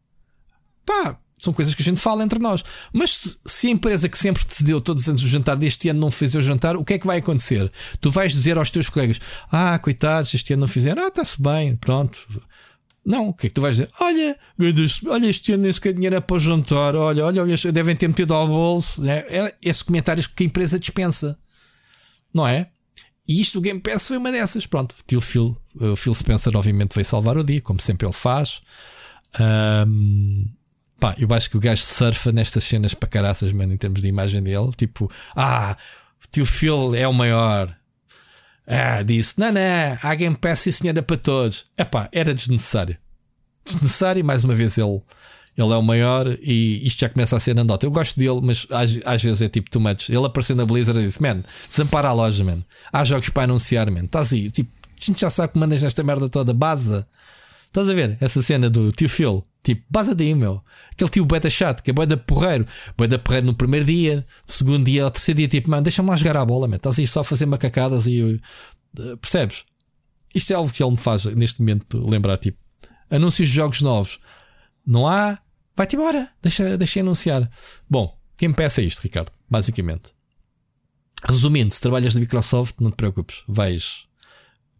Pá, são coisas que a gente fala entre nós. Mas se, a empresa que sempre te deu todos os anos o jantar deste ano não fez o jantar, o que é que vai acontecer? Tu vais dizer aos teus colegas: Ah, coitados, este ano não fizeram. Ah, está-se bem, pronto. Não, o que é que tu vais dizer? Olha, olha, este ano nem sequer dinheiro é para jantar. Olha, olha, olha, devem ter metido ao bolso. É, é, esses comentários que a empresa dispensa, não é? E isto, o Game Pass foi uma dessas. Pronto, o Phil, o Phil Spencer, obviamente, veio salvar o dia, como sempre ele faz. Um, Pá, eu acho que o gajo surfa nestas cenas para caraças, mano, em termos de imagem dele. Tipo, ah, o tio Phil é o maior. Ah, disse, não, não, há Game Pass e senhora para todos. Epá, era desnecessário. Desnecessário, mais uma vez ele, ele é o maior e isto já começa a ser andota. Eu gosto dele, mas às, às vezes é tipo too much. Ele apareceu na Blizzard e disse, man, desampara a loja, man. Há jogos para anunciar, man. Estás aí, tipo, a gente já sabe que mandas nesta merda toda, base. Estás a ver? Essa cena do tio Phil. Tipo, base daí, meu. Aquele tio beta chato, que é boeda porreiro. Boeda porreiro no primeiro dia, segundo dia, ao terceiro dia, tipo, mano, deixa-me lá jogar a bola, man. Estás aí só a fazer macacadas e. Uh, percebes? Isto é algo que ele me faz neste momento lembrar, tipo, anúncios de jogos novos. Não há, vai-te embora, deixa, deixa anunciar. Bom, quem peça é isto, Ricardo, basicamente. Resumindo, se trabalhas na Microsoft, não te preocupes, vais,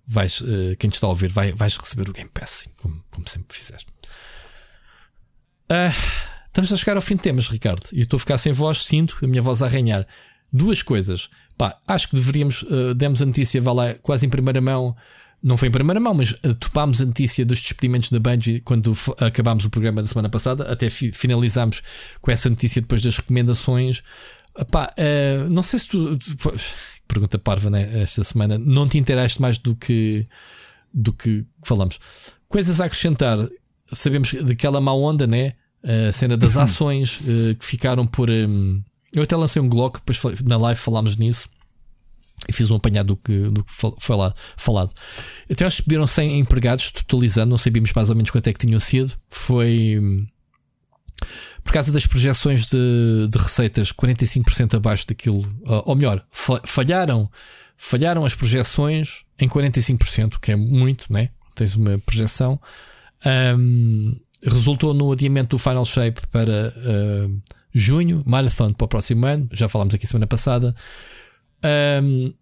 vais uh, quem te está a ouvir, vai, vais receber o Game Pass, como, como sempre fizeste. Uh, estamos a chegar ao fim de temas, Ricardo, e estou a ficar sem voz, sinto a minha voz a arranhar. Duas coisas. Pá, acho que deveríamos, uh, demos a notícia, vá lá, quase em primeira mão. Não foi em primeira mão, mas uh, topámos a notícia dos despedimentos da Bungie quando acabámos o programa da semana passada. Até fi finalizámos com essa notícia depois das recomendações. Pá, uh, não sei se tu, tu. Pergunta parva, né? Esta semana. Não te interaste mais do que, do que falamos. Coisas a acrescentar. Sabemos daquela má onda, né? A cena das ações uh, que ficaram por. Um, eu até lancei um Glock, depois na live falámos nisso e fiz um apanhado do que, do que foi lá falado. Até eles pediram 100 empregados, totalizando, não sabíamos mais ou menos quanto é que tinham sido. Foi hum, por causa das projeções de, de receitas 45% abaixo daquilo, ou melhor, falharam, falharam as projeções em 45%, que é muito, né? Tens uma projeção. Um, resultou no adiamento do Final Shape para uh, junho, Marathon para o próximo ano, já falámos aqui semana passada. Um,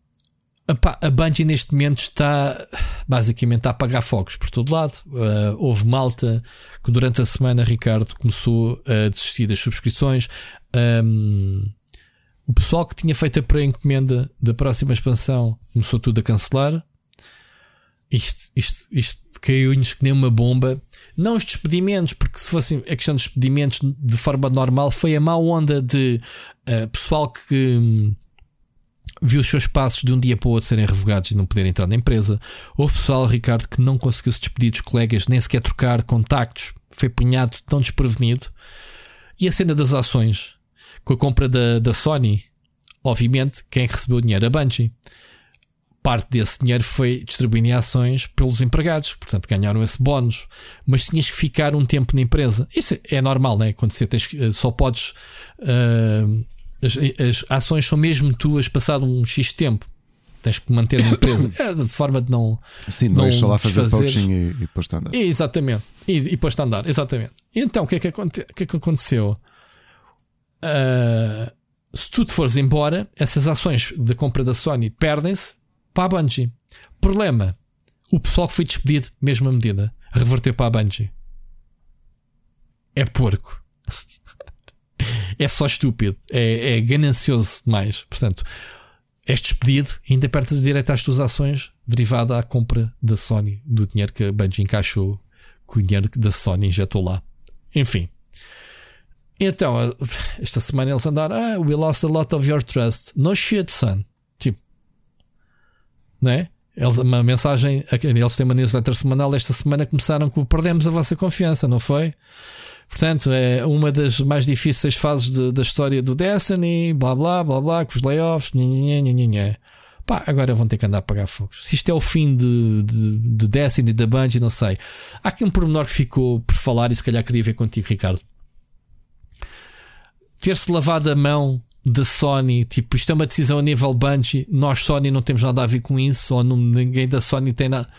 a Bungie neste momento está basicamente a apagar fogos por todo lado. Uh, houve malta que durante a semana, Ricardo, começou a desistir das subscrições. Um, o pessoal que tinha feito a pré-encomenda da próxima expansão começou tudo a cancelar. Isto, isto, isto caiu-nos que nem uma bomba. Não os despedimentos, porque se fosse a questão de despedimentos de forma normal, foi a má onda de uh, pessoal que hum, viu os seus passos de um dia para o outro serem revogados e não poderem entrar na empresa. Houve pessoal, Ricardo, que não conseguiu se despedir dos colegas, nem sequer trocar contactos, foi apanhado tão desprevenido. E a cena das ações, com a compra da, da Sony, obviamente, quem recebeu o dinheiro? A Bungie parte desse dinheiro foi distribuído em ações pelos empregados, portanto ganharam esse bónus, mas tinhas que ficar um tempo na empresa. Isso é normal, né? Quando você tens, eh, só podes. Uh, as, as, ações são mesmo tuas passado um X tempo. Tens que manter na empresa. é de forma de não. Sim, não, não lá fazer poaching e, e pôs-te a andar. Exatamente. E, e pôs-te a andar, exatamente. Então o que é que, aconte, que, é que aconteceu? Uh, se tu te fores embora, essas ações da compra da Sony perdem-se para a Bungie. Problema: o pessoal que foi despedido, mesma medida, reverteu para a Bungie. É porco. é só estúpido. É, é ganancioso demais. Portanto, és despedido e ainda perdes direito às tuas ações derivada à compra da Sony, do dinheiro que a Bungie encaixou, que o dinheiro da Sony injetou lá. Enfim. Então, esta semana eles andaram, ah, we lost a lot of your trust. No shit, son né? Eles, uma mensagem, eles têm uma newsletter semanal. Esta semana começaram com perdemos a vossa confiança, não foi? Portanto, é uma das mais difíceis fases de, da história do Destiny, blá blá blá blá, com os layoffs, nha, nha, nha, nha. Pá, agora vão ter que andar a apagar fogos. Se isto é o fim de, de, de Destiny, da Bungie, não sei. Há aqui um pormenor que ficou por falar e se calhar queria ver contigo, Ricardo. Ter-se lavado a mão da Sony, tipo, isto é uma decisão a nível Bungie, nós Sony não temos nada a ver com isso, ou não, ninguém da Sony tem nada.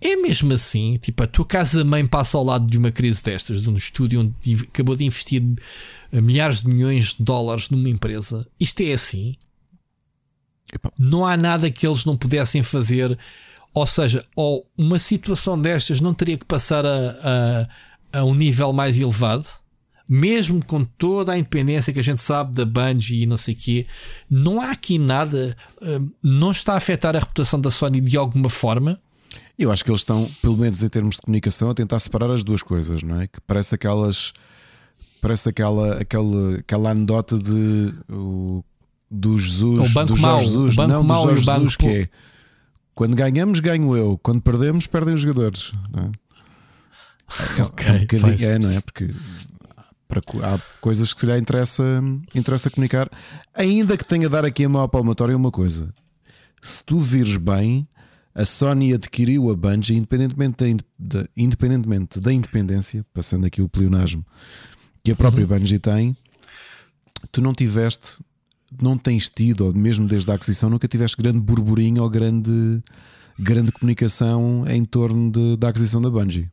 É mesmo assim, tipo, a tua casa-mãe passa ao lado de uma crise destas, de um estúdio onde acabou de investir eh, milhares de milhões de dólares numa empresa. Isto é assim. Não há nada que eles não pudessem fazer. Ou seja, ou uma situação destas não teria que passar a, a, a um nível mais elevado mesmo com toda a independência que a gente sabe da Bungie e não sei o quê, não há aqui nada, hum, não está a afetar a reputação da Sony de alguma forma. Eu acho que eles estão, pelo menos em termos de comunicação, a tentar separar as duas coisas, não é? Que parece aquelas. Parece aquela, aquela, aquela anedota de, o, do Jesus, o banco do Jorge Jesus, o banco não, mau do Jorge e o Jesus, banco que é quando ganhamos, ganho eu, quando perdemos, perdem os jogadores. Não é? É, okay, é um bocadinho, é, não é? Porque para, há coisas que se lhe interessa, interessa comunicar, ainda que tenha a dar aqui a maior palmatória uma coisa. Se tu vires bem, a Sony adquiriu a Bungie independentemente da, independentemente da independência, passando aqui o pleonasmo que a própria uhum. Bungie tem, tu não tiveste, não tens tido, ou mesmo desde a aquisição, nunca tiveste grande burburinho ou grande, grande comunicação em torno de, da aquisição da Bungie.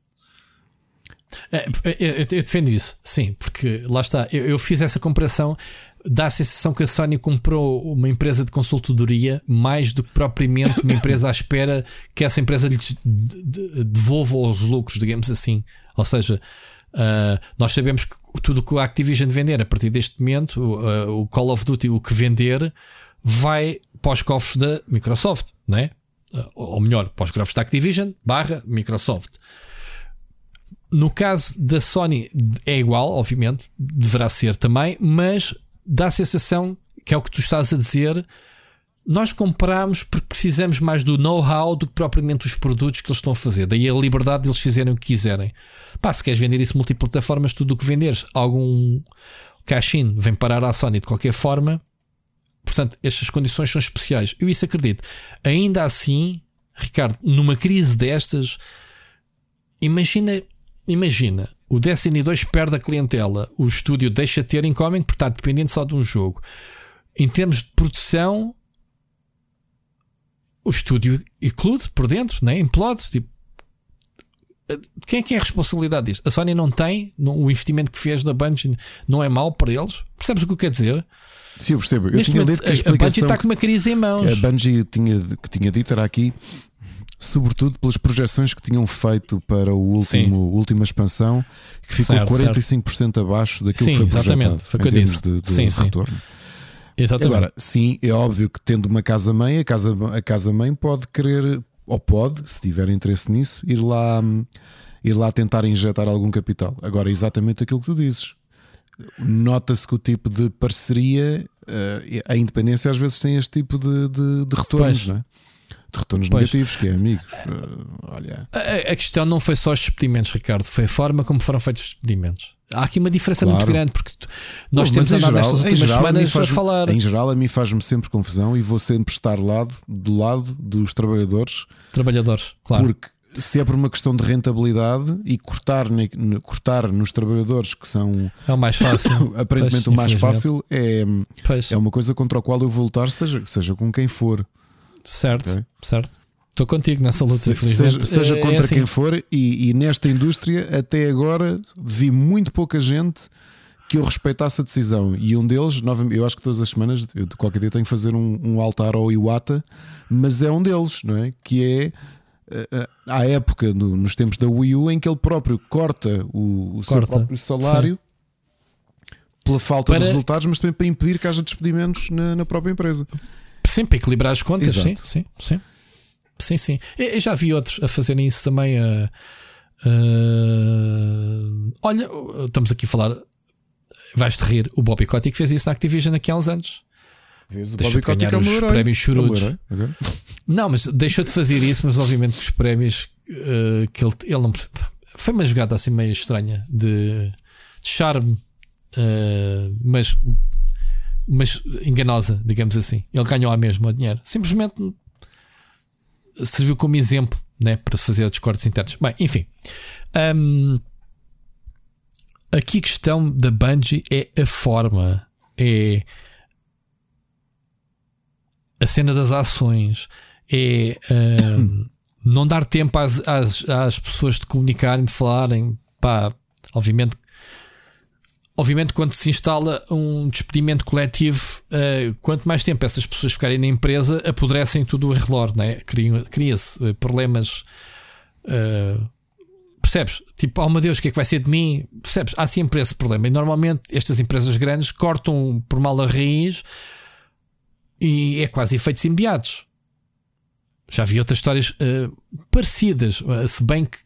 É, eu, eu, defendo isso, sim, porque lá está, eu, fiz essa comparação. dá a sensação que a Sony comprou uma empresa de consultoria mais do que propriamente uma empresa à espera que essa empresa lhes devolva os lucros, digamos assim. Ou seja, uh, nós sabemos que tudo o que a Activision vender a partir deste momento, o Call of Duty, o que vender, vai para os cofres da Microsoft, né? Uh, ou melhor, para os da Activision barra Microsoft. No caso da Sony é igual, obviamente, deverá ser também, mas dá a sensação que é o que tu estás a dizer. Nós compramos porque precisamos mais do know-how do que propriamente os produtos que eles estão a fazer. Daí a liberdade de eles fazerem o que quiserem. Pá, se queres vender isso multiplataformas, tudo o que venderes, algum cash-in vem parar à Sony de qualquer forma. Portanto, estas condições são especiais. Eu isso acredito. Ainda assim, Ricardo, numa crise destas, imagina imagina, o Destiny 2 perde a clientela, o estúdio deixa de ter incoming porque está dependente só de um jogo. Em termos de produção, o estúdio eclude por dentro, né? implode. Tipo, quem é que é a responsabilidade disso? A Sony não tem, não, o investimento que fez na Bungie não é mau para eles. Percebes o que eu quero dizer? Sim, eu percebo. Eu Neste tinha momento, que a, a Bungie está com uma crise em mãos. A Bungie tinha, que tinha dito era aqui sobretudo pelas projeções que tinham feito para o último, última expansão, que ficou certo, 45% certo. abaixo daquilo sim, que foi projetado exatamente, foi em termos disse. de, de sim, retorno. Sim. Exatamente. Agora, sim, é óbvio que tendo uma casa-mãe, a casa-mãe a casa -mãe pode querer, ou pode, se tiver interesse nisso, ir lá, ir lá tentar injetar algum capital. Agora, exatamente aquilo que tu dizes. Nota-se que o tipo de parceria, eh, a independência às vezes tem este tipo de, de, de retornos, pois. não é? De retornos pois. negativos, que é amigo. Uh, olha. A, a, questão não foi só os despedimentos, Ricardo, foi a forma como foram feitos os despedimentos. Há aqui uma diferença claro. muito grande porque tu, nós temos andado geral, nestas últimas geral, semanas a, a falar. Em geral, a mim faz-me sempre confusão e vou sempre estar lado, do lado dos trabalhadores. Trabalhadores, claro. Porque se é por uma questão de rentabilidade e cortar, cortar nos trabalhadores que são é o mais fácil, aparentemente pois, o mais fácil, é, é uma coisa contra a qual eu vou lutar, seja, seja com quem for. Certo, okay. certo. Estou contigo nessa luta, Se, seja, seja, é, contra é assim. quem for, e, e, nesta indústria, até agora, vi muito pouca gente que eu respeitasse a decisão. E um deles, eu acho que todas as semanas, eu de qualquer dia tenho que fazer um, um altar ao Iwata, mas é um deles, não é? Que é eh, eh, à época, no, nos tempos da Wii U, em que ele próprio corta o, o corta. seu próprio salário Sim. pela falta para... de resultados, mas também para impedir que haja despedimentos na, na própria empresa. Sim, para equilibrar as contas, sim, sim, sim. Sim, sim. Eu já vi outros a fazerem isso também. Uh, uh, olha, estamos aqui a falar. Vais-te rir. O Bobby Kotick fez isso na Activision aqui há uns anos. Vês, o Bobby Kotick é o meu prémios chorudos. É não, mas deixou de fazer isso, mas obviamente que os prémios uh, que ele, ele não. Foi uma jogada assim meio estranha de, de charme, mas mas enganosa, digamos assim. Ele ganhou a mesma dinheiro. Simplesmente serviu como exemplo né, para fazer os cortes internos. Bem, enfim. Um, aqui a questão da Bungie é a forma, é a cena das ações, é um, não dar tempo às, às, às pessoas de comunicarem, de falarem. Pá, obviamente obviamente, quando se instala um despedimento coletivo, uh, quanto mais tempo essas pessoas ficarem na empresa, apodrecem tudo o relógio, né? cria-se uh, problemas. Uh, percebes? Tipo, oh meu Deus, o que é que vai ser de mim? Percebes? Há sempre esse problema. E normalmente estas empresas grandes cortam por mal a raiz e é quase efeitos imediatos. Já vi outras histórias parecidas, se bem que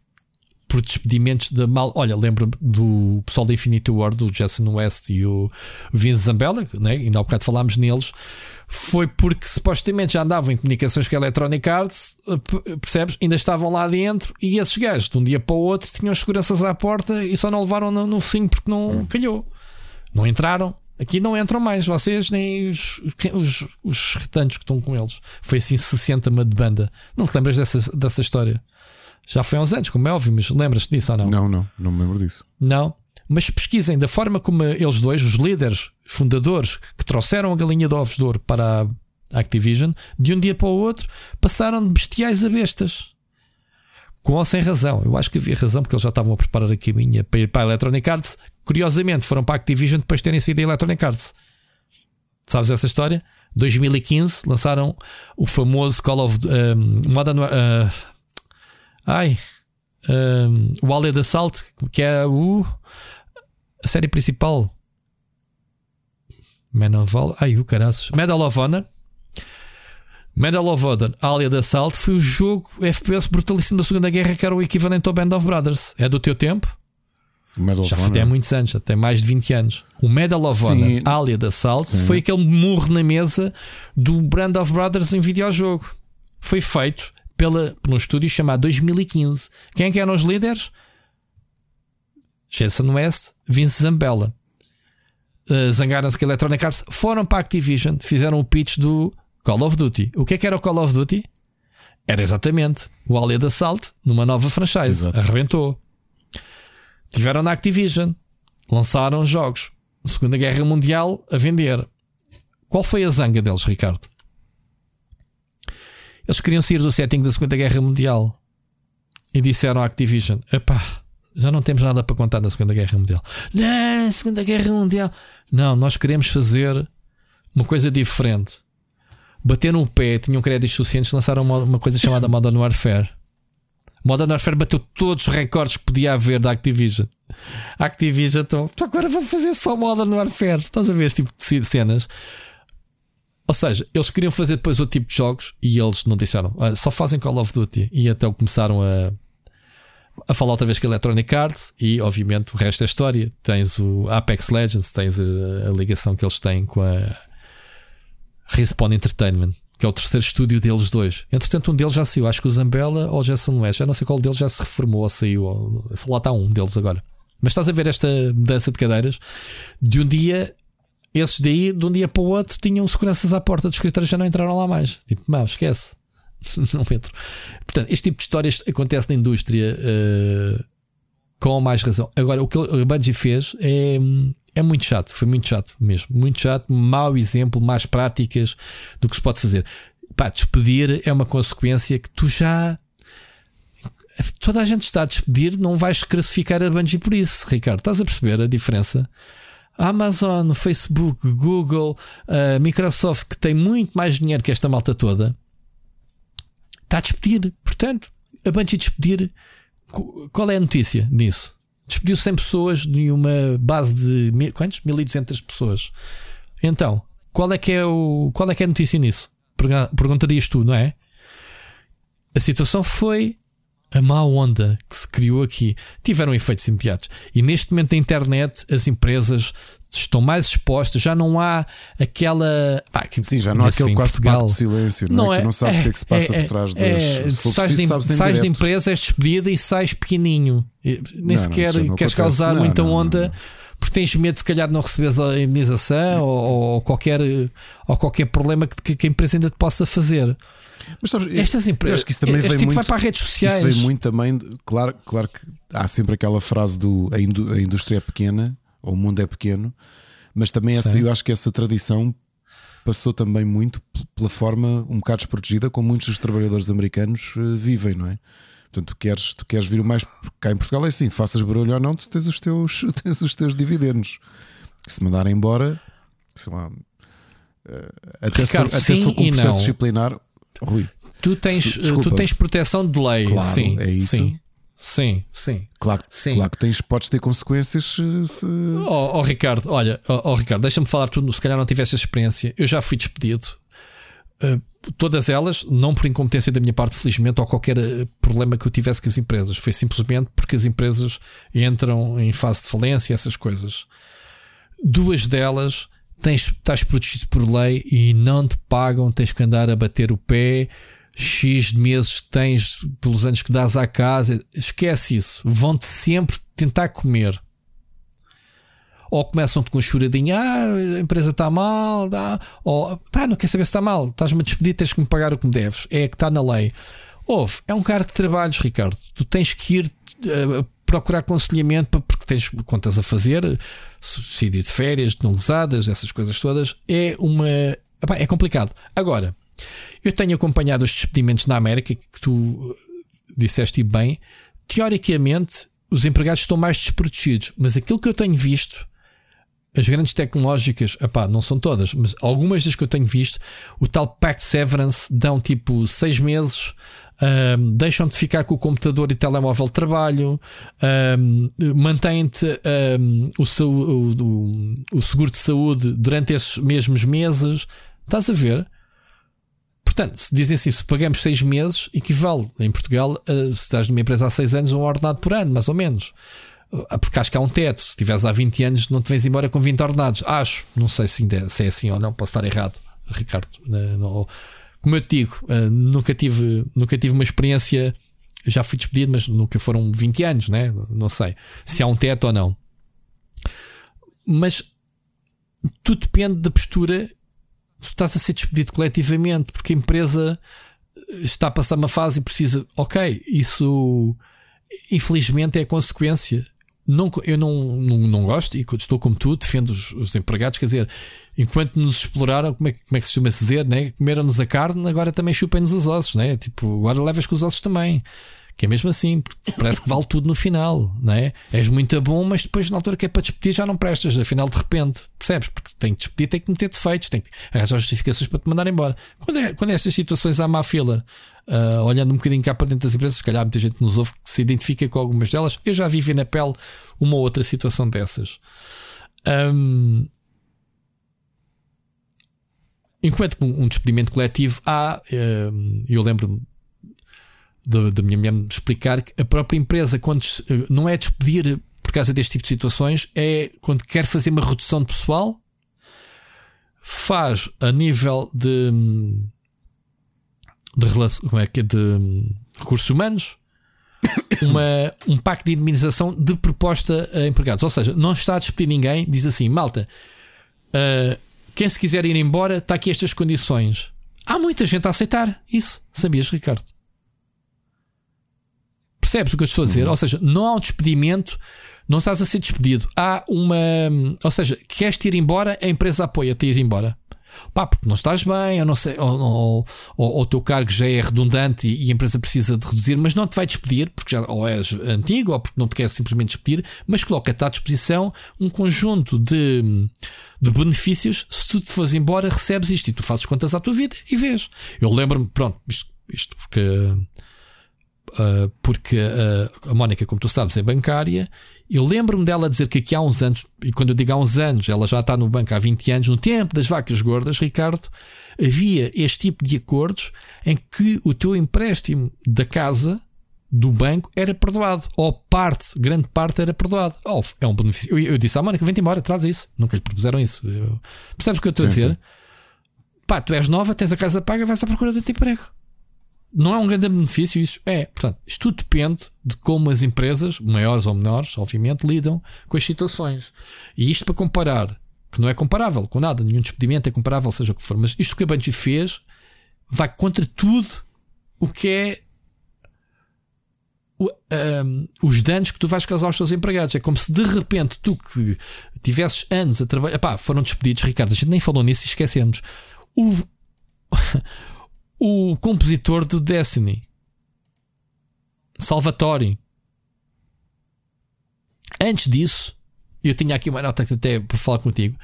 por despedimentos de mal. Olha, lembro-me do pessoal da Infinity War, do Jason West e o Vince Zambella, né? ainda há bocado falámos neles. Foi porque supostamente já andavam em comunicações com a Electronic Arts, eh, percebes? Ainda estavam lá dentro e esses gajos, de um dia para o outro, tinham as seguranças à porta e só não levaram no, no fim porque não hum. calhou. Não entraram. Aqui não entram mais vocês, nem os, os, os retantes que estão com eles. Foi assim 60 de banda. Não te lembras dessa, dessa história? Já foi há uns anos, como é óbvio, mas lembras-te disso ou não? Não, não, não me lembro disso. Não. Mas pesquisem da forma como eles dois, os líderes, fundadores, que trouxeram a galinha de ovos de ouro para a Activision, de um dia para o outro, passaram de bestiais a bestas. Com ou sem razão. Eu acho que havia razão, porque eles já estavam a preparar a caminha para ir para a Electronic Arts. Curiosamente, foram para a Activision depois de terem sido a Electronic Arts. Sabes essa história? 2015 lançaram o famoso Call of um, Modern. Uh, ai. Um, o Alien Assault, que é o, a série principal. Man of Honor. Ai, o caraças. Medal of Honor. Medal of Honor, Alien Assault foi o jogo FPS brutalíssimo da Segunda Guerra que era o equivalente ao Band of Brothers. É do teu tempo? Medal já foi há muitos anos, já tem mais de 20 anos. O Medal of Sim. Honor, Alien Assault, Sim. foi aquele murro na mesa do Brand of Brothers em videojogo. Foi feito pela, por um estúdio chamado 2015. Quem é que eram os líderes? Jason West, Vince Zambella. Uh, Zangaram-se com a Electronic Arts, foram para a Activision, fizeram o pitch do Call of Duty. O que é que era o Call of Duty? Era exatamente o Alien Assault numa nova franchise. Exato. Arrebentou. Tiveram na Activision, lançaram jogos. Segunda Guerra Mundial a vender. Qual foi a zanga deles, Ricardo? Eles queriam sair do setting da Segunda Guerra Mundial e disseram à Activision: epá, já não temos nada para contar da Segunda Guerra Mundial. Não, Segunda Guerra Mundial. Não, nós queremos fazer uma coisa diferente. Bateram o pé, tinham créditos suficientes, lançaram uma, uma coisa chamada Modern Warfare. Modern Warfare bateu todos os recordes que podia haver da Activision. Activision, então, agora vamos fazer só Modern Warfare. Estás a ver esse tipo de cenas? Ou seja, eles queriam fazer depois outro tipo de jogos e eles não deixaram. Ah, só fazem Call of Duty. E até começaram a, a falar outra vez com a Electronic Arts. E obviamente o resto é história. Tens o Apex Legends, tens a, a ligação que eles têm com a Respawn Entertainment, que é o terceiro estúdio deles dois. Entretanto, um deles já saiu. Acho que o Zambella ou o Jason West. Já não sei qual deles já se reformou ou saiu. Ou, lá está um deles agora. Mas estás a ver esta mudança de cadeiras de um dia esses daí, de um dia para o outro, tinham seguranças à porta dos escritórios já não entraram lá mais. Tipo, não, esquece. não entro. Portanto, este tipo de histórias acontece na indústria uh, com mais razão. Agora, o que a Bungie fez é, é muito chato. Foi muito chato mesmo. Muito chato. Mau exemplo, más práticas do que se pode fazer. Pá, despedir é uma consequência que tu já. Toda a gente está a despedir, não vais classificar a Bungie por isso, Ricardo. Estás a perceber a diferença? Amazon, Facebook, Google, Microsoft, que tem muito mais dinheiro que esta malta toda, está a despedir. Portanto, a Bungie despedir. Qual é a notícia nisso? Despediu 100 pessoas de uma base de quantos? 1200 pessoas. Então, qual é que é, o, qual é, que é a notícia nisso? Perguntarias tu, não é? A situação foi a má onda que se criou aqui tiveram efeitos imediatos. E neste momento na internet as empresas estão mais expostas, já não há aquela. Ah, que, Sim, já não há aquele quase Portugal, de silêncio, não, não é? é? não sabes é, o que é que se passa é, por trás das. É, sais, de, sais de empresa, és despedida e sais pequenininho. Nem não, sequer não, queres causar muita onda. Porque tens medo, se calhar, de não receberes a imunização ou, ou, qualquer, ou qualquer problema que, que a empresa ainda te possa fazer. Mas sabes, estas empresas. Acho que isso também vem tipo muito, vai para as redes sociais. Isso vem muito também. Claro, claro que há sempre aquela frase do a, indústria é pequena, ou o mundo é pequeno, mas também essa, eu acho que essa tradição passou também muito pela forma um bocado desprotegida como muitos dos trabalhadores americanos uh, vivem, não é? Portanto, tu queres, tu queres vir o mais. Cá em Portugal é assim: faças barulho ou não, tu tens os teus, tens os teus dividendos. Se mandarem embora, sei lá, eh, até, Ricardo, se for, até se for com um processo disciplinar, Rui. Tu tens, tu tens proteção de lei, claro, sim. É isso. Sim. Sim, sim. Claro, sim. claro que tens, podes ter consequências se. Oh, oh Ricardo, olha, oh, oh Ricardo, deixa-me falar, tu se calhar não tiveste essa experiência. Eu já fui despedido. Uh, todas elas, não por incompetência da minha parte, felizmente, ou qualquer eh, problema que eu tivesse com as empresas. Foi simplesmente porque as empresas entram em fase de falência, essas coisas. Duas delas tens, estás protegido por lei e não te pagam, tens que andar a bater o pé. X de meses que tens pelos anos que dás à casa, esquece isso. Vão-te sempre tentar comer. Ou começam-te com a choradinha, ah, a empresa está mal, dá. ou pá, não quer saber se está mal, estás-me a despedir, tens que me pagar o que me deves. É que está na lei. Houve, é um cargo de trabalhos, Ricardo. Tu tens que ir uh, procurar aconselhamento porque tens contas a fazer subsídio de férias, não usadas, essas coisas todas, é uma. é complicado. Agora, eu tenho acompanhado os despedimentos na América, que tu disseste bem. Teoricamente, os empregados estão mais desprotegidos, mas aquilo que eu tenho visto as grandes tecnológicas, epá, não são todas, mas algumas das que eu tenho visto, o tal Pact Severance dão tipo seis meses, um, deixam de ficar com o computador e telemóvel de trabalho, um, mantém-te um, o, o, o, seguro de saúde durante esses mesmos meses. Estás a ver? Portanto, se dizem assim, se pagamos seis meses, equivale em Portugal, a, se estás numa empresa há seis anos, um ordenado por ano, mais ou menos. Ah, porque acho que há um teto. Se estiveres há 20 anos, não te vens embora com 20 ordenados. Acho. Não sei se, ainda, se é assim ou não. Posso estar errado, Ricardo. Não, como eu te digo, ah, nunca, tive, nunca tive uma experiência. Já fui despedido, mas nunca foram 20 anos, né? Não sei se há um teto ou não. Mas tudo depende da postura. Tu estás a ser despedido coletivamente porque a empresa está a passar uma fase e precisa. Ok, isso infelizmente é consequência não, eu não, não, não gosto e estou como tu, defendo os, os, empregados. Quer dizer, enquanto nos exploraram, como é, como é que se chama dizer, né? comeram-nos a carne, agora também chupem-nos os ossos, né? tipo, agora levas com os ossos também. Que é mesmo assim, parece que vale tudo no final, não é? És muito bom, mas depois na altura que é para despedir já não prestas, afinal de repente, percebes? Porque tem que despedir, tem que meter defeitos, tem que arranjar justificações para te mandar embora. Quando é, quando é estas situações há má fila, uh, olhando um bocadinho cá para dentro das empresas, se calhar muita gente nos ouve que se identifica com algumas delas. Eu já vivi na pele uma ou outra situação dessas. Um, enquanto um despedimento coletivo há, eu lembro-me da minha mulher explicar que a própria empresa, quando não é despedir por causa deste tipo de situações, é quando quer fazer uma redução de pessoal, faz a nível de de, relação, como é que é, de recursos humanos uma, um pacto de indemnização de proposta a empregados. Ou seja, não está a despedir ninguém, diz assim: malta, uh, quem se quiser ir embora, está aqui estas condições. Há muita gente a aceitar isso. Sabias, Ricardo? Percebes o que eu estou a dizer? Uhum. Ou seja, não há um despedimento, não estás a ser despedido. Há uma. Ou seja, queres ir embora, a empresa apoia-te a ir embora pá, porque não estás bem, ou não sei, ou, o teu cargo já é redundante e, e, a empresa precisa de reduzir, mas não te vai despedir, porque já ou és antigo, ou porque não te quer simplesmente despedir, mas coloca-te à disposição um conjunto de, de benefícios. Se tu te fores embora, recebes isto e tu fazes contas à tua vida e vês. Eu lembro-me, pronto, isto, isto porque. Uh, porque uh, a Mónica, como tu sabes, é bancária eu lembro-me dela dizer que aqui há uns anos, e quando eu digo há uns anos, ela já está no banco há 20 anos, no tempo das vacas gordas, Ricardo, havia este tipo de acordos em que o teu empréstimo da casa do banco era perdoado, ou parte, grande parte era perdoado. Oh, é um benefício. Eu, eu disse à Mónica: vem embora, traz isso. Nunca lhe propuseram isso. Eu... Percebes o que eu estou a dizer? Sim. Pá, tu és nova, tens a casa paga, vais à procura de emprego. Não é um grande benefício isso? É. Portanto, isto tudo depende de como as empresas, maiores ou menores, obviamente, lidam com as situações. E isto para comparar, que não é comparável com nada, nenhum despedimento é comparável, seja o que for, mas isto que a Bungie fez vai contra tudo o que é um, os danos que tu vais causar aos teus empregados. É como se de repente tu que tivesses anos a trabalhar, pá, foram despedidos, Ricardo, a gente nem falou nisso e esquecemos. O o compositor do Destiny, Salvatore. Antes disso, eu tinha aqui uma nota até para falar contigo.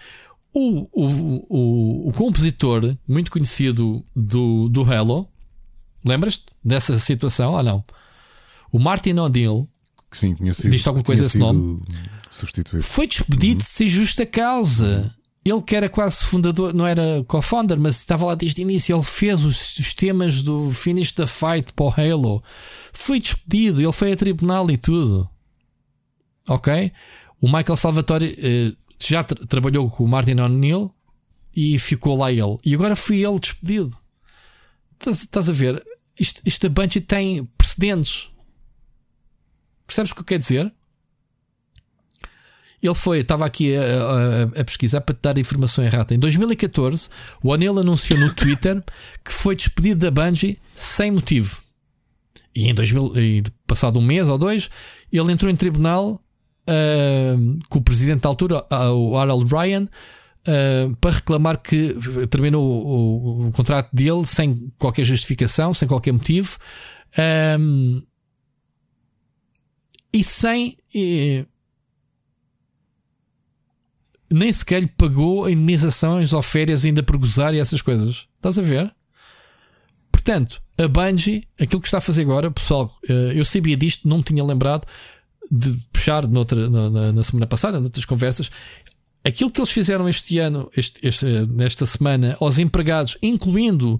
O, o, o, o compositor muito conhecido do, do Halo, lembras-te dessa situação ou não? O Martin O'Neill, que sim, tinha sido, diz alguma coisa esse nome, substituído. foi despedido uhum. sem justa causa. Ele que era quase fundador, não era co-founder, mas estava lá desde o início. Ele fez os sistemas do Finish the Fight para o Halo. Foi despedido, ele foi a tribunal e tudo. Ok? O Michael Salvatore eh, já tra trabalhou com o Martin O'Neill e ficou lá ele. E agora foi ele despedido. Estás a ver? Isto, isto a Bungie tem precedentes. Percebes o que eu quero dizer? Ele foi, estava aqui a, a, a, pesquisar para te dar informação errada. Em 2014, o Anel anunciou no Twitter que foi despedido da Bungie sem motivo. E em 2000, e passado um mês ou dois, ele entrou em tribunal uh, com o presidente da altura, uh, o Harold Ryan, uh, para reclamar que terminou o, o, o, contrato dele sem qualquer justificação, sem qualquer motivo. Um, e sem nem sequer lhe pagou indemnizações ou férias ainda por gozar e essas coisas. Estás a ver? Portanto, a Bungie, aquilo que está a fazer agora, pessoal, eh, eu sabia disto, não me tinha lembrado de puxar noutra, na, na semana passada, noutras conversas. Aquilo que eles fizeram este ano, este, este, nesta semana, aos empregados, incluindo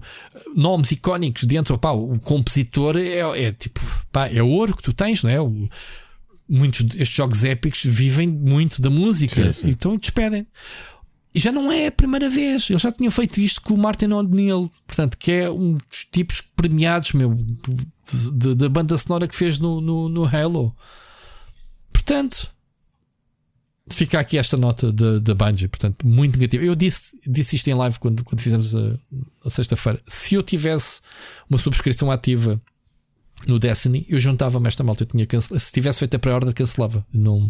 nomes icónicos dentro, pá, o compositor é, é tipo, pá, é ouro que tu tens, não é? O, muitos destes jogos épicos vivem muito da música, sim, sim. então despedem. E já não é a primeira vez. Eles já tinham feito isto com o Martin O'Neill, portanto, que é um dos tipos premiados meu, da banda sonora que fez no, no, no, Halo. Portanto, fica aqui esta nota da Bungie, portanto, muito negativa. Eu disse, disse isto em live quando, quando fizemos a, a sexta-feira. Se eu tivesse uma subscrição ativa no Destiny, eu juntava-me esta malta. Eu tinha Se tivesse feito a pré-order, cancelava. Não,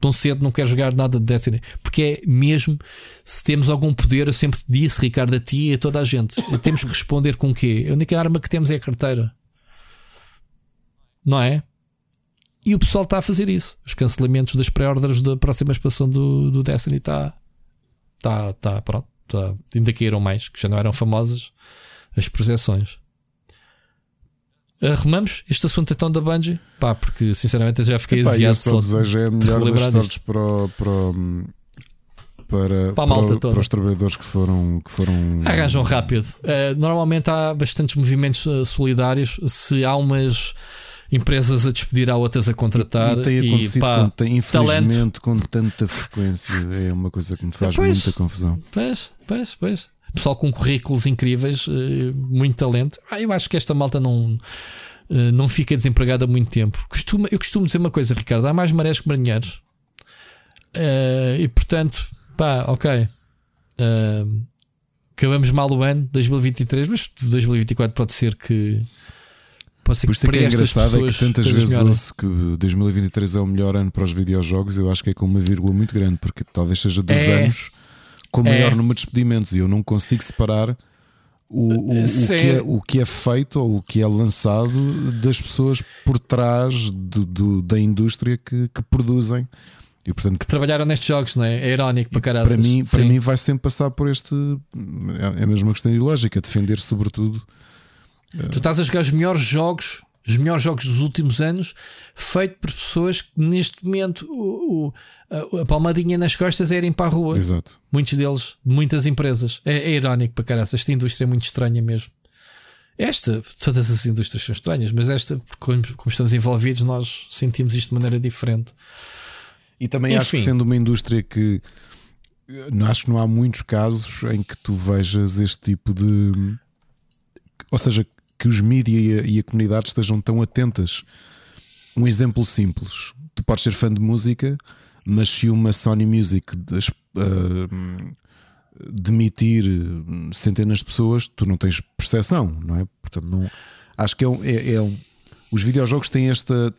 tão cedo não quero jogar nada de Destiny. Porque é mesmo, se temos algum poder, eu sempre disse, Ricardo, a ti e a toda a gente, temos que responder com o quê? A única arma que temos é a carteira. Não é? E o pessoal está a fazer isso. Os cancelamentos das pré-orders da próxima expansão do, do Destiny está. Está, está, pronto. Está, ainda caíram mais, que já não eram famosas as projeções. Arrumamos este assunto então da Bungie? Pá, porque sinceramente eu já fiquei Epá, Eu só desejo é melhor das sortes para, para, para, para, malta para, para os trabalhadores que foram. Que foram... Arranjam rápido. Uh, normalmente há bastantes movimentos uh, solidários. Se há umas empresas a despedir, há outras a contratar. E, tem acontecido, e, pá, com, infelizmente, talento. com tanta frequência. É uma coisa que me faz pois, muita confusão. Pois, pois, pois pessoal com currículos incríveis, eh, muito talento. Ah, eu acho que esta malta não, eh, não fica desempregada há muito tempo. Costuma, eu costumo dizer uma coisa, Ricardo: há mais marés que marinheiros. Uh, e portanto, pá, ok. Uh, acabamos mal o ano 2023, mas 2024 pode ser que. Pode ser Por isso que, é que é engraçado é que tantas vezes ouço que 2023 é o melhor ano para os videojogos. Eu acho que é com uma vírgula muito grande, porque talvez seja dos é. anos com maior é. número de despedimentos e eu não consigo separar o, o, o, que é, o que é feito ou o que é lançado das pessoas por trás do, do da indústria que, que, produzem. E, portanto, que trabalharam nestes jogos, não é? É irónico para caralho. Para mim, para mim vai sempre passar por este. É a mesma questão ideológica, defender sobretudo. Tu estás a jogar os melhores jogos os melhores jogos dos últimos anos, feito por pessoas que neste momento o, o, a, a, palmadinha nas costas é irem para a rua. Exato. Muitos deles, muitas empresas. É, é irónico para caralho. Esta indústria é muito estranha mesmo. Esta, todas as indústrias são estranhas, mas esta, como, como estamos envolvidos, nós sentimos isto de maneira diferente. E também Enfim. acho que sendo uma indústria que acho que não há muitos casos em que tu vejas este tipo de. Ou seja, que os mídias e a, e a comunidade estejam tão atentas. Um exemplo simples: tu podes ser fã de música, mas se uma Sony Music uh, demitir centenas de pessoas, tu não tens percepção, não é? Portanto, não, acho que é, um, é, é um, os videojogos têm esta.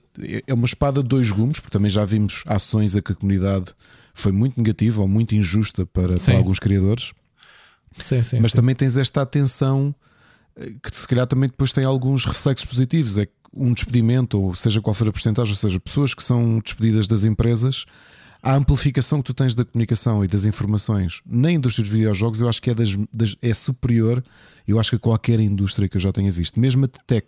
É uma espada de dois gumes, porque também já vimos ações a que a comunidade foi muito negativa ou muito injusta para, para alguns criadores. Sim, sim, mas sim. também tens esta atenção que se calhar também depois tem alguns reflexos positivos. É que um despedimento, ou seja qual for a porcentagem, ou seja, pessoas que são despedidas das empresas, a amplificação que tu tens da comunicação e das informações na indústria dos videojogos, eu acho que é, das, das, é superior, eu acho que a qualquer indústria que eu já tenha visto, mesmo a de tech.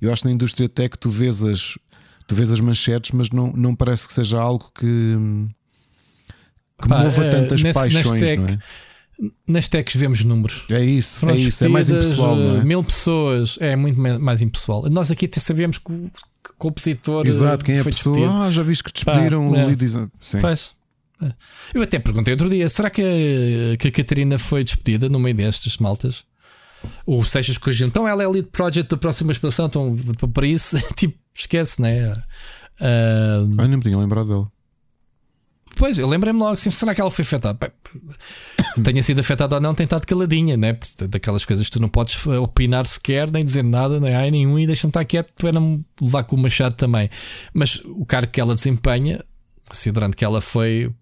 Eu acho que na indústria tech tu vês as, tu vês as manchetes, mas não, não parece que seja algo que, que Pá, mova eh, tantas nesse, paixões, tech, não é? Nas techs vemos números. É isso, Foram é isso, é mais impessoal, não é? Mil pessoas, é muito mais impessoal. Nós aqui até sabemos que o compositor. Exato, quem é a pessoa? Despedido. Ah, já viste que despediram Pá, o é. Sim. Pois. É. Eu até perguntei outro dia: será que a, que a Catarina foi despedida no meio destas maltas? Ou Seixas corrigiu, então ela é lead project da próxima expansão, então para isso, tipo, esquece, né? Uh, ah, nem me tinha lembrado dela. Pois, eu lembrei-me logo assim, será que ela foi afetada? Tenha sido afetada ou não, tem estado caladinha, né? Daquelas coisas que tu não podes opinar sequer, nem dizer nada, nem ai nenhum, e deixa-me estar quieto para não levar com o machado também. Mas o cargo que ela desempenha, considerando que ela foi,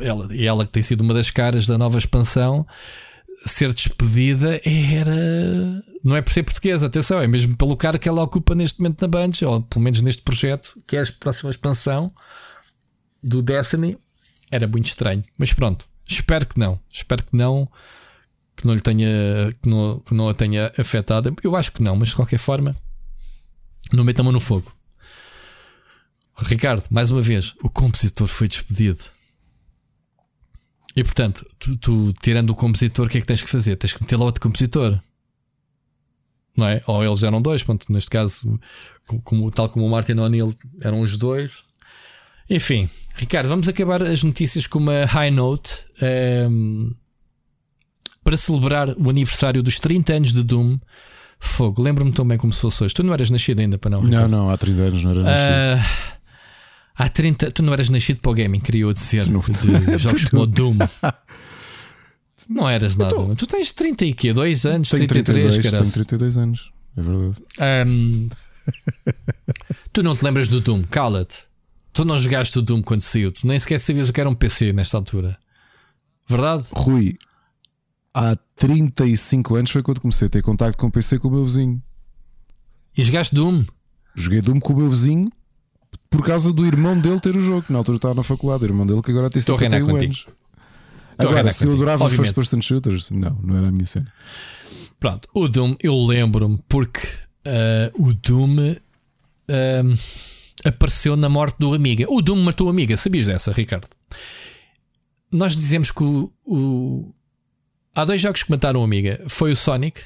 ela, e ela que tem sido uma das caras da nova expansão, ser despedida era. Não é por ser portuguesa, atenção, é mesmo pelo cargo que ela ocupa neste momento na Bungie, ou pelo menos neste projeto, que é a próxima expansão do Destiny era muito estranho. Mas pronto, espero que não. Espero que não. Que não lhe tenha. Que não, que não a tenha afetado. Eu acho que não, mas de qualquer forma, não metam-me no fogo. Ricardo, mais uma vez, o compositor foi despedido. E portanto, tu, tu, tirando o compositor, o que é que tens que fazer? Tens que meter lá outro compositor. Não é? Ou eles eram dois, ponto, neste caso, como, tal como o Martin O'Neill eram os dois. Enfim, Ricardo, vamos acabar as notícias com uma high note um, ehm, para celebrar o aniversário dos 30 anos de Doom. Fogo, lembro-me tão bem como se fosse hoje. Tu não eras nascido ainda, para não? Ricardo? Não, não, há 30 anos não era nascido. Uh, Há 30. Tu não eras nascido para o gaming, queria eu dizer. Não, de jogos como o Doom. não eras nada. Tô... Tu tens 30 e quê? 2 anos? Tenho 33, 32, Tenho 32 anos. É verdade. Um, tu não te lembras do Doom? Cala-te. Tu não jogaste o Doom quando saiu. Tu nem sequer sabias o que era um PC nesta altura. Verdade? Rui, há 35 anos foi quando comecei a ter contacto com o PC com o meu vizinho. E jogaste Doom? Joguei Doom com o meu vizinho por causa do irmão dele ter o jogo, na altura estava na faculdade, o irmão dele que agora tem 51 anos. Agora, se eu adorava Obviamente. first person shooters, não, não era a minha cena. Pronto, o Doom, eu lembro-me porque uh, o Doom uh, apareceu na morte do Amiga. O Doom matou o Amiga, sabias dessa, Ricardo? Nós dizemos que o, o... há dois jogos que mataram o Amiga: foi o Sonic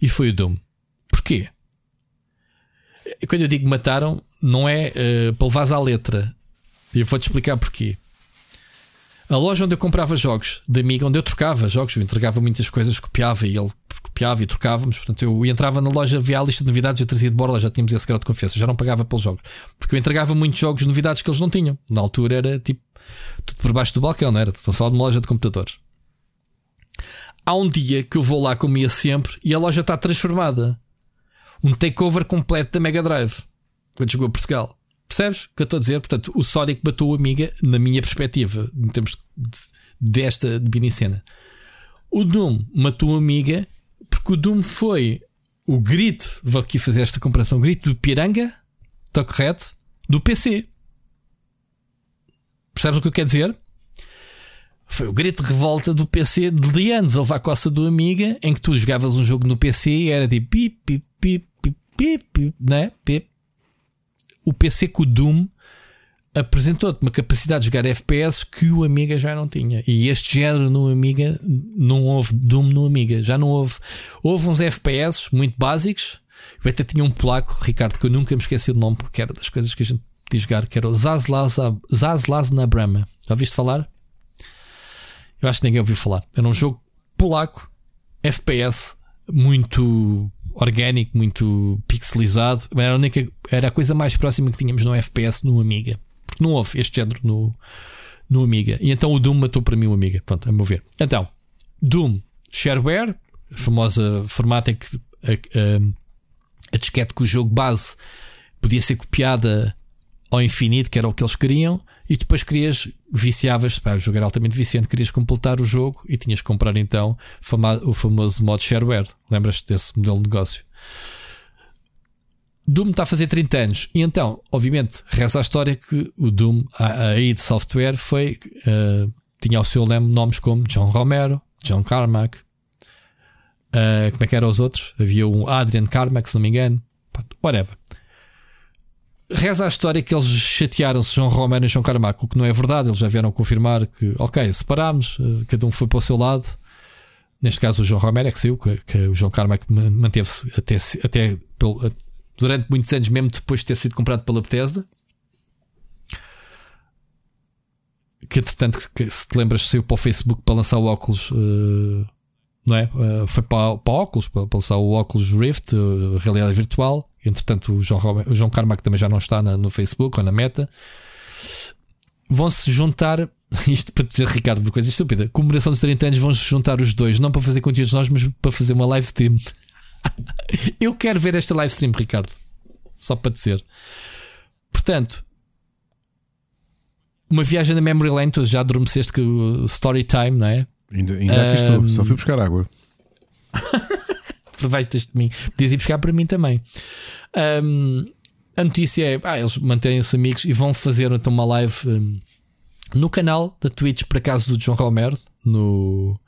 e foi o Doom. Porquê? Quando eu digo mataram, não é uh, para levares à letra. E eu vou-te explicar porquê. A loja onde eu comprava jogos de amigo, onde eu trocava jogos, eu entregava muitas coisas, copiava e ele copiava e trocávamos. Portanto, eu entrava na loja, via a lista de novidades, eu trazia de borla, já tínhamos esse grau de confiança, já não pagava pelos jogos. Porque eu entregava muitos jogos de novidades que eles não tinham. Na altura era tipo tudo por baixo do balcão, não era? Estou a falar de uma loja de computadores. Há um dia que eu vou lá como ia sempre e a loja está transformada. Um takeover completo da Mega Drive quando chegou a Portugal. Percebes o que eu estou a dizer? Portanto, o Sonic matou o Amiga, na minha perspectiva, em termos de, desta de cena. O Doom matou o Amiga porque o Doom foi o grito, vou aqui fazer esta comparação, o grito do Piranga, está correto? Do PC. Percebes o que eu quero dizer? Foi o grito de revolta do PC de anos a levar a coça do Amiga, em que tu jogavas um jogo no PC e era tipo pip, pip, pip, pip, pip, né? Pip, o PC com o Doom apresentou-te uma capacidade de jogar FPS que o Amiga já não tinha. E este género no Amiga não houve Doom no Amiga, já não houve. Houve uns FPS muito básicos. Eu até tinha um polaco, Ricardo, que eu nunca me esqueci do nome, porque era das coisas que a gente podia jogar, que era o Zazlaz na Brahma. Já ouviste falar? Eu acho que ninguém ouviu falar. Era um jogo polaco, FPS, muito orgânico, muito pixelizado. Era a, única, era a coisa mais próxima que tínhamos no FPS no Amiga. Porque não houve este género no, no Amiga. E então o Doom matou para mim o Amiga. Pronto, a meu ver. Então, Doom, shareware, a famosa formato em que a, a, a disquete com o jogo base podia ser copiada ao infinito, que era o que eles queriam, e depois querias, viciavas, pá, o jogo era altamente viciante, querias completar o jogo e tinhas que comprar então o famoso modo shareware. Lembras-te desse modelo de negócio? Doom está a fazer 30 anos e então, obviamente, reza a história que o Doom, a, a id Software, foi, uh, tinha ao seu leme nomes como John Romero, John Carmack, uh, como é que eram os outros? Havia um Adrian Carmack, se não me engano, whatever reza a história que eles chatearam-se, João Romero e João Carmaco, o que não é verdade. Eles já vieram confirmar que, ok, separámos, eh, cada um foi para o seu lado. Neste caso, o João Romero é que saiu, que, que o João Carmaco manteve-se até, até pelo, durante muitos anos, mesmo depois de ter sido comprado pela Bethesda. Que entretanto, que, se te lembras, saiu para o Facebook para lançar o óculos. Uh, não é? Uh, foi para, para óculos, para, para lançar o óculos Rift, uh, realidade virtual. Entretanto, o João, o João Carmack também já não está na, no Facebook ou na meta. Vão-se juntar, isto para dizer, Ricardo, de coisa estúpida, comemoração dos 30 anos, vão-se juntar os dois, não para fazer conteúdos nós, mas para fazer uma live stream. Eu quero ver esta live stream, Ricardo. Só para dizer. Portanto, uma viagem na Memory Lane, tu já adormeceste que Story Time, não é? Ainda, ainda um... aqui estou, só fui buscar água. aproveitas de mim. Podias ir buscar para mim também. Um, a notícia é: ah, eles mantêm-se amigos e vão fazer então uma live um, No canal da Twitch, por acaso, do John Romero, no.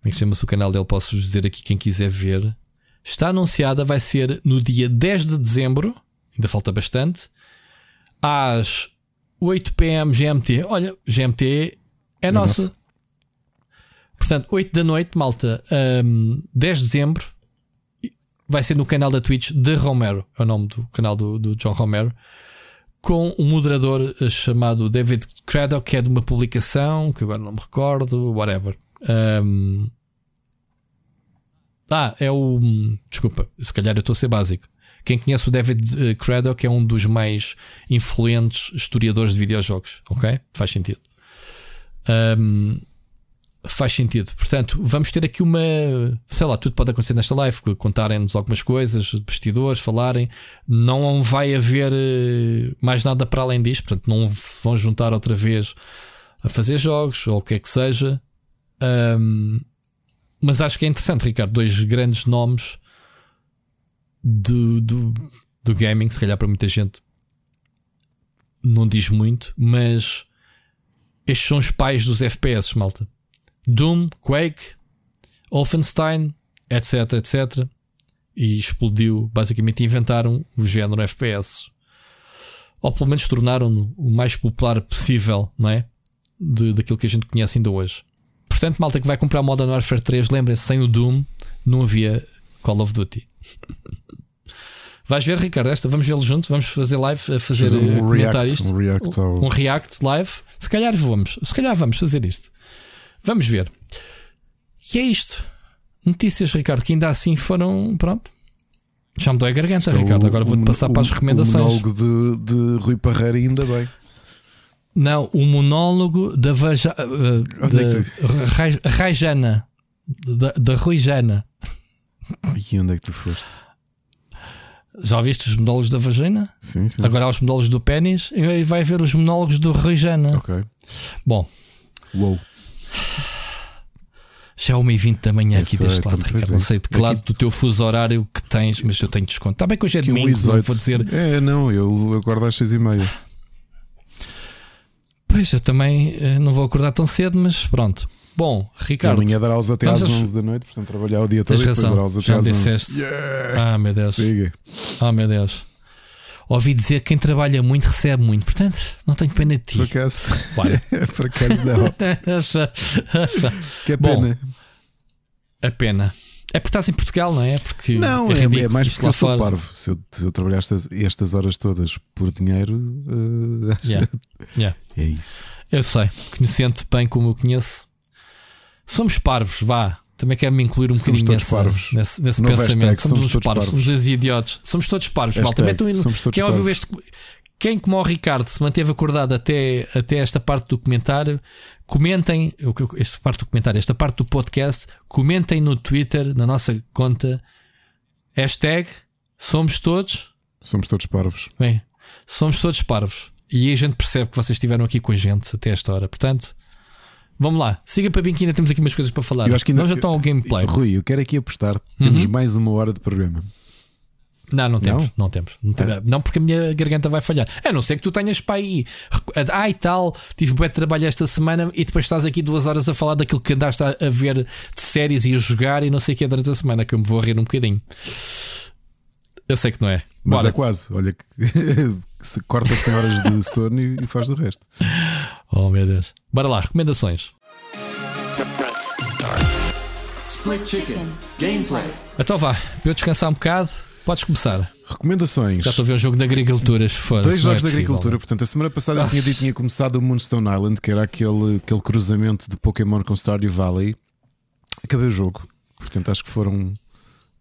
Como é que chama-se o canal dele? Posso dizer aqui quem quiser ver. Está anunciada, vai ser no dia 10 de dezembro, ainda falta bastante, às 8 pm GMT. Olha, GMT é, é. Nosso. Portanto, 8 da noite, malta, um, 10 de dezembro, vai ser no canal da Twitch de Romero, é o nome do canal do, do John Romero, com um moderador eh, chamado David Craddock, que é de uma publicação que agora não me recordo, whatever. Um, ah, é o. Desculpa, se calhar eu estou a ser básico. Quem conhece o David eh, Craddock é um dos mais influentes historiadores de videojogos, ok? Faz sentido. Um, faz sentido. Portanto, vamos ter aqui uma. Sei lá, tudo pode acontecer nesta live. Contarem-nos algumas coisas, bastidores, falarem. Não vai haver eh, mais nada para além disto. Portanto, não se vão juntar outra vez a fazer jogos ou o que é que seja. Um, mas acho que é interessante, Ricardo. Dois grandes nomes do, do, do gaming. Se calhar para muita gente não diz muito, mas estes são os pais dos FPS, malta. Doom, Quake, Wolfenstein, etc, etc. E explodiu, basicamente inventaram o género FPS. Ou pelo menos tornaram-no o mais popular possível, não é? De, daquilo que a gente conhece ainda hoje. Portanto, malta que vai comprar Modern Warfare 3, lembrem-se, sem o Doom não havia Call of Duty. Vais ver, Ricardo, esta, vamos vê-lo junto, vamos fazer live, a fazer, fazer um comentar react, isto. Um react, ao... um react live. Se calhar vamos, se calhar vamos fazer isto. Vamos ver. E é isto. Notícias, Ricardo, que ainda assim foram. Pronto. Já me dói a garganta, Estou Ricardo. Agora vou-te passar para as recomendações. O monólogo de, de Rui Parreira, ainda bem. Não, o monólogo da Vaja, uh, da Rajana. Da, da Rui Jana. E onde é que tu foste? Já ouviste os monólogos da vagina? Sim, sim. Agora há os monólogos do pênis e vai ver os monólogos do Rui Jana. Ok. Bom. Uou. Já é 1h20 da manhã eu aqui sei, deste lado, Ricardo. Não sei de que lado aqui... do teu fuso horário que tens, mas eu tenho desconto. Está bem que hoje é domingo, não vou dizer. É, não, eu acordo às 6h30. Pois, eu também eh, não vou acordar tão cedo, mas pronto. Bom, Ricardo. Amanhã dará aos até às 11 da noite, portanto trabalhar o dia todo e depois dará aos até às 11. Yeah. Ah, meu Deus. Siga. Ah, meu Deus. Ouvi dizer que quem trabalha muito recebe muito, portanto, não tenho pena de ti. Por acaso, Por acaso não. que é pena. Bom, a pena. É porque estás em Portugal, não é? Porque não, é, é, é mais porque eu sou fora. parvo. Se eu, se eu trabalhar estas, estas horas todas por dinheiro, uh, yeah. Yeah. é isso. Eu sei, conhecendo bem como eu conheço, somos parvos, vá. Também quero me incluir um somos bocadinho nessa, nesse, nesse pensamento. Hashtag, somos, somos todos parvos, parvos. somos os idiotas. Somos todos parvos, malta. Somos todos Quem ouviu este. Quem, como o Ricardo, se manteve acordado até, até esta parte do comentário, comentem esta parte do comentário, esta parte do podcast, comentem no Twitter, na nossa conta, hashtag somos todos. Somos todos parvos. Bem, somos todos parvos. E aí a gente percebe que vocês estiveram aqui com a gente até esta hora. Portanto, Vamos lá, siga para bem que ainda temos aqui umas coisas para falar. Eu acho que ainda, Nós já estão ao gameplay. Rui, eu quero aqui apostar. Temos uhum. mais uma hora de programa. Não, não temos, não, não temos. Não, temos. É. não, porque a minha garganta vai falhar. A não ser que tu tenhas para aí. Ah, e tal, tive bem de trabalho esta semana e depois estás aqui duas horas a falar daquilo que andaste a, ver de séries e a jogar e não sei o que é durante a semana, que eu me vou rir um bocadinho. Eu sei que não é. Mas Bora. é quase. Olha, que se corta 100 horas de sono e faz do resto. Oh meu Deus. Bora lá, recomendações. Split Chicken Gameplay. Então vá, para eu descansar um bocado, podes começar. Recomendações. Já estou a ver um jogo de agricultura. Fora, Dois jogos é de agricultura. Portanto, a semana passada eu tinha dito tinha começado o Moonstone Island, que era aquele, aquele cruzamento de Pokémon com Stardew Valley. Acabei o jogo. Portanto, acho que foram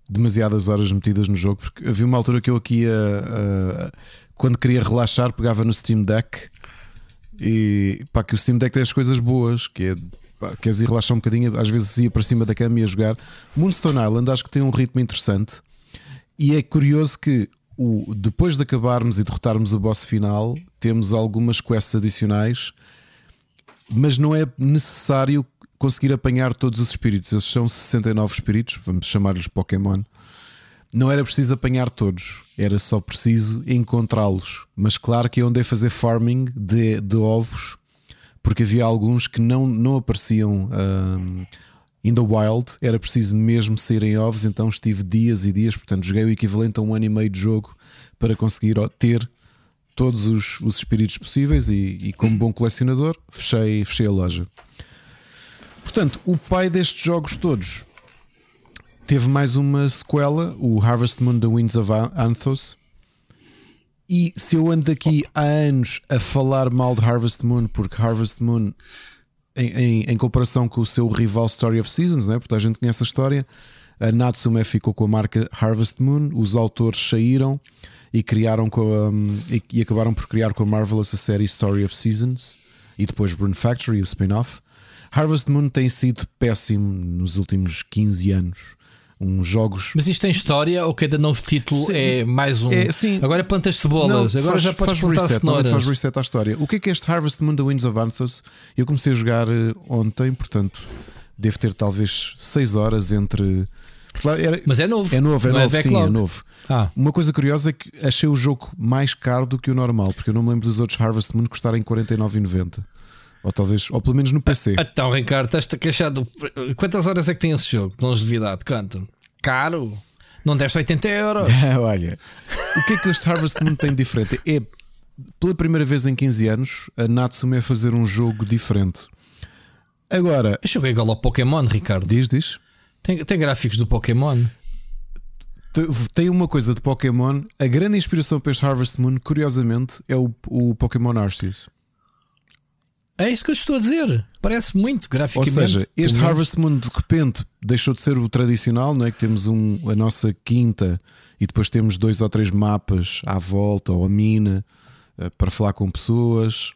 demasiadas horas metidas no jogo. Porque havia uma altura que eu aqui, a, a, quando queria relaxar, pegava no Steam Deck. E pá, que o Steam Deck tem as coisas boas, que é pá, queres ir relaxar um bocadinho, às vezes ia para cima da cama e ia jogar. Moonstone Island acho que tem um ritmo interessante. E é curioso que o, depois de acabarmos e derrotarmos o boss final, temos algumas quests adicionais, mas não é necessário conseguir apanhar todos os espíritos. Esses são 69 espíritos, vamos chamar-lhes Pokémon. Não era preciso apanhar todos, era só preciso encontrá-los. Mas claro que eu andei a fazer farming de, de ovos porque havia alguns que não, não apareciam um, in the wild, era preciso mesmo saírem ovos, então estive dias e dias, portanto, joguei o equivalente a um ano e meio de jogo para conseguir ter todos os, os espíritos possíveis e, e, como bom colecionador, fechei, fechei a loja. Portanto, o pai destes jogos todos teve mais uma sequela, o Harvest Moon The Winds of Anthos. E se eu ando aqui há anos a falar mal de Harvest Moon, porque Harvest Moon, em, em, em comparação com o seu rival Story of Seasons, né? porque a gente conhece a história, a Natsume ficou com a marca Harvest Moon, os autores saíram e criaram a, um, e, e, acabaram por criar com a Marvelous a série Story of Seasons e depois Rune Factory, o spin-off. Harvest Moon tem sido péssimo nos últimos 15 anos. Uns jogos. Mas isto tem história ou cada novo título sim, é mais um? É, sim. Agora plantas cebolas, não, agora faz, já podes faz plantar reset. Não, faz reset à história. O que é que é este Harvest Moon The Winds of Anthos? Eu comecei a jogar eh, ontem, portanto, devo ter talvez 6 horas entre era, Mas é novo. É novo, é novo, é sim, é novo. Ah. Uma coisa curiosa é que achei o jogo mais caro do que o normal, porque eu não me lembro dos outros Harvest Moon custarem 49,90. Ou talvez, ou pelo menos no PC. Ah, então, Ricardo, estás-te queixado. Quantas horas é que tem esse jogo de longevidade? Canta. Caro. Não deste 80 euros. Olha, o que é que este Harvest Moon tem diferente? É pela primeira vez em 15 anos a Natsume a fazer um jogo diferente. Agora. Eu joguei igual ao Pokémon, Ricardo. Diz, diz. Tem, tem gráficos do Pokémon. Tem uma coisa de Pokémon. A grande inspiração para este Harvest Moon, curiosamente, é o, o Pokémon Arceus. É isso que eu estou a dizer. Parece muito graficamente. Ou seja, este Harvest Moon de repente deixou de ser o tradicional, não é? Que temos um, a nossa quinta e depois temos dois ou três mapas à volta ou a mina eh, para falar com pessoas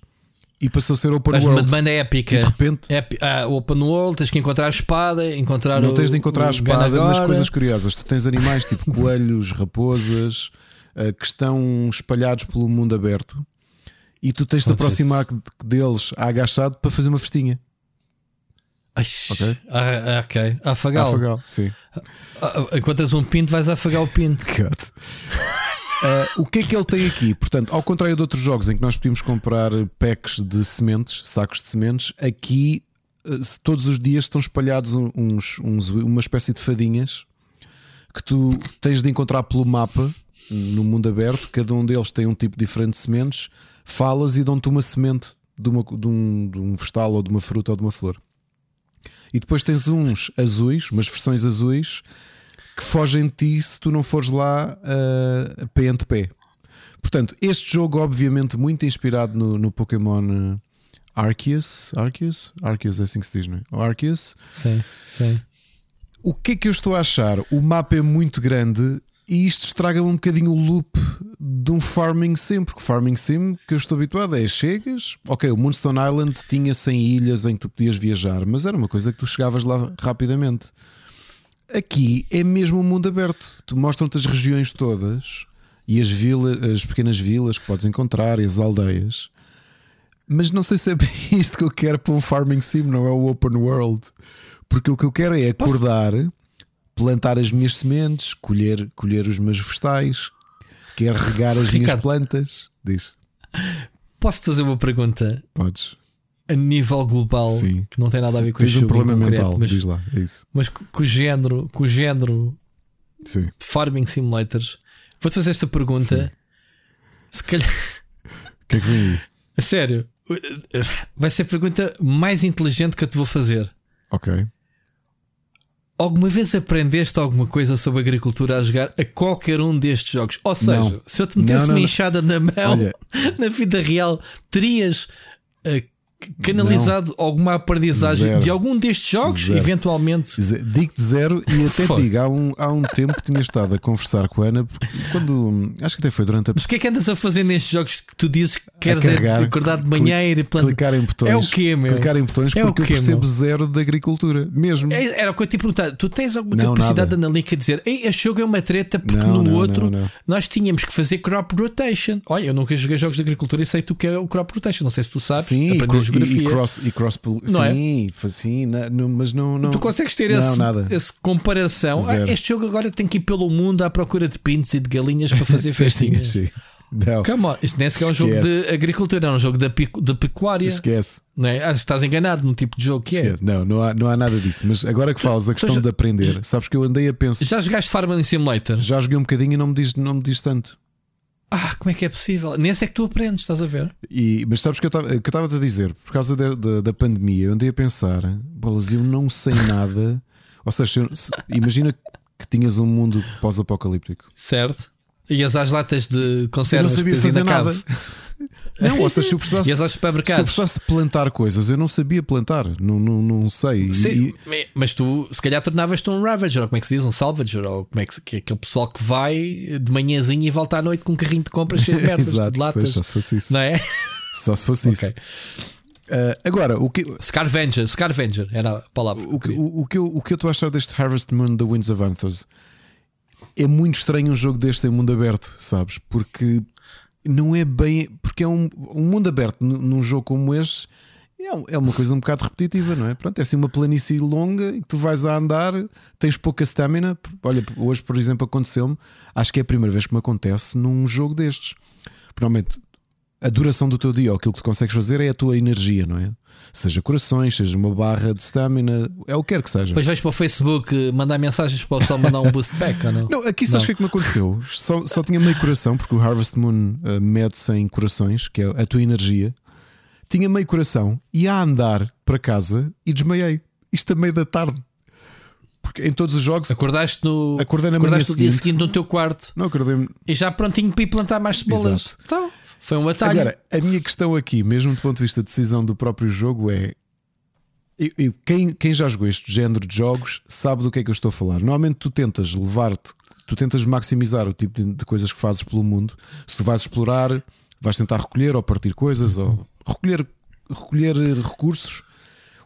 e passou a ser open Mas world. uma demanda épica. E de repente. ah, open world, tens que encontrar a espada, encontrar Não tens de encontrar a espada, mas coisas curiosas. Tu tens animais tipo coelhos, raposas, uh, que estão espalhados pelo mundo aberto e tu tens de aproximar deles agachado para fazer uma festinha. Ok? Ah. Afagal. Afagal, sim. Ah, ah, enquanto tens um pinto, vais afagar o pinto. Uh, o que é que ele tem aqui? Portanto, ao contrário de outros jogos em que nós podíamos comprar packs de sementes, sacos de sementes, aqui todos os dias estão espalhados uns, uns, uma espécie de fadinhas que tu tens de encontrar pelo mapa no mundo aberto. Cada um deles tem um tipo diferente de sementes. Falas e dão-te uma semente de, uma, de, um, de um vegetal ou de uma fruta ou de uma flor. E depois tens uns azuis, umas versões azuis que fogem de ti se tu não fores lá uh, pé ante pé. Portanto, este jogo, obviamente, muito inspirado no, no Pokémon eh, Arceus. Arceus? Arceus é assim que se diz, não é? Arceus. Sim, sim. O que é que eu estou a achar? O mapa é muito grande e isto estraga-me um bocadinho o loop de um farming sim, porque farming sim que eu estou habituado é chegas, ok, o Moonstone Island tinha 100 ilhas em que tu podias viajar, mas era uma coisa que tu chegavas lá rapidamente. Aqui é mesmo um mundo aberto. Tu mostram-te as regiões todas e as vilas, as pequenas vilas que podes encontrar e as aldeias. Mas não sei se é bem isto que eu quero para um farming sim, não é o open world. Porque o que eu quero é acordar, Posso... plantar as minhas sementes, colher, colher os meus vegetais, quero regar as Ricardo, minhas plantas. Diz. Posso fazer uma pergunta? Podes a nível global Sim. que não tem nada a ver com isso. um problema mental, mas, diz lá, é isso. Mas com o género, com o género Sim. de Farming Simulators, vou-te fazer esta pergunta. Sim. Se calhar. O que é que vem aí? A sério, vai ser a pergunta mais inteligente que eu te vou fazer. Ok. Alguma vez aprendeste alguma coisa sobre agricultura a jogar a qualquer um destes jogos? Ou seja, não. se eu te metesse não, não, uma enxada na mão Olha. na vida real, terias uh, canalizado não. alguma aprendizagem zero. de algum destes jogos, zero. eventualmente? Digo-te zero e até te digo, há um, há um tempo que tinha estado a conversar com a Ana, quando acho que até foi durante a. Mas o que é que andas a fazer nestes jogos que tu dizes que queres carregar, é acordar de manhã e ir plantar? Clicar em botões. É o quê, meu? Clicar em botões é porque quê, eu percebo meu? zero de agricultura, mesmo. É, era o que eu te perguntar. Tu tens alguma não, capacidade nada. analítica de dizer Ei, este jogo é uma treta porque não, no outro nós tínhamos que fazer crop rotation. Olha, eu nunca joguei jogos de agricultura e sei tu que é o crop rotation. Não sei se tu sabes. Sim, geografia. E cross, e cross não é? sim, é? sim, não, mas não, não. Tu consegues ter não, esse, esse comparação? Ah, este jogo agora tem que ir pelo mundo à procura de pintos e de galinhas para fazer festinhas. sim. Não. Come on. Isto nem sequer é um jogo de agricultura, é um jogo de, de pecuária. Esquece. Não é? Que estás enganado no tipo de jogo que é. Esquece. Não, não há, não há nada disso. Mas agora que falas a questão já- de aprender, sabes que eu andei a pensar. Já jogaste Farming Simulator? Já joguei um bocadinho e não me diz, não me diz tanto. Ah, como é que é possível? Nesse é que tu aprendes, estás a ver? E, mas sabes que eu estava que eu estava a dizer, por causa da, da, da pandemia, eu andei a pensar, bolas, eu não sei nada. Ou seja, eu- imagina que tinhas um mundo pós-apocalíptico. Certo? Ias às latas de Eu não conservas sabia fazer na nada. Não, ou seja, se eu precisasse, aos se eu supermercados. precisasse plantar coisas, eu não sabia plantar. Não, não, não sei. Sim, E- mas tu se calhar tornavas-te um Ravager, ou como é que se diz? Um Salvager, ou como é que, que é aquele pessoal que vai de manhãzinha e volta à noite com um carrinho de compras cheio de merdas, Exato, de pois, latas. só se fosse isso. Não é? Só se fosse Ok. isso. Ah, agora, o que, Scarvenger, Scarvenger era a palavra. o, que, o, o que eu, o que eu estou a achar deste Harvest Moon da Winds of Anthos é muito estranho um jogo deste em mundo aberto, sabes? Porque não é bem. Porque é um, um mundo aberto num, jogo como este. É, é uma coisa um bocado repetitiva, não é? Pronto, é assim uma planície longa que tu vais a andar, tens pouca stamina. Olha, hoje, por exemplo, aconteceu-me. Acho que é a primeira vez que me acontece num jogo destes. Provavelmente a duração do teu dia, ou aquilo que tu consegues fazer é a tua energia, não é? Seja corações, seja uma barra de stamina, é o que quer que seja. Depois vais para o Facebook eh, mandar mensagens para o pessoal mandar um boost back ou não? Não, aqui sabes o que é que me aconteceu? Só, só tinha meio coração, porque o Harvest Moon uh, mede-se em corações, que é a tua energia. Tinha meio coração e a andar para casa e desmaiei. Isto a meio da tarde. Porque em todos os jogos. Acordaste no. Acordei na manhã acordaste no dia seguinte. seguinte no teu quarto Não acordei e já prontinho para ir plantar mais cebolas. Exato. Então, foi um atalho. Agora, a minha questão aqui, mesmo do ponto de vista de decisão do próprio jogo, é. eu- eu- quem, quem já jogou este género de jogos sabe do que é que eu estou a falar. Normalmente tu tentas levar-te, tu tentas maximizar o tipo de, de coisas que fazes pelo mundo. Se tu vais explorar, vais tentar recolher ou partir coisas ou recolher, recolher recursos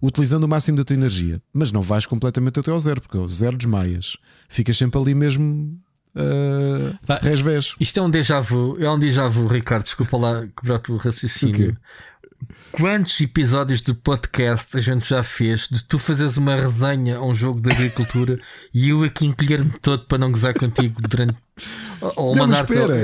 utilizando o máximo da tua energia. Mas não vais completamente até ao zero, porque ao zero desmaias. Ficas sempre ali mesmo. Uh, Pá. Isto é um déjà vu, é um déjà vu, Ricardo. Desculpa lá quebrar o raciocínio. Quantos episódios de podcast a gente já fez de tu fazeres uma resenha a um jogo de agricultura e eu aqui encolher-me todo para não gozar contigo durante. Ou, Não,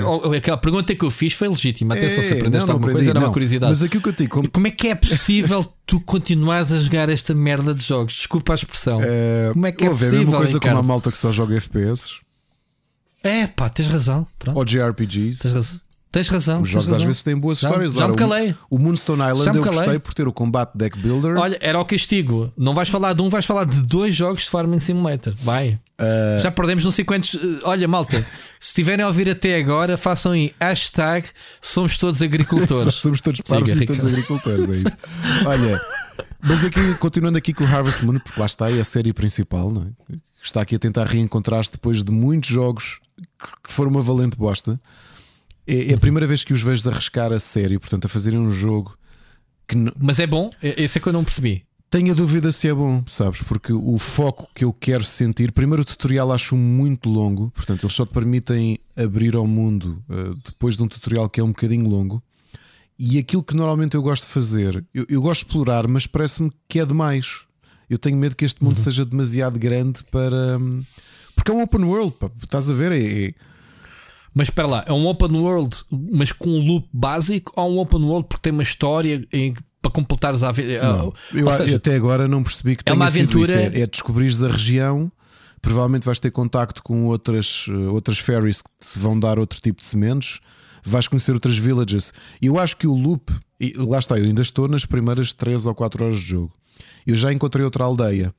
ou Aquela pergunta que eu fiz foi legítima. Atenção, se É, aprendeste não, não alguma aprendi, coisa, era uma curiosidade. Mas aquilo que eu digo, como- Como é que é possível tu continuares a jogar esta merda de jogos? Desculpa a expressão. Eh, Como é que é ouve, possível, a mesma coisa como a malta que só joga FPS É pá, tens razão. Pronto, ou JRPGs. tens razão. Tens razão. Os jogos às razão. vezes têm boas Já- histórias. já me calei. O, o Moonstone Island eu gostei por ter o combate deck builder. Olha, era o castigo. Não vais falar de um, vais falar de dois jogos de Farming Simulator. Vai. Eh, Já perdemos não sei quantos. eh, Olha, malta, se estiverem a ouvir até agora, façam aí hashtag somos todos agricultores. somos todos parvos e todos agricultores, é isso. Olha, mas aqui, continuando aqui com o Harvest Moon, porque lá está, é a série principal, não é? Está aqui a tentar reencontrar-se depois de muitos jogos que- foram uma valente bosta. É, é a primeira vez que os vejo arriscar a sério, portanto, a fazerem um jogo que Mas é bom, Eh, esse é que eu não percebi. Tenho a dúvida se é bom, sabes? Porque o foco que eu quero sentir, primeiro o tutorial acho muito longo, portanto, eles só te permitem abrir ao mundo uh, depois de um tutorial que é um bocadinho longo. E aquilo que normalmente eu gosto de fazer, eu, eu gosto de explorar, mas parece-me que é demais. Eu tenho medo que este mundo seja demasiado grande para. hum, Porque é um open world, pá, estás a ver? É, é- Mas espera lá, é um open world, mas com um loop básico ou um open world porque tem uma história em- para completares a aventura? Não, eu seja, até agora não percebi que é uma aventura- É, é descobrires a região. Provavelmente vais ter contacto com outras, eh, outras ferries que te vão dar outro tipo de sementes. Vais conhecer outras villages. Eu acho que o loop, e lá está, eu ainda estou nas primeiras 3 ou 4 horas de jogo. Eu já encontrei outra aldeia.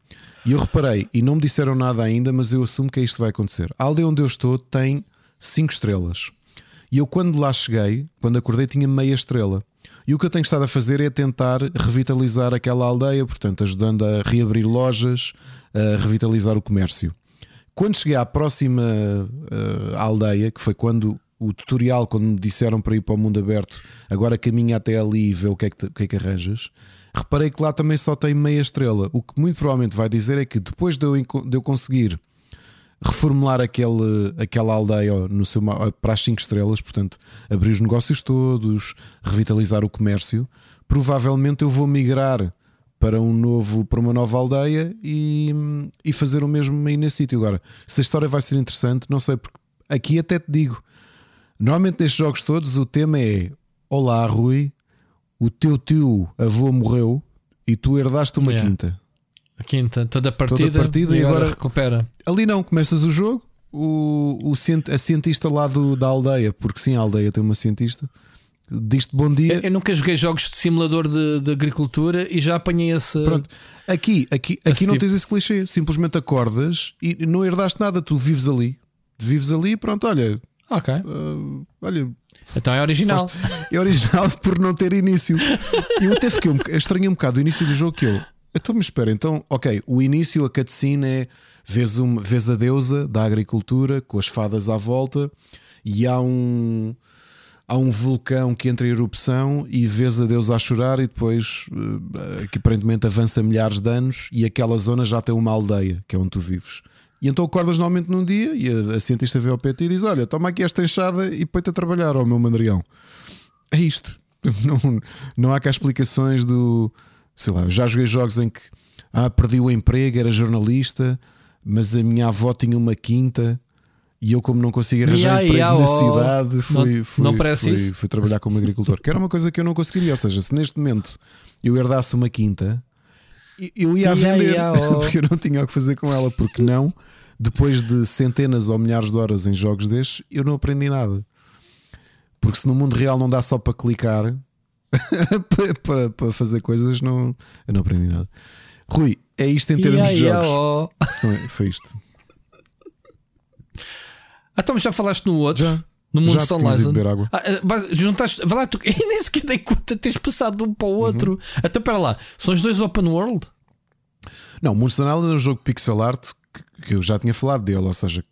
E eu reparei, e não me disseram nada ainda, mas eu assumo que isto vai acontecer. A aldeia onde eu estou tem 5 estrelas. E eu, quando lá cheguei, quando acordei, tinha meia estrela. E o que eu tenho estado a fazer é tentar revitalizar aquela aldeia, portanto, ajudando a reabrir lojas, a revitalizar o comércio. Quando cheguei à próxima eh, aldeia, que foi quando o tutorial, quando me disseram para ir para o mundo aberto, agora caminha até ali e vê o que é que, o que, é que arranjas, reparei que lá também só tem meia estrela. O que muito provavelmente vai dizer é que depois de eu, de eu conseguir reformular aquele, aquela aldeia no seu, para as 5 estrelas, portanto, abrir os negócios todos, revitalizar o comércio, provavelmente eu vou migrar para um novo para uma nova aldeia e, e fazer o mesmo aí nesse sítio. Agora, se a história vai ser interessante, não sei, porque aqui até te digo. Normalmente nestes jogos todos o tema é: Olá, Rui, o teu tio avô morreu e tu herdaste uma Yeah. quinta. A quinta, toda a partida, Toda a partida e agora, agora- recupera. Ali não, começas o jogo, o, o a cientista lá do, da aldeia, porque sim, a aldeia tem uma cientista, diz-te bom dia. Eu, eu nunca joguei jogos de simulador de, de agricultura e já apanhei esse. Pronto. Aqui, aqui, aqui não tipo. tens esse clichê. Simplesmente acordas e não herdaste nada. Tu vives ali. Vives ali e pronto, olha. Ok. ah, olha, Então é original. é original por não ter início. Eu até fiquei um, boc- estranhei um bocado o início do jogo que eu. Então, mas espera, então, ok, o início, a cutscene é vês, uma, vês a deusa da agricultura com as fadas à volta e há um. Há um vulcão que entra em erupção e vês a deusa a chorar, e depois eh, que aparentemente avança milhares de anos. E aquela zona já tem uma aldeia, que é onde tu vives. E então acordas normalmente num dia e a, a cientista vê ao pé ti e diz: Olha, toma aqui esta enxada e põe-te a trabalhar, ao meu mandrião. É isto. Não, não há cá explicações do. Sei lá, já joguei jogos em que ah, perdi o emprego, era jornalista, mas a minha avó tinha uma quinta e eu, como não consigo arranjar Ya, emprego ya, na oh. cidade, fui, Não- fui, não fui, fui trabalhar como agricultor, que era uma coisa que eu não conseguiria. Ou seja, se neste momento eu herdasse uma quinta, eu ia a vender, oh. porque eu não tinha o que fazer com ela, porque não, depois de centenas ou milhares de horas em jogos destes, eu não aprendi nada. Porque se no mundo real não dá só para clicar para, para, fazer coisas, não, eu não aprendi nada. Rui, é isto em termos de jogos. oh. Foi isto. Ah, então já falaste no outro? Já. No mundo Já Island. beber água. Ah, mas juntaste. Vai lá, tu nem sequer dei conta, tens passado de um para o outro. Uhum. Então, espera lá, são os dois open world? Não, Monster Island é um jogo pixel art que, que eu já tinha falado dele, ou seja,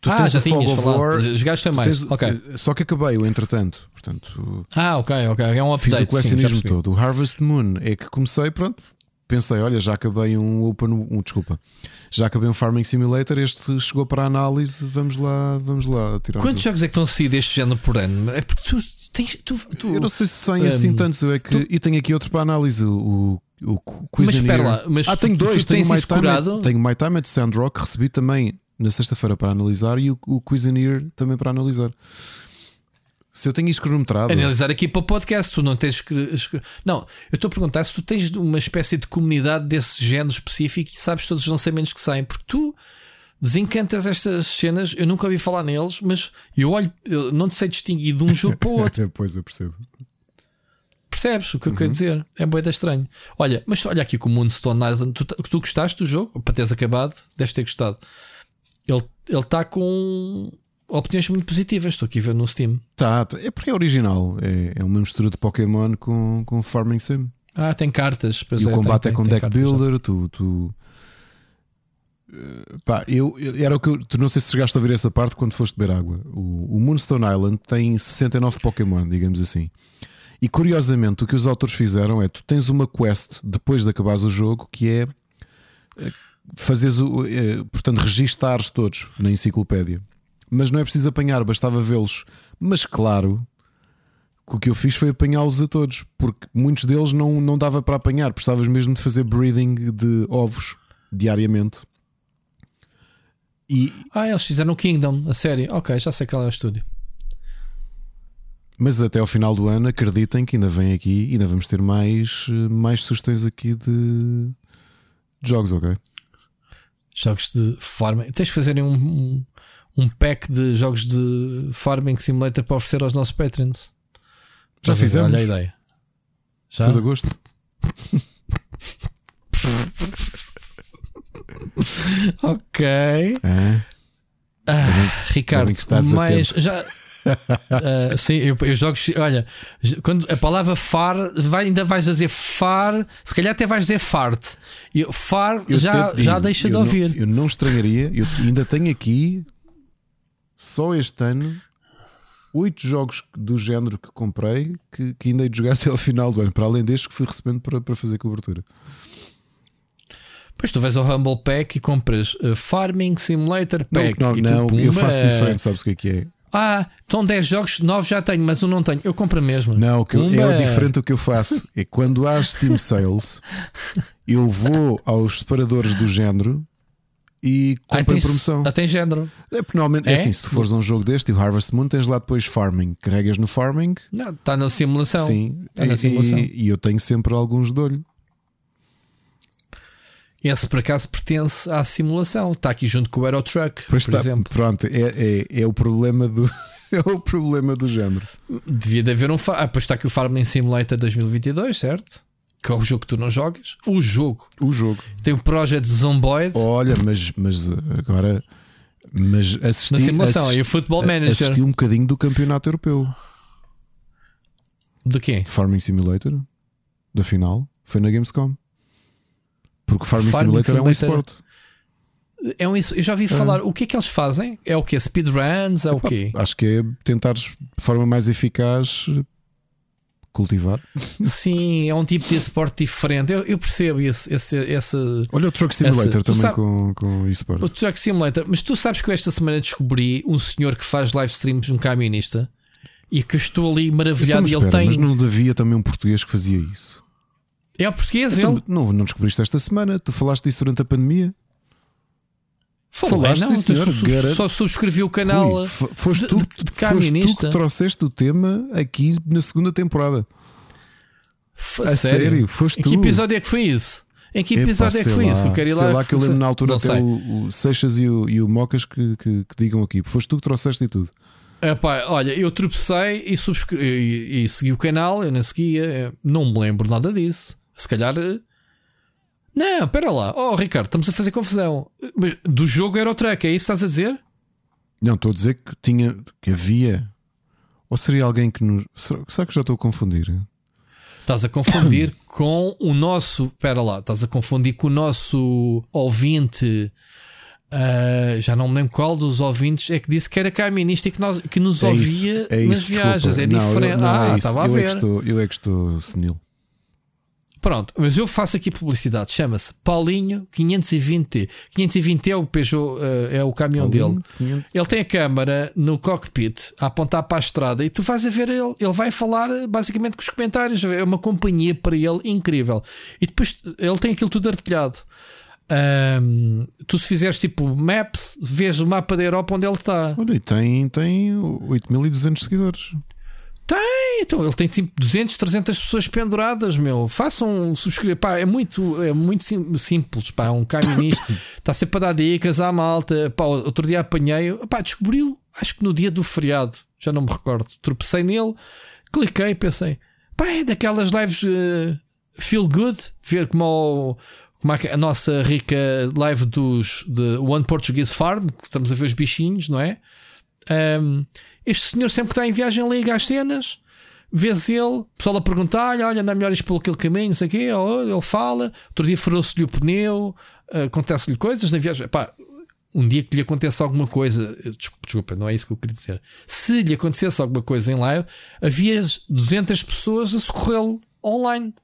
tu ah, tens já o Fog of falado. War. Jogaste mais. tens- ok. Só que acabei-o entretanto. Portanto, Ah, ok, ok. É um fiz update. o colecionismo sim, todo. O Harvest Moon é que comecei, pronto. Pensei, olha, já acabei um Open, um, desculpa, já acabei um Farming Simulator. Este chegou para a análise. Vamos lá, vamos lá tirar Quantos os- jogos é que estão a sair deste género por ano? É porque tu tens. Tu, tu- Eu não sei se saem assim Hum, tantos. É que, E tenho aqui outro para análise. O, o, mas espera lá, mas ah, tu- tenho tu dois. Tenho My Time, at, tenho My Time at Sandrock, recebi também na sexta-feira para analisar e o, o também para analisar. Se eu tenho isto cronometrado, Analisar aqui para o podcast, tu não tens Não, eu estou a perguntar se tu tens uma espécie de comunidade desse género específico e sabes todos os lançamentos que saem, porque tu desencantas estas cenas, eu nunca ouvi falar neles, mas eu olho, eu não te sei distinguir de um jogo para o outro. Pois eu percebo. Percebes o que eu Uhum. quero dizer? É boeda estranho. Olha, mas olha aqui com o Moonstone Island, tu, tu gostaste do jogo? Para teres acabado, deves ter gostado. Ele está com opiniões muito positivas. Estou aqui a ver no Steam. Tá, tá. é porque é original. É, é uma mistura de Pokémon com, com Farming Sim. Ah, tem cartas. Pois e o é, combate tem- é com tem deck já. builder. Tu, tu... Eh, Pá, eu, eu- era o que eu, tu não sei se chegaste a ouvir essa parte quando foste beber água. O, o Moonstone Island tem 69 Pokémon, digamos assim. E curiosamente, o que os autores fizeram é: tu tens uma quest depois de acabares o jogo que é eh, fazeres o, eh, portanto, registares todos na enciclopédia. Mas não é preciso apanhar, bastava vê-los. Mas claro que o que eu fiz foi apanhá-los a todos, porque muitos deles não, não dava para apanhar, precisavas mesmo de fazer breeding de ovos diariamente. E, Ah, eles fizeram o Kingdom, a série. Ok, já sei qual é o estúdio. mas até ao final do ano, acreditem que ainda vem aqui, ainda vamos ter mais, mais sugestões aqui de, jogos, ok? Jogos de farming. Tens de fazerem um, um, um pack de jogos de farming simulator para oferecer aos nossos patrons. Já fizemos. Olha a ideia. Já? Foi de agosto. Ok. É. Ah, Ricardo, também mas atento. já. Ah, sim, eu, eu jogo. Olha, quando a palavra far, vai, ainda vais dizer far, se calhar até vais dizer fart. Eu, far Eu já, te já digo, deixa de não- ouvir. eu não estranharia, eu ainda tenho aqui só este ano oito jogos do género que comprei que, que ainda hei de jogar até ao final do ano, para além destes que fui recebendo para, para fazer cobertura. Depois tu vais ao Humble Pack e compras uh, Farming Simulator Não, Pack. não, e tu, não, eu faço diferente, sabes o que é que é? Ah, estão 10 jogos, 9 já tenho, mas um não tenho. Eu compro mesmo. Não, que eu- é diferente o que eu faço é quando há Steam Sales, eu vou aos separadores do género e Ah, compra em promoção. Ah, tem género. É, normalmente é É? assim: se tu fores a um jogo deste e o Harvest Moon, tens lá depois farming. Carregas no farming, Não, está na simulação. sim, é na e- simulação. e, e eu tenho sempre alguns de olho. Esse por acaso pertence à simulação. Está aqui junto com o Aero Truck, Pois por está, exemplo. pronto, é, é, é o problema do. É o problema do género. Devia de haver um. Ah, pois está aqui o Farming Simulator 2022, certo? Que é o jogo que tu não jogas. O jogo. O jogo. Tem o Project Zomboid Olha, mas, mas agora. Mas assisti, na simulação. assisti, e o Football Manager. assisti um bocadinho do campeonato europeu Do quê? Farming Simulator, da final, foi na Gamescom. Porque Farming, Farming Simulator, é um Simulator- esporte. É um, eu já ouvi falar. O que é que eles fazem? É o quê? Speedruns? É o quê? Acho que é tentar de forma mais eficaz cultivar. Sim, é um tipo de esporte diferente. Eu, eu percebo esse, esse, esse, Olha o Truck Simulator Essa- também sabe- com, com esporte. o Truck Simulator. Mas tu sabes que eu esta semana descobri um senhor que faz live streams, um camionista, e que estou ali maravilhado. Então, E mas ele espera, tem. Mas não havia também um português que fazia isso. É o português, Então, ele. não, não descobriste esta semana? Tu falaste disso durante a pandemia? Falei, falaste, não, sim, tu senhor, só, subscrevi o canal. Rui, f- foste de- tu, de- de foste tu que trouxeste o tema aqui na segunda temporada. A sério, foste Em que tu. episódio é que foi isso? Em que episódio é que foi lá, isso? Que sei lá. lá que eu lembro na altura até o, o Seixas e o, e o Mocas que, que, que digam aqui. Foste tu que trouxeste e tudo. Epá, olha, eu tropecei e, subscre... e, e segui o canal, eu não seguia, eh, não me lembro nada disso. Se calhar. Não, espera lá. Oh, Ricardo, estamos a fazer confusão. Mas do jogo era o track, é isso que estás a dizer? Não, estou a dizer que tinha que havia. Ou seria alguém que nos. Será, que já estou a confundir? Estás a confundir com o nosso. Espera lá, estás a confundir com o nosso ouvinte. ah, já não me lembro qual dos ouvintes é que disse que era caminista e que, nós, que nos É ouvia isso, é nas isso, viagens. desculpa. É Não, eu- diferente. não, ah, é estava a eu, é ver. que estou, eu é que estou senil. Pronto, mas eu faço aqui publicidade. Chama-se Paulinho 520T. 520 é o Peugeot, eh, é o caminhão dele. 500. Ele tem a câmara no cockpit a apontar para a estrada e tu vais a ver ele. Ele vai falar eh, basicamente com os comentários. É uma companhia para ele incrível. E depois ele tem aquilo tudo artilhado. Ahm, tu, se fizeres tipo maps, vês o mapa da Europa onde ele está. Olha, e tem, tem 8200 seguidores. Então, ele tem tipo 200, 300 pessoas penduradas, meu. Façam subscrever. Pá, é muito, é muito sim- simples. Pá, um camionista está sempre a dar dicas à malta. Pá, outro dia apanhei, pá, descobriu, acho que no dia do feriado, já não me recordo. Tropecei nele, cliquei, pensei, pá, é daquelas lives eh, feel good, ver como, o- como a, a nossa rica live dos de One Portuguese Farm, que estamos a ver os bichinhos, não é? Um, este senhor sempre que está em viagem liga as cenas, vês ele, o pessoal a perguntar-lhe: olha, anda melhor isto por aquele caminho, não sei o quê, ou ele fala, outro dia furou-se-lhe o pneu, uh, acontece-lhe coisas na viagem. Pá, um dia que lhe aconteça alguma coisa, desculpa, desculpa, não é isso que eu queria dizer. Se lhe acontecesse alguma coisa em live, havia 200 pessoas a socorrê-lo online.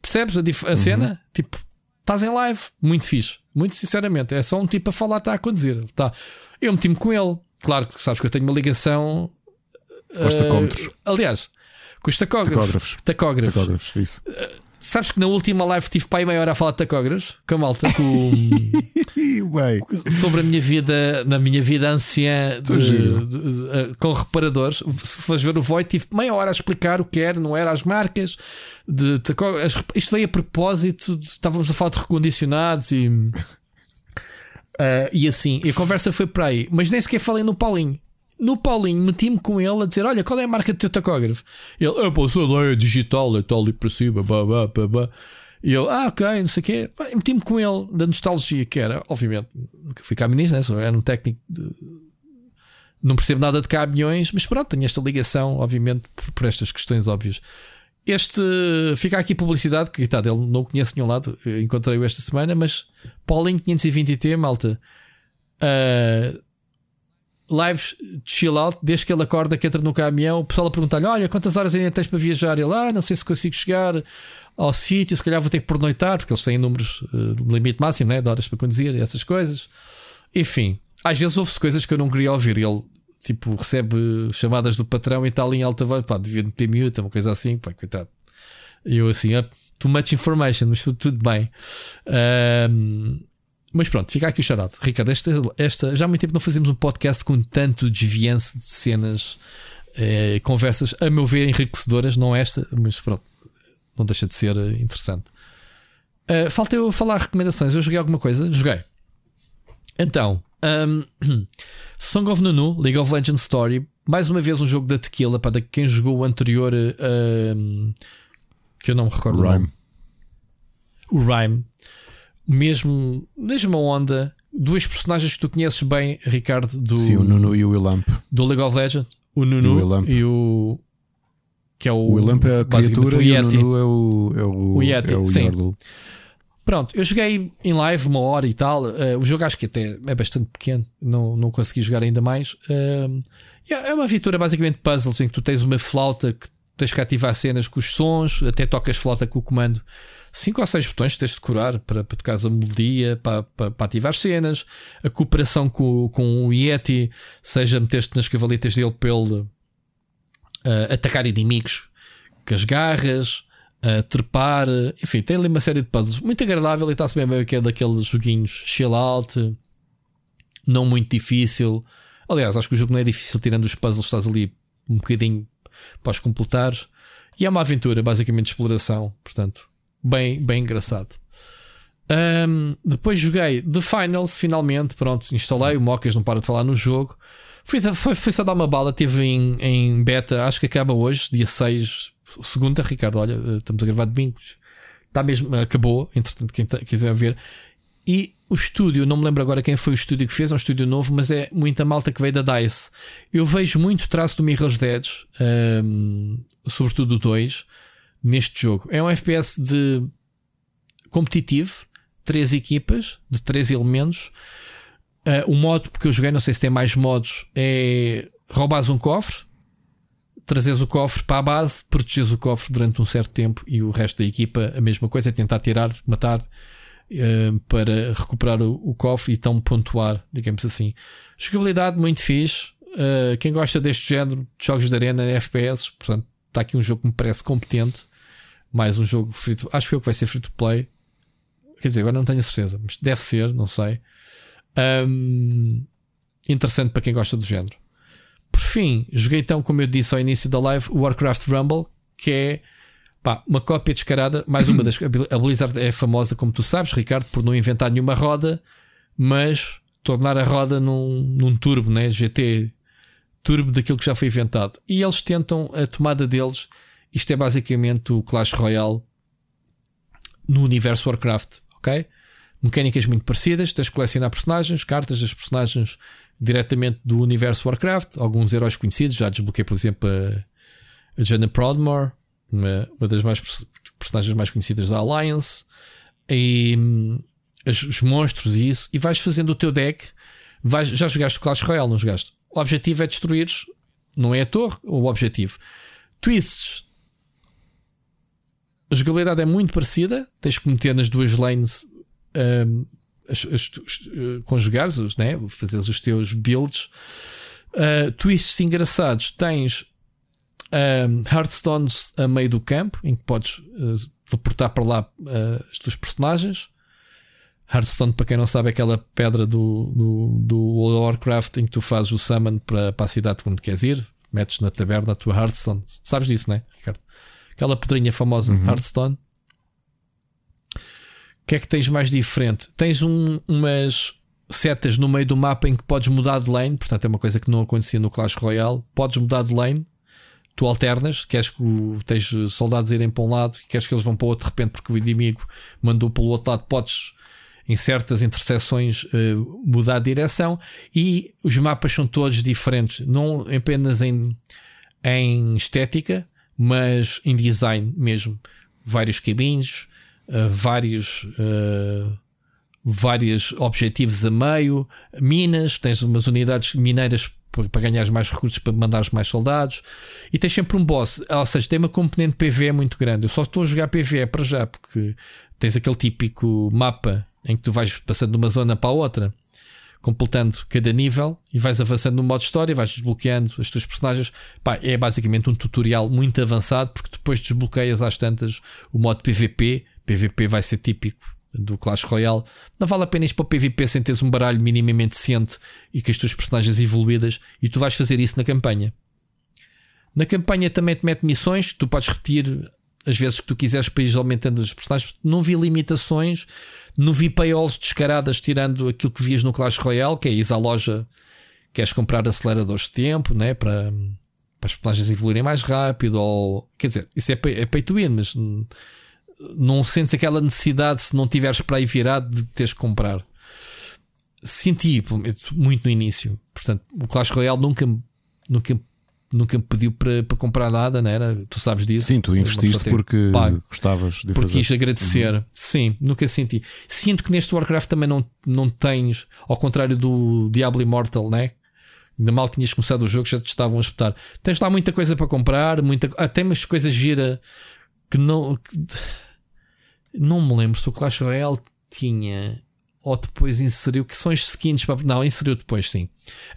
Percebes a, a cena? Tipo, estás em live, muito fixe, muito sinceramente. É só um tipo a falar, está a conduzir. Tá. Eu meti-me com ele. Claro que sabes que eu tenho uma ligação. Aos eh, tacómetros. aliás, com os tacógrafos. Tacógrafos. Tacógrafos. Tacógrafos, isso. Sabes que na última live tive para aí meia hora a falar de tacógrafos com a malta com- sobre a minha vida, na minha vida anciã de- de- de- eh, com reparadores. Se fores ver o Void, tive meia hora a explicar o que era, não era as marcas. De, as- isto veio a propósito, de- estávamos a falar de recondicionados e. eh, e assim, e a conversa foi para aí, mas nem sequer falei no Paulinho. No Paulinho, meti-me com ele a dizer: Olha, qual é a marca do teu tacógrafo? Ele, ah, pô, sei lá, é digital, é tal ali para cima. E eu, ah, ok, não sei o quê. Meti-me com ele, da nostalgia que era, obviamente, nunca fui caminhonista, né? Era um técnico de- Não percebo nada de caminhões, mas pronto, tenho esta ligação, obviamente, por, por estas questões óbvias. Este fica aqui publicidade, que está dele, não de nenhum lado, eh, encontrei-o esta semana, mas Paulinho 520T, malta. Ah, lives chill out, desde que ele acorda, que entra no caminhão, o pessoal a perguntar-lhe: Olha, quantas horas ainda tens para viajar? Ele, ah, não sei se consigo chegar ao sítio, se calhar vou ter que pernoitar, porque eles têm números, uh, limite máximo né, de horas para conduzir, essas coisas. Enfim, às vezes ouve-se coisas que eu não queria ouvir. Ele, tipo, recebe chamadas do patrão e está ali em alta voz, pá, devia meter mute, uma coisa assim, pá, coitado. E eu assim, ah, too much information, mas tudo, tudo bem. Ahm, mas pronto, fica aqui o charado. Ricardo, esta, esta, já há muito tempo não fazemos um podcast com tanto desviance de cenas, eh, conversas, a meu ver, enriquecedoras. Não esta, mas pronto, não deixa de ser eh, interessante. Uh, falta eu falar recomendações. Eu joguei alguma coisa? Joguei. Então, um, Song of Nunu, League of Legends Story. Mais uma vez um jogo da Tequila para quem jogou o anterior. Uh, que eu não me recordo. Rhyme. O Rhyme mesmo, mesma onda, duas personagens que tu conheces bem, Ricardo, do, Sim, o Nunu e o Willamp. do League of Legends, o Nunu O e o que é o, O Willamp é a criatura o e o. Nunu é o, é o, O Yeti, é o sim. Yordle. Pronto, eu joguei em live uma hora e tal. eh, o jogo acho que até é bastante pequeno, não, não consegui jogar ainda mais. Eh, é uma aventura basicamente puzzles em que tu tens uma flauta que tens que ativar cenas com os sons, até tocas flauta com o comando. Cinco ou seis botões que tens de decorar para, para tocar a melodia, para, para, para ativar cenas. A cooperação com, com o Yeti, seja meter-te nas cavaletas dele para ele eh, atacar inimigos com as garras, a trepar, enfim, tem ali uma série de puzzles muito agradável e está-se bem ver que é daqueles joguinhos chill out, não muito difícil. Aliás, acho que o jogo não é difícil, tirando os puzzles, estás ali um bocadinho para os completares. E é uma aventura, basicamente, de exploração, portanto, bem, bem engraçado. Ahm, depois joguei The Finals, finalmente. Pronto, instalei. O Mocas não para de falar no jogo. Fui, foi, foi só dar uma bala. Teve em, em beta, acho que acaba hoje, dia 6, segunda. Ricardo, olha, eh, estamos a gravar domingos. Está mesmo, acabou. Entretanto, quem tá- quiser ver. E o estúdio, não me lembro agora quem foi o estúdio que fez, é um estúdio novo, mas é muita malta que veio da DICE. Eu vejo muito traço do Mirror's Edge, ahm, sobretudo o 2, neste jogo. É um FPS de competitivo, três equipas, de três elementos. Ah, o modo, porque eu joguei, não sei se tem mais modos, é roubares um cofre, trazes o cofre para a base, proteges o cofre durante um certo tempo e o resto da equipa a mesma coisa, é tentar tirar, matar eh, para recuperar o, o cofre e então pontuar, digamos assim. Jogabilidade muito fixe. Eh, quem gosta deste género de jogos de arena FPS, portanto, está aqui um jogo que me parece competente. Mais um jogo free to, acho que eu que vai ser free to play. Quer dizer, agora não tenho a certeza, mas deve ser, não sei. Ahm, interessante para quem gosta do género. Fim, joguei então, como eu disse ao início da live, Warcraft Rumble, que é pá, uma cópia descarada. Mais uma das. A Blizzard é famosa, como tu sabes, Ricardo, por não inventar nenhuma roda, mas tornar a roda num, num turbo, né? GT turbo daquilo que já foi inventado. E eles tentam a tomada deles. Isto é basicamente o Clash Royale no universo Warcraft, ok? Mecânicas muito parecidas, tens de colecionar personagens, cartas das personagens diretamente do universo Warcraft, alguns heróis conhecidos, já desbloqueei, por exemplo, a, a Jenna Proudmore, uma, uma das mais personagens mais conhecidas da Alliance, e hum, as- os monstros e isso, e vais fazendo o teu deck. Vais, já jogaste Clash Royale, não jogaste? O objetivo é destruir, não é a torre, o objetivo. Twists. A jogabilidade é muito parecida, tens que meter nas duas lanes hum, as, as, os, eh, conjugares, né? fazeres os teus builds. Uh, twists engraçados, tens um, Hearthstones a meio do campo, em que podes uh, teleportar para lá uh, as tuas personagens. Hearthstone, para quem não sabe, é aquela pedra do, do, do World of Warcraft em que tu fazes o summon para, para a cidade onde queres ir, metes na taberna a tua Hearthstone. Sabes disso, né, Ricardo? Aquela pedrinha famosa, Hearthstone. O que é que tens mais diferente? Tens um- umas setas no meio do mapa em que podes mudar de lane, portanto é uma coisa que não acontecia no Clash Royale. Podes mudar de lane, tu alternas, queres que o, tens soldados irem para um lado queres que eles vão para o outro de repente porque o inimigo mandou pelo outro lado, podes em certas interseções eh, mudar de direção e os mapas são todos diferentes, não apenas em, em estética, mas em design mesmo. Vários caminhos, eh, vários eh, vários objetivos a meio, minas, tens umas unidades mineiras para ganhares mais recursos para mandares mais soldados e tens sempre um boss, ou seja, tem uma componente PVE muito grande. Eu só estou a jogar PVE para já porque tens aquele típico mapa em que tu vais passando de uma zona para a outra, completando cada nível e vais avançando no modo história, vais desbloqueando as tuas personagens. Pá, é basicamente um tutorial muito avançado porque depois desbloqueias às tantas o modo PVP. PVP vai ser típico do Clash Royale. Não vale a pena ir para o PvP sem teres um baralho minimamente decente e com as tuas personagens evoluídas e tu vais fazer isso na campanha. Na campanha também te mete missões, tu podes repetir as vezes que tu quiseres para ir aumentando os personagens. Não vi limitações, não vi payolas descaradas tirando aquilo que vias no Clash Royale, que é ir à loja, queres comprar aceleradores de tempo, né? para, para as personagens evoluírem mais rápido, ou quer dizer, isso é pay, é pay to win, mas não sentes aquela necessidade se não tiveres para aí virado de teres que comprar. Senti muito no início. Portanto, o Clash Royale nunca, nunca nunca me pediu para, para comprar nada, não era? Tu sabes disso? Sim, tu investiste porque pago, gostavas de porque fazer. quis agradecer. Uhum. Sim, nunca senti. Sinto que neste Warcraft também não, não tens, ao contrário do Diablo Immortal, né? Ainda mal tinhas começado o jogo, já te estavam a espetar. Tens lá muita coisa para comprar, muita, até umas coisas gira que não. Que, não me lembro se o Clash Royale tinha ou depois inseriu que são as skins para. Não, inseriu depois, sim.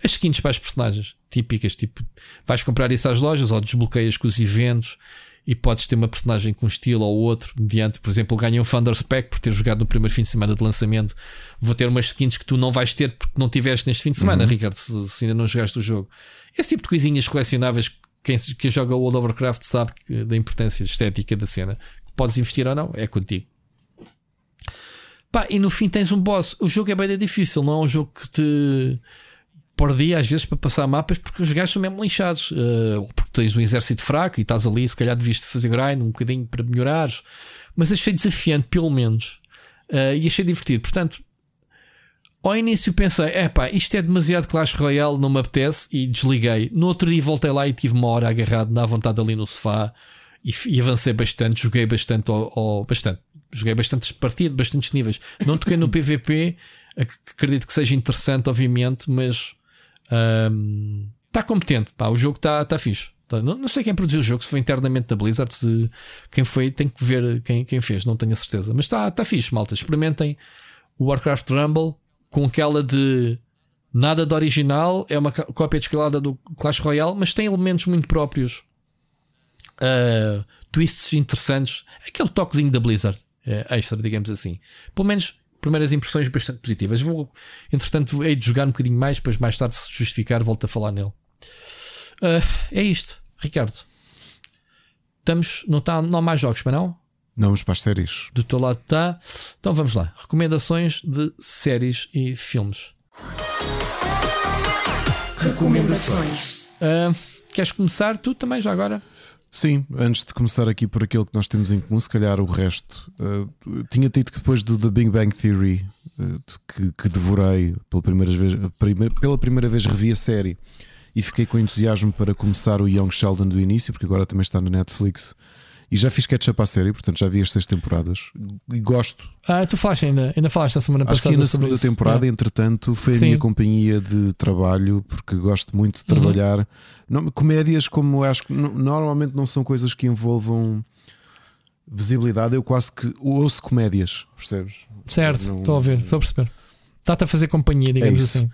As skins para as personagens típicas, tipo, vais comprar isso às lojas ou desbloqueias com os eventos e podes ter uma personagem com um estilo ou outro, mediante, por exemplo, ganhei um Thunder Spec por ter jogado no primeiro fim de semana de lançamento. Vou ter umas skins que tu não vais ter porque não tiveste neste fim de semana, uhum. Ricardo, se, se, ainda não jogaste o jogo. Esse tipo de coisinhas colecionáveis, quem, quem joga World of Warcraft sabe que, da importância estética da cena. Podes investir ou não, é contigo. Pá, e no fim tens um boss. O jogo é bem difícil, não é um jogo que te por dia, às vezes, para passar mapas, porque os gajos são mesmo lixados. Uh, porque tens um exército fraco e estás ali, se calhar devias fazer grind um bocadinho para melhorares. Mas achei desafiante, pelo menos. Uh, e achei divertido. Portanto, ao início pensei, é pá, isto é demasiado Clash Royale, não me apetece, e desliguei. No outro dia voltei lá e tive uma hora agarrado na vontade ali no sofá e, e avancei bastante, joguei bastante, ou, bastante, joguei bastantes partidas, bastantes níveis. Não toquei no PVP, acredito que seja interessante, obviamente, mas Está um, competente, pá, o jogo está tá fixe. Tá, não, não, sei quem produziu o jogo, se foi internamente da Blizzard, se quem foi, tem que ver quem, quem fez, não tenho a certeza. Mas está tá fixe, malta. Experimentem o Warcraft Rumble com aquela de nada de original, é uma cópia descalada do Clash Royale, mas tem elementos muito próprios, uh, twists interessantes, aquele toquezinho da Blizzard, é, extra, digamos assim. Pelo menos primeiras impressões bastante positivas. Vou, entretanto, hei de jogar um bocadinho mais, depois mais tarde, se justificar, volto a falar nele. Uh, é isto, Ricardo. Estamos, não, tá, não há mais jogos, mas não? Não, vamos para as séries. Do teu lado está. Então vamos lá. Recomendações de séries e filmes. Recomendações. Uh, queres começar tu também já agora? Sim, antes de começar aqui por aquilo que nós temos em comum, se calhar o resto. Uh, tinha dito que depois do The Big Bang Theory, uh, que, que, devorei pela primeira, vez, pela primeira vez, revi a série e fiquei com entusiasmo para começar o Young Sheldon do início, porque agora também está na Netflix. E já fiz catch-up à série, portanto já vi as seis temporadas e gosto. Ah, tu falaste ainda, ainda falaste a semana Acho passada. Acho que na segunda temporada, é. entretanto, foi Sim. a minha companhia de trabalho, porque gosto muito de trabalhar. Uhum. Não, comédias, como acho que normalmente não são coisas que envolvam visibilidade, eu quase que ouço comédias, percebes? Certo, não... estou a ver, estou a perceber. Está-te a fazer companhia, digamos é assim.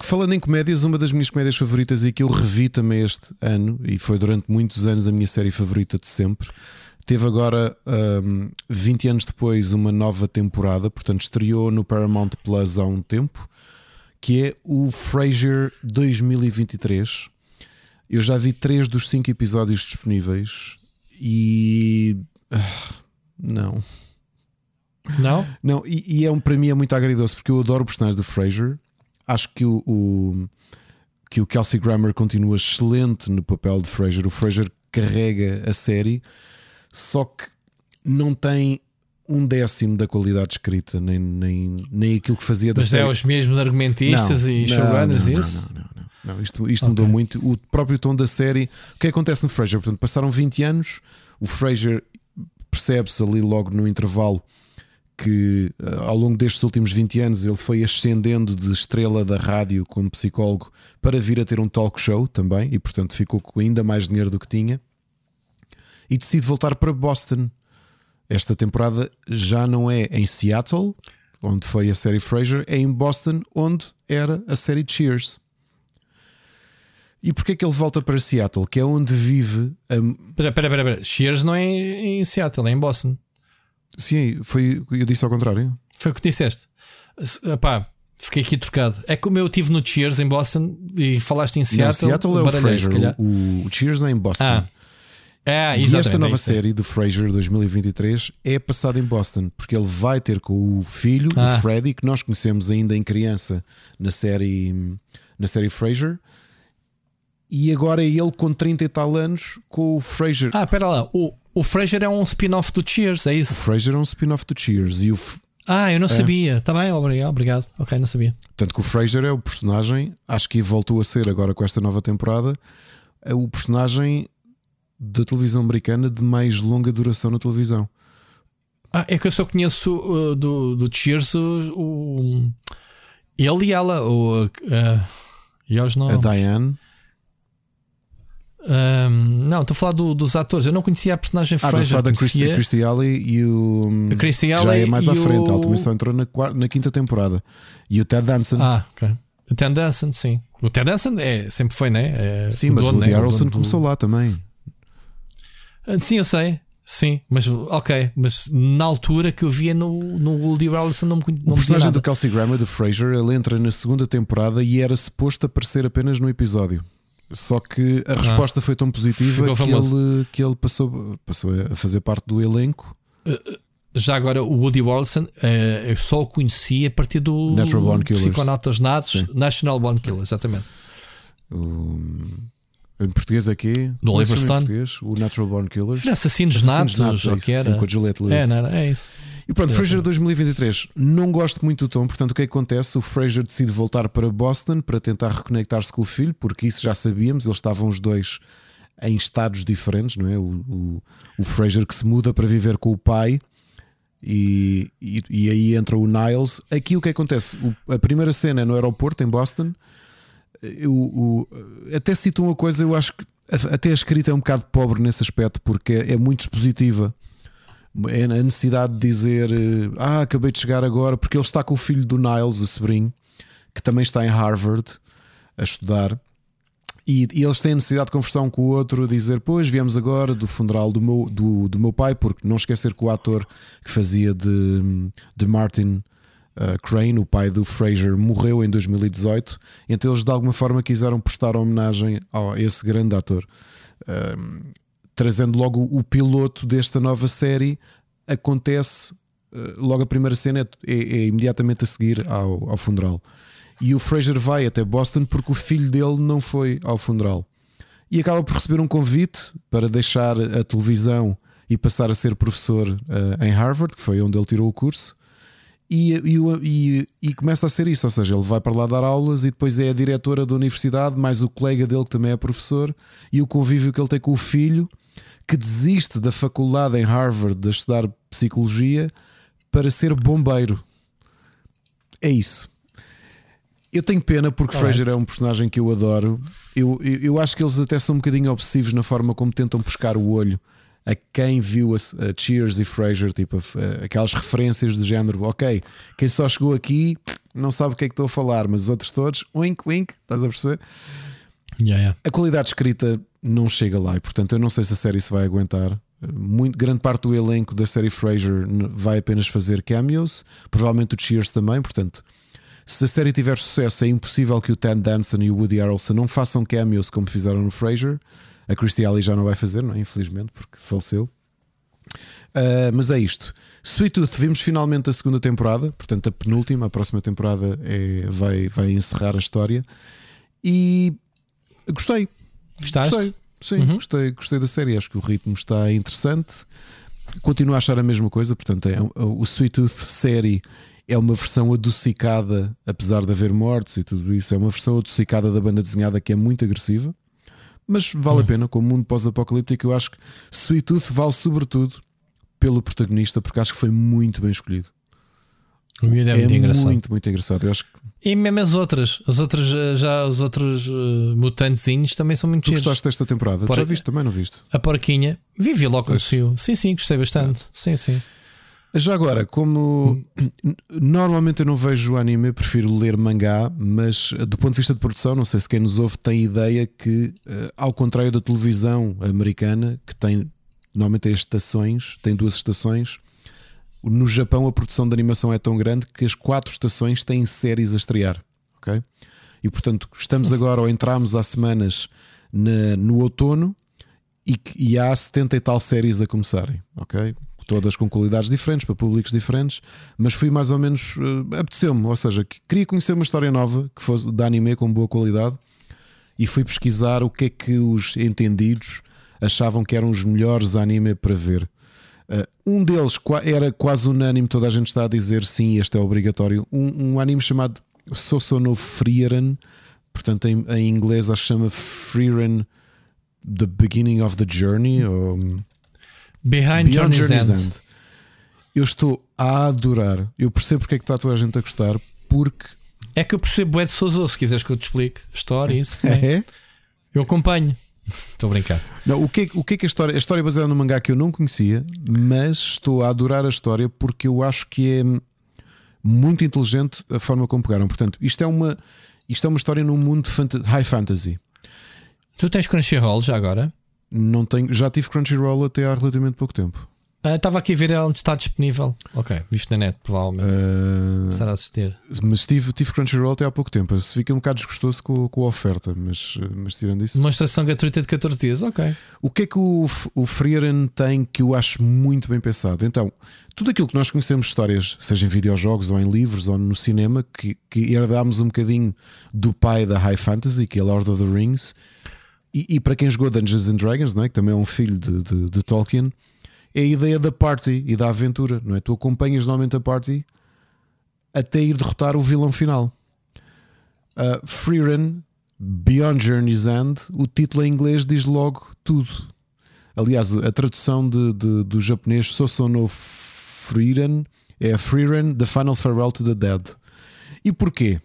Falando em comédias, uma das minhas comédias favoritas e que eu revi também este ano, e foi durante muitos anos a minha série favorita de sempre. Teve agora, um, 20 anos depois, uma nova temporada, portanto, estreou no Paramount Plus há um tempo, que é o Frasier 2023. Eu já vi três dos cinco episódios disponíveis e. Uh, não. Não? Não, e, e, é um, para mim é muito agridoce porque eu adoro o personagem do Fraser. Acho que o, o, que o Kelsey Grammer continua excelente no papel de Fraser. O Fraser carrega a série, só que não tem um décimo da qualidade escrita, nem, nem, nem aquilo que fazia da Mas série. é os mesmos argumentistas não, e showrunners, isso? Não, não, não, não. Isto, isto okay. mudou muito. O próprio tom da série. O que acontece no Fraser? Portanto, passaram 20 anos, o Fraser percebe-se ali logo no intervalo que eh, ao longo destes últimos 20 anos ele foi ascendendo de estrela da rádio como psicólogo para vir a ter um talk show também e portanto ficou com ainda mais dinheiro do que tinha e decide voltar para Boston. Esta temporada já não é em Seattle, onde foi a série Frasier, é em Boston, onde era a série Cheers. E porquê é que ele volta para Seattle, que é onde vive a. Espera, espera, espera. Cheers não é em Seattle, é em Boston. Sim, foi. Eu disse ao contrário. Foi o que disseste. Epá, fiquei aqui trocado. É como eu estive no Cheers em Boston e falaste em Seattle. Não, Seattle é o Fraser. O, o, Cheers é em Boston. Ah. É, e esta nova é série do Fraser 2023 é passada em Boston, porque ele vai ter com o filho, ah. o Freddy, que nós conhecemos ainda em criança na série, na série Fraser. E agora é ele com 30 e tal anos com o Fraser. Ah, espera lá. O, o Fraser é um spin-off do Cheers, é isso? O Fraser é um spin-off do Cheers. E o, ah, eu não é. sabia. Está bem, obrigado, obrigado. Ok, não sabia. Tanto que o Fraser é o personagem, acho que voltou a ser agora com esta nova temporada, é o personagem da televisão americana de mais longa duração na televisão. Ah, é que eu só conheço uh, do, do Cheers o, o, ele e ela, o, uh, e aos A Diane. Um, não, estou a falar do, dos atores. Eu não conhecia a personagem ah, Fraser. Ah, da Christy, Christy Alley e o. A Christy Alley já é mais à frente. O... Também só entrou na, na quinta temporada. E o Ted Danson. Ah, ok. O Ted Danson, sim. O Ted Danson é, sempre foi, né? É, sim, o mas dono, o Woody né? Harrelson começou lá também. Ah, sim, eu sei. Sim, mas ok, mas na altura que eu via no, no Woody Harrelson não me não O personagem do Kelsey Grammer, do Fraser, ele entra na segunda temporada e era suposto aparecer apenas no episódio. Só que a ah, resposta foi tão positiva que ele, que ele passou, passou a fazer parte do elenco. Eh, eh, já agora, o Woody Harrelson uh, eu só o conheci a partir do Natural Born Killers. Psiconautas Natos, National Born Killers, exatamente. em português aqui, do Oliver Stone, o Natural Born Killers, Assassinos, Assassinos Natos, Natos é que era. Sim, com a Juliette Lewis. É, não, é isso. E pronto, Fraser 2023. Não gosto muito do tom, portanto, o que, é que acontece? O Fraser decide voltar para Boston para tentar reconectar-se com o filho, porque isso já sabíamos, eles estavam os dois em estados diferentes, não é? O, o, o Fraser que se muda para viver com o pai. E, e, e, aí entra o Niles. Aqui o que acontece? O, a primeira cena é no aeroporto em Boston. O, até cito uma coisa, eu acho que até a escrita é um bocado pobre nesse aspecto, porque é, é muito expositiva é a necessidade de dizer eh, ah, acabei de chegar agora, porque ele está com o filho do Niles, o sobrinho, que também está em Harvard a estudar. E, e, eles têm a necessidade de conversar um com o outro, dizer: Pois viemos agora do funeral do meu, do, do meu pai, porque não esquecer que o ator que fazia de, de Martin uh, Crane, o pai do Fraser, morreu em 2018. Então eles de alguma forma quiseram prestar homenagem a esse grande ator. Uh, trazendo logo o piloto desta nova série, acontece eh, logo a primeira cena é, é, é imediatamente a seguir ao, ao funeral. E o Fraser vai até Boston porque o filho dele não foi ao funeral. E acaba por receber um convite para deixar a televisão e passar a ser professor uh, em Harvard, que foi onde ele tirou o curso. E, e, e, e, começa a ser isso, ou seja, ele vai para lá dar aulas e depois é a diretora da universidade, mais o colega dele que também é professor, e o convívio que ele tem com o filho que desiste da faculdade em Harvard de estudar psicologia para ser bombeiro. É isso. Eu tenho pena porque Fraser é um personagem que eu adoro. Eu, eu, eu, acho que eles até são um bocadinho obsessivos na forma como tentam buscar o olho a quem viu a, a Cheers e Fraser, tipo a, a, aquelas referências do género. Ok, quem só chegou aqui não sabe o que é que estou a falar, mas os outros todos, wink, wink, estás a perceber? Yeah, yeah. A qualidade escrita não chega lá e, portanto, eu não sei se a série se vai aguentar. Muito, grande parte do elenco da série Frasier vai apenas fazer cameos, provavelmente o Cheers também. Portanto, se a série tiver sucesso, é impossível que o Ted Danson e o Woody Harrelson não façam cameos como fizeram no Frasier. A Christy Alley já não vai fazer, não é? infelizmente, porque faleceu. Uh, mas é isto. Sweet Tooth, vimos finalmente a segunda temporada, portanto, a penúltima, a próxima temporada é, vai, vai encerrar a história. E gostei, Gostaste? Gostei, sim, uhum. gostei, gostei da série. Acho que o ritmo está interessante. Continuo a achar a mesma coisa. Portanto, é, o Sweet Tooth série é uma versão adocicada, apesar de haver mortes e tudo isso. É uma versão adocicada da banda desenhada que é muito agressiva. Mas vale uhum. a pena, como mundo pós-apocalíptico, eu acho que Sweet Tooth vale sobretudo pelo protagonista, porque acho que foi muito bem escolhido. O miúdo é, é muito engraçado. Muito, muito engraçado. Eu acho que... E mesmo as outras, as outras eh, já os outros uh, mutantezinhos também são muito Tu gostaste desta temporada? Por... Já viste também, não viste? A porquinha. Vivi logo com o Sim, sim, gostei bastante. É. Sim, sim. Já agora, como normalmente eu não vejo anime, eu prefiro ler mangá, mas eh, do ponto de vista de produção, não sei se quem nos ouve tem ideia que, ao contrário da televisão americana, que tem normalmente estações, tem duas estações, no Japão a produção de animação é tão grande que as quatro estações têm séries a estrear. ok? E portanto, estamos agora ou entramos há semanas na, no outono e, e há 70 e tal séries a começarem. ok? Todas com qualidades diferentes, para públicos diferentes, mas fui mais ou menos. Uh, apeteceu-me, ou seja, queria conhecer uma história nova que fosse de anime com boa qualidade e fui pesquisar o que é que os entendidos achavam que eram os melhores anime para ver. Uh, um deles era quase unânime, toda a gente está a dizer sim, este é obrigatório. Um, um anime chamado Sosono Frieren, portanto em, em, inglês acho que chama Frieren The Beginning of the Journey ou Behind Beyond Journey's, Journey's End. End. Eu estou a adorar. Eu percebo porque é que está toda a gente a gostar, porque é que eu percebo é de Sozo, se quiseres que eu te explique. História, isso. É? é? Eu acompanho. Estou a brincar. Não, o, que é, o que é que a história. A história é baseada no mangá que eu não conhecia, mas estou a adorar a história porque eu acho que é muito inteligente a forma como pegaram. Portanto, isto é uma, isto é uma história num mundo de high fantasy. Tu tens Crunchyroll já agora? Não tenho, já tive Crunchyroll até há relativamente pouco tempo. Estava uh, aqui a ver onde está disponível. Ok, visto na net, provavelmente. Uh, Começar a assistir. Mas tive, tive Crunchyroll até há pouco tempo. Se fica um bocado desgostoso com, com a oferta, mas, mas tirando isso. Demonstração gratuita de 14 dias, ok. O que é que o, o Frieren tem que eu acho muito bem pensado? Então, tudo aquilo que nós conhecemos de histórias, seja em videojogos ou em livros ou no cinema, que, que herdámos um bocadinho do pai da High Fantasy, que é Lord of the Rings, e, e para quem jogou Dungeons and Dragons, não é? que também é um filho de, de, de Tolkien é a ideia da party e da aventura, não é? Tu acompanhas normalmente a party até ir derrotar o vilão final. Uh, Freerun, Beyond Journey's End, o título em inglês diz logo tudo. Aliás, a tradução de, de, do japonês Sosono Freerun é Freerun, The Final Farewell to the Dead. E porquê?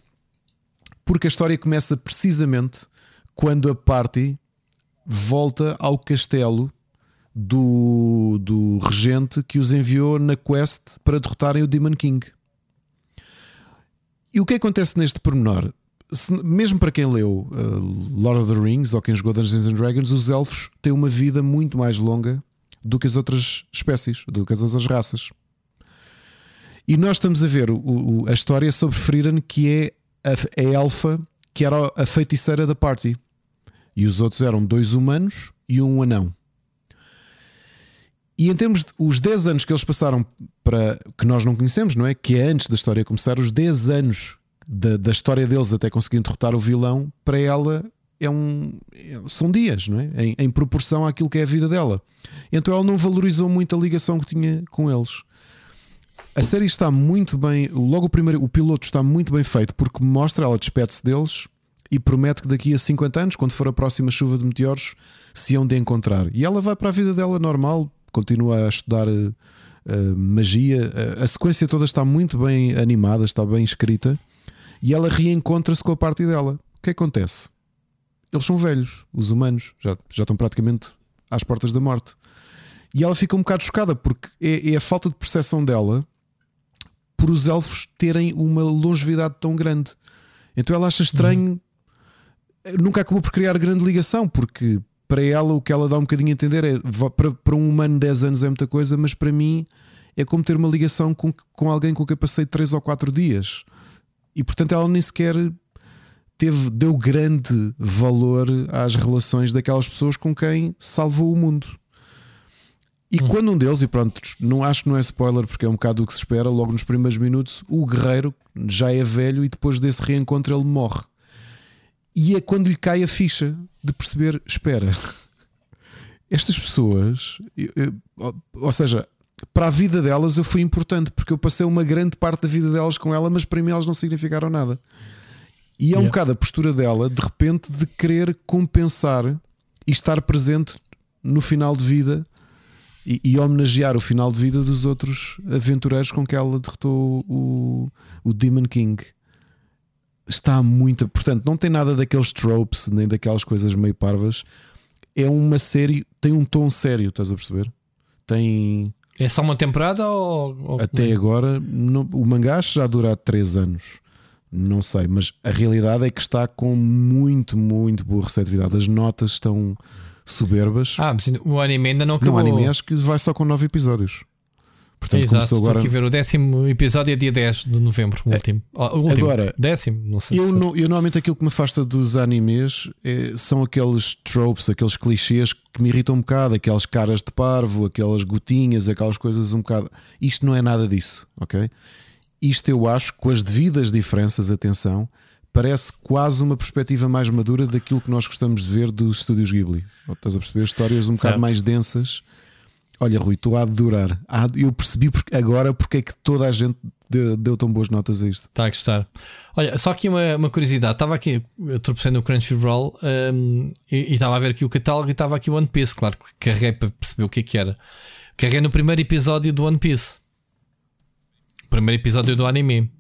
Porque a história começa precisamente quando a party volta ao castelo do, do regente que os enviou na quest para derrotarem o Demon King. E o que acontece neste pormenor? Se, mesmo para quem leu uh, Lord of the Rings ou quem jogou Dungeons and Dragons, os elfos têm uma vida muito mais longa do que as outras espécies, do que as outras raças. E nós estamos a ver o, o, a história sobre Frieren, que é a, a elfa que era a feiticeira da party. E os outros eram dois humanos e um anão. E em termos de os 10 anos que eles passaram para que nós não conhecemos, não é? Que é antes da história começar, os 10 anos da, da história deles até conseguirem derrotar o vilão, para ela é um, são dias, não é? Em, em, proporção àquilo que é a vida dela. Então ela não valorizou muito a ligação que tinha com eles. A série está muito bem, logo o primeiro, o piloto está muito bem feito porque mostra, ela despede-se deles e promete que daqui a 50 anos, quando for a próxima chuva de meteoros, se hão de encontrar. E ela vai para a vida dela normal, continua a estudar uh, magia. A, a sequência toda está muito bem animada, está bem escrita e ela reencontra-se com a parte dela. O que acontece? Eles são velhos, os humanos, já, já estão praticamente às portas da morte. E ela fica um bocado chocada porque é, é a falta de percepção dela por os elfos terem uma longevidade tão grande. Então ela acha estranho. Uhum. Nunca acabou por criar grande ligação, porque para ela o que ela dá um bocadinho a entender é para, para um humano 10 anos é muita coisa, mas para mim é como ter uma ligação com, com alguém com quem passei 3 ou 4 dias. E portanto ela nem sequer teve, deu grande valor às relações daquelas pessoas com quem salvou o mundo. E hum. quando um deles, e pronto, não acho que não é spoiler porque é um bocado o que se espera, logo nos primeiros minutos, o guerreiro já é velho e depois desse reencontro ele morre. E é quando lhe cai a ficha de perceber: espera, estas pessoas, eu, eu, ou seja, para a vida delas eu fui importante porque eu passei uma grande parte da vida delas com ela, mas para mim elas não significaram nada. E é yeah. um bocado a postura dela, de repente, de querer compensar e estar presente no final de vida e, e, homenagear o final de vida dos outros aventureiros com que ela derrotou o, o Demon King está muito. Portanto, não tem nada daqueles tropes nem daquelas coisas meio parvas. É uma série, tem um tom sério, estás a perceber? Tem. É só uma temporada ou. Até agora, no, o mangá já dura 3 anos. Não sei, mas a realidade é que está com muito, muito boa receptividade. As notas estão soberbas. Ah, mas o anime ainda não acabou. No anime acho que vai só com 9 episódios. Portanto, Exato, começou estou agora. aqui a ver o décimo episódio é dia 10 de novembro, o último. Ah, o último. Agora, décimo, não sei Eu, se. não- eu normalmente aquilo que me afasta dos animes é- são aqueles tropes, aqueles clichês que me irritam um bocado, aquelas caras de parvo, aquelas gotinhas, aquelas coisas um bocado. Isto não é nada disso, ok? Isto eu acho, com as devidas diferenças, atenção, parece quase uma perspectiva mais madura daquilo que nós gostamos de ver dos estúdios Ghibli. Estás a perceber? Histórias um bocado Certo. mais densas. Olha, Rui, durar. Há de- Eu percebi agora porque é que toda a gente deu, tão boas notas a isto. Está a gostar. Olha, só aqui uma, uma curiosidade. Estava aqui, eu no Crunchyroll um, e e estava a ver aqui o catálogo e estava aqui o One Piece. Claro que carreguei para perceber o que é que era. Carreguei no primeiro episódio do One Piece. O primeiro episódio do anime.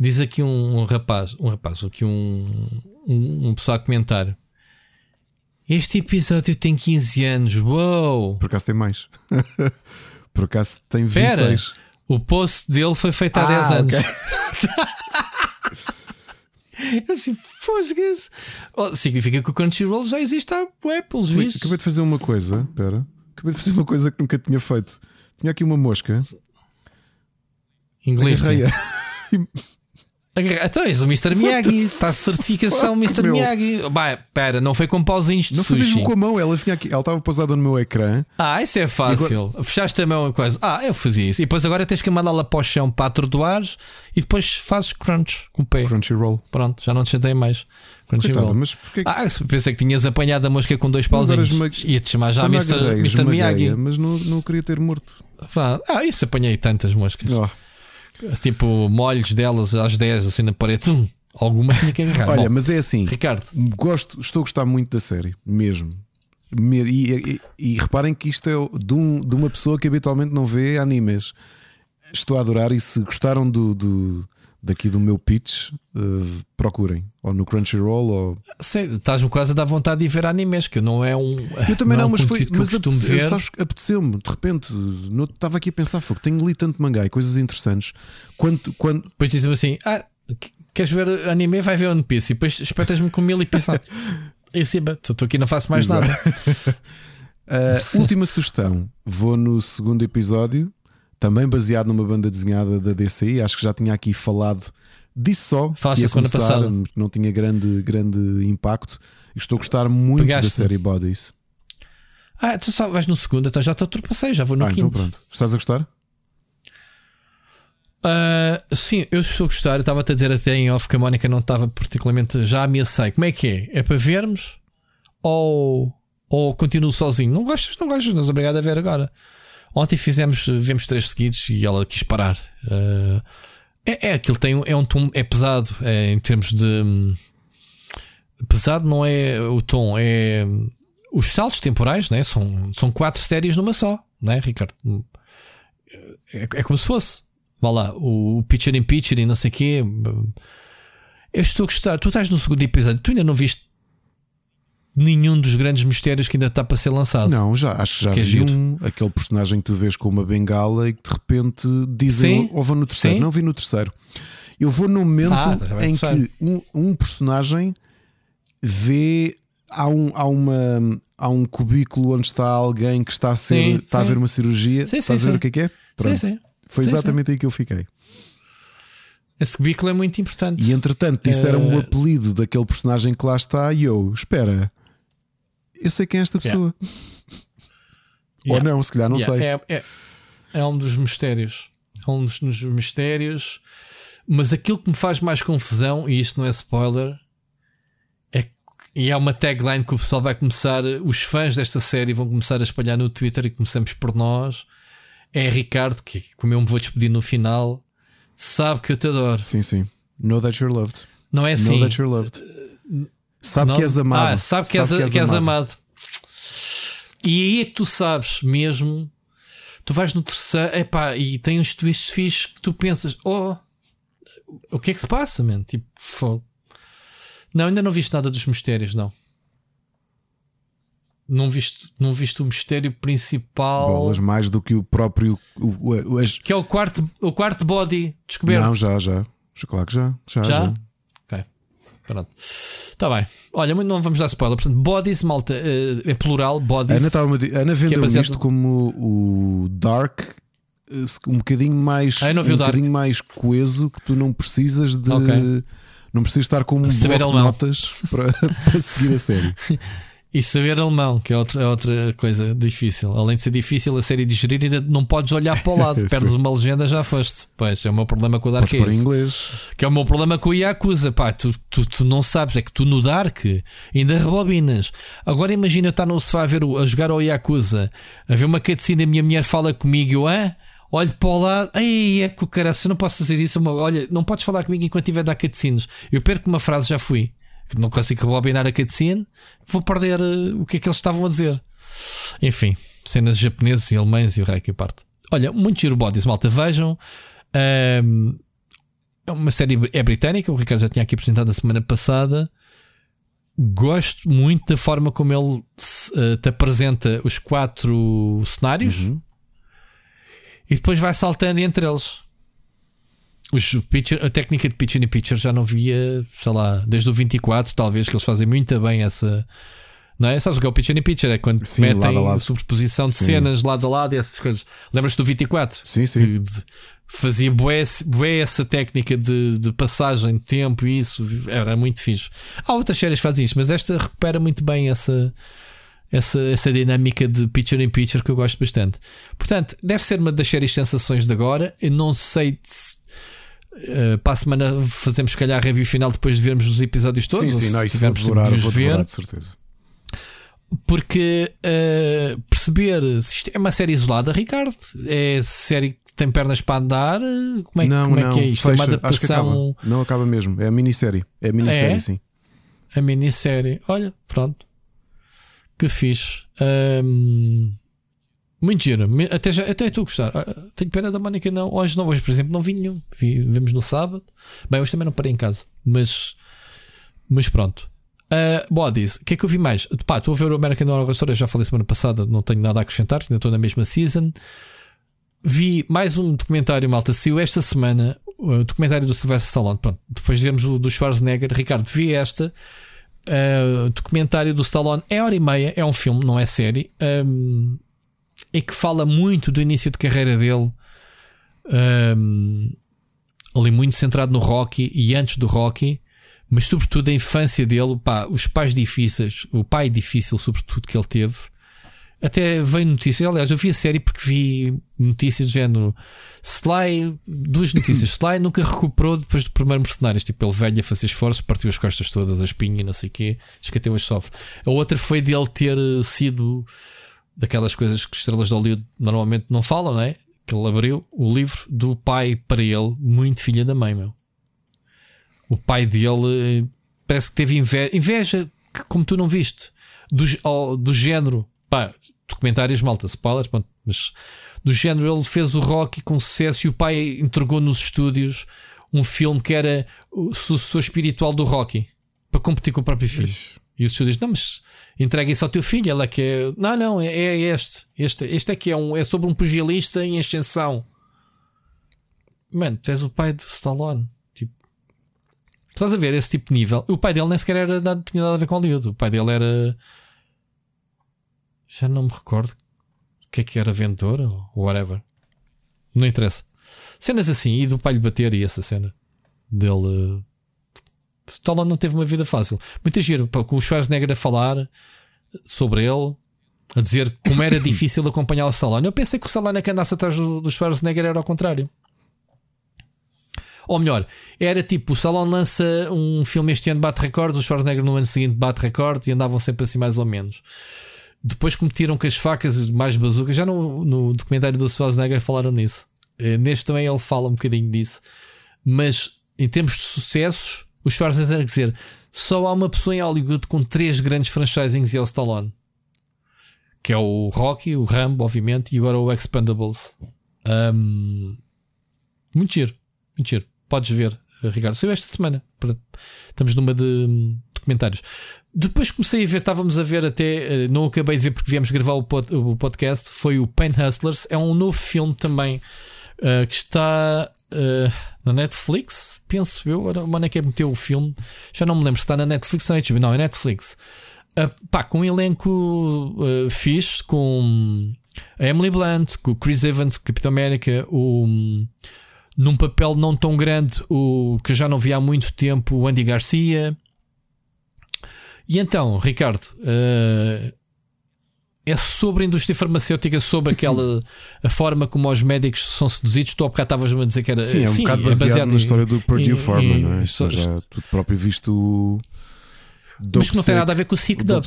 Diz aqui um, um rapaz, um rapaz, aqui um, um, um pessoal a comentar. Este episódio tem 15 anos. Uou! Por acaso tem mais. Por acaso tem Espera, 26. o post dele foi feito há 10 Ah, anos. ok. Assim, fosga-se. Oh, significa que o Crunchyroll já existe há ué, pelos vistos. Acabei de fazer uma coisa. Espera. Acabei de fazer uma coisa que nunca tinha feito. Tinha aqui uma mosca. Inglês. Agarrei-a. Agarra- Então és o Mr. Miyagi. Está a certificação Fuck, Mr. meu. Miyagi. Pera, não foi com pauzinhos de Não foi sushi. mesmo com a mão. Ela vinha aqui. Ela estava pousada no meu ecrã. Ah, isso é fácil. Fechaste a mão e coisa. Ah, eu fazia isso. E depois agora tens que mandá-la para o chão para atordoares e depois fazes crunch com o pé. Crunchyroll. Pronto, já não te chatei mais. Coitada, mas porquê que Ah, se pensei que tinhas apanhado a mosca com dois Agora pauzinhos. esmague- Ia-te chamar já Mr. Miyagi. Mas não, não queria ter morto. Ah, isso apanhei tantas moscas. Oh. Tipo, molhos delas às 10, assim na parede. Hum, alguma tinha que agarrar. Olha, Bom, mas é assim. Ricardo, Gosto, estou a gostar muito da série, mesmo. Me- E, e- e reparem que isto é de, um- de uma pessoa que habitualmente não vê animes. Estou a adorar e se gostaram do, do- daqui do meu pitch, eh, procurem. Ou no Crunchyroll ou. sei, estás-me quase a dar vontade de ver animes, que não é um. Eu também não, é um mas foi. Mas apeteceu- ver. sabes, apeteceu-me, de repente, no- estava aqui a pensar, fogo, tenho lido tanto mangá e coisas interessantes. Quando, quando, Depois dizem assim: Ah, qu- queres ver anime? Vai ver One Piece. E depois espetas-me com mil e pensar. Em cima, estou aqui, não faço mais Exato. nada. Uh, última sugestão. Vou no segundo episódio, também baseado numa banda desenhada da DCI. Acho que já tinha aqui falado disso só. Falaste a semana passada. Não tinha grande, grande impacto. Estou a gostar muito Pegaste. da série Bodies. Ah, tu só vais no segundo, então já te ultrapassei, já vou no Ah, então quinto. pronto. Estás a gostar? Ah, sim, eu estou a gostar. Eu estava-te a dizer até em off que a Mónica não estava particularmente. Já ameacei. Como é que é? É para vermos? Ou, ou continuo sozinho? Não gostas? Não gostas? Não és obrigado a ver agora. Ontem fizemos, vemos três seguidos e ela quis parar. Ah, é, é aquilo, tem, é um tom, é pesado é, em termos de. hum, Pesado não é o tom, é hum, os saltos temporais, né? são, são quatro séries numa só, né, Ricardo? É, é como se fosse. Vá lá, o, o Pitcher in Pitcher e não sei o quê. Eu estou a gostar. Tu estás no segundo episódio, tu ainda não viste nenhum dos grandes mistérios que ainda está para ser lançado. Não, já, acho que já Que é vi giro. um, aquele personagem que tu vês com uma bengala e que de repente dizem ou vou no terceiro. sim. Não vi no terceiro. Eu vou no momento Ah, em que um, um personagem vê. Há um, há, uma, há um cubículo onde está alguém que está a, ser, Sim, está a sim. ver uma cirurgia. Sim, Estás a ver o que é que é? Pronto. Foi exatamente aí que eu fiquei. Esse cubículo é muito importante. E entretanto disseram o Eh, apelido daquele personagem que lá está e eu, espera, eu sei quem é esta pessoa. Ou Yeah. não, se calhar não sei. É, é, é um dos mistérios. É um dos, dos mistérios. Mas aquilo que me faz mais confusão, e isto não é spoiler, é e é uma tagline que o pessoal vai começar, os fãs desta série vão começar a espalhar no Twitter e começamos por nós. É Ricardo, que como eu me vou despedir no final, sabe que eu te adoro. Sim, sim. Know that you're loved. Não é assim. Know that you're loved. Sabe Não- que és amado. Ah, sabe que, és, que és amado. E aí é que tu sabes mesmo. Tu vais no terceiro epá, e tem uns twists fixos que tu pensas: oh, o que é que se passa, man? Tipo, fogo. Não, ainda não viste nada dos mistérios, não. Não viste, não viste o mistério principal Bolas mais do que o próprio. O, o- o- as- que é o quarto, o quarto body descoberto. Não, já, já. Claro que já. Já, Já? já. Ok. Pronto. Está bem. Olha, não vamos dar spoiler. Portanto, bodies, malta, eh, é plural, bodies. Ana, estava Ana vendeu baseado isto como o Dark um bocadinho mais ah, um bocadinho mais coeso que tu não precisas de okay. não precisas estar com um Saber bloco de notas para, para seguir a série. E saber alemão, que é outra, é outra coisa difícil. Além de ser difícil a série digerir, ainda não podes olhar para o lado. Perdes uma legenda, já foste. Pois, é o meu problema com o Dark. Podes é inglês. Que é o meu problema com o Yakuza. Pá, tu, tu, tu, não sabes, é que tu no Dark ainda rebobinas. Agora imagina eu estar no sofá a, ver, a jogar ao Yakuza, a ver uma cutscene, a minha mulher fala comigo, eu, ah? olho para o lado, ei, é que o cara, se eu não posso fazer isso, olha, não podes falar comigo enquanto estiver a dar cutscenes. Eu perco uma frase, já fui não consigo rebobinar a cutscene, vou perder uh, o que é que eles estavam a dizer. Enfim, cenas japoneses e alemães e o rei que parte. Olha, muito giro bodies, malta, vejam. Um, é uma série é britânica, o Ricardo já tinha aqui apresentado a semana passada. Gosto muito da forma como ele uh, te apresenta os quatro cenários uhum. e depois vai saltando entre eles. Os pitcher, a técnica de pitcher e pitcher já não via, sei lá, desde o 24, talvez, que eles fazem muito bem essa. Não é? Sabes o que é o pitcher e pitcher? É quando sim, metem lado lado. sobreposição de sim. cenas lado a lado e essas coisas. Lembras-te do 24? Sim, sim. De, fazia bué, bué essa técnica de, de passagem de tempo e isso era muito fixe. Há outras séries que fazem isto, mas esta recupera muito bem essa, essa, essa dinâmica de pitcher em pitcher que eu gosto bastante. Portanto, deve ser uma das séries sensações de agora. Eu não sei se Uh, para a semana fazemos, se calhar, a review final depois de vermos os episódios todos. Sim, sim, não, isso vou devorar, vou ver. de certeza. Porque uh, perceber se isto é uma série isolada, Ricardo, é série que tem pernas para andar. Como é, não, como não, é que é isto? Fecha, é uma adaptação. Acaba. Não acaba mesmo, é a minissérie. É a minissérie, é? sim. A minissérie, olha, pronto. Que fixe. Um, muito giro. Até, já, até estou a gostar. Ah, tenho pena da Mónica não. Hoje não, hoje, por exemplo, não vi nenhum. Vi, vimos no sábado. Bem, hoje também não parei em casa. Mas, mas pronto. Uh, Bodies, o que é que eu vi mais? Pá, estou a ver o American Horror Story, já falei semana passada, não tenho nada a acrescentar, ainda estou na mesma season. Vi mais um documentário, malta, saiu esta semana, o documentário do Sylvester Stallone. Pronto, depois vemos o do Schwarzenegger. Ricardo, vi esta. Uh, documentário do Stallone é hora e meia, é um filme, não é série. Um, e que fala muito do início de carreira dele, um, ali muito centrado no Rocky e antes do Rocky, mas sobretudo a infância dele, pá, os pais difíceis, o pai difícil, sobretudo, que ele teve. Até veio notícias, aliás, eu vi a série porque vi notícias do género Sly, duas notícias. Sly nunca recuperou depois do primeiro mercenários, tipo, ele velho a fazer esforços, partiu as costas todas, a espinha e não sei o quê, diz que até hoje sofre. A outra foi dele ter sido daquelas coisas que estrelas de Hollywood normalmente não falam, não é? Que ele abriu o livro do pai para ele, muito filha da mãe, meu. O pai dele eh, parece que teve inveja, inveja que, como tu não viste, do, do género, pá, documentários malta, spoilers, mas do género ele fez o rock com sucesso e o pai entregou nos estúdios um filme que era o sucessor espiritual do Rocky para competir com o próprio filho. Ixi. E os estúdios, não, mas entrega isso ao teu filho. Ela que é. Não, não, é, é este. Este, este é que é, um, é sobre um pugilista em ascensão. Mano, tu és o pai do Stallone. Tipo, estás a ver esse tipo de nível? O pai dele nem sequer era, não tinha nada a ver com Hollywood. O pai dele era. Já não me recordo o que é que era Ventor ou whatever. Não interessa. Cenas assim, e do pai lhe bater e essa cena dele Stallone não teve uma vida fácil. Muito giro, com o Schwarzenegger a falar sobre ele, a dizer como era difícil acompanhar o Stallone. Eu pensei que o Stallone é que andasse atrás do, do Schwarzenegger era ao contrário. Ou melhor, era tipo: o Stallone lança um filme este ano bate recorde, o Schwarzenegger no ano seguinte bate recorde e andavam sempre assim mais ou menos. Depois cometiram com as facas mais bazucas. Já no, no documentário do Schwarzenegger falaram nisso. Eh, neste também ele fala um bocadinho disso. Mas em termos de sucessos, o Schwarzenegger dizer só há uma pessoa em Hollywood com três grandes franchisings e é o Stallone. Que é o Rocky, o Rambo, obviamente, e agora o Expendables. Um, muito giro, muito giro. Podes ver, Ricardo. Saiu esta semana. Estamos numa de documentários. Depois comecei a ver, estávamos a ver até, eh, não acabei de ver porque viemos gravar o, podcast. Foi o Pain Hustlers. É um novo filme também uh, que está. Uh, na Netflix, penso eu. Mano, é que meteu o filme. Já não me lembro se está na Netflix ou na HBO. Não, é Netflix. Uh, pá, com um elenco uh, fixe, com a Emily Blunt, com o Chris Evans, Capitão América, o, num papel não tão grande, o que já não vi há muito tempo, o Andy Garcia. E então, Ricardo, uh, é sobre a indústria farmacêutica, sobre aquela a forma como os médicos são seduzidos. Tu há bocado estavas-me a dizer que era Sim, é um sim, bocado baseado, é baseado na história do Purdue Pharma, não é? só- já tu próprio visto o. mas que não tem nada a ver com o Sick Dub.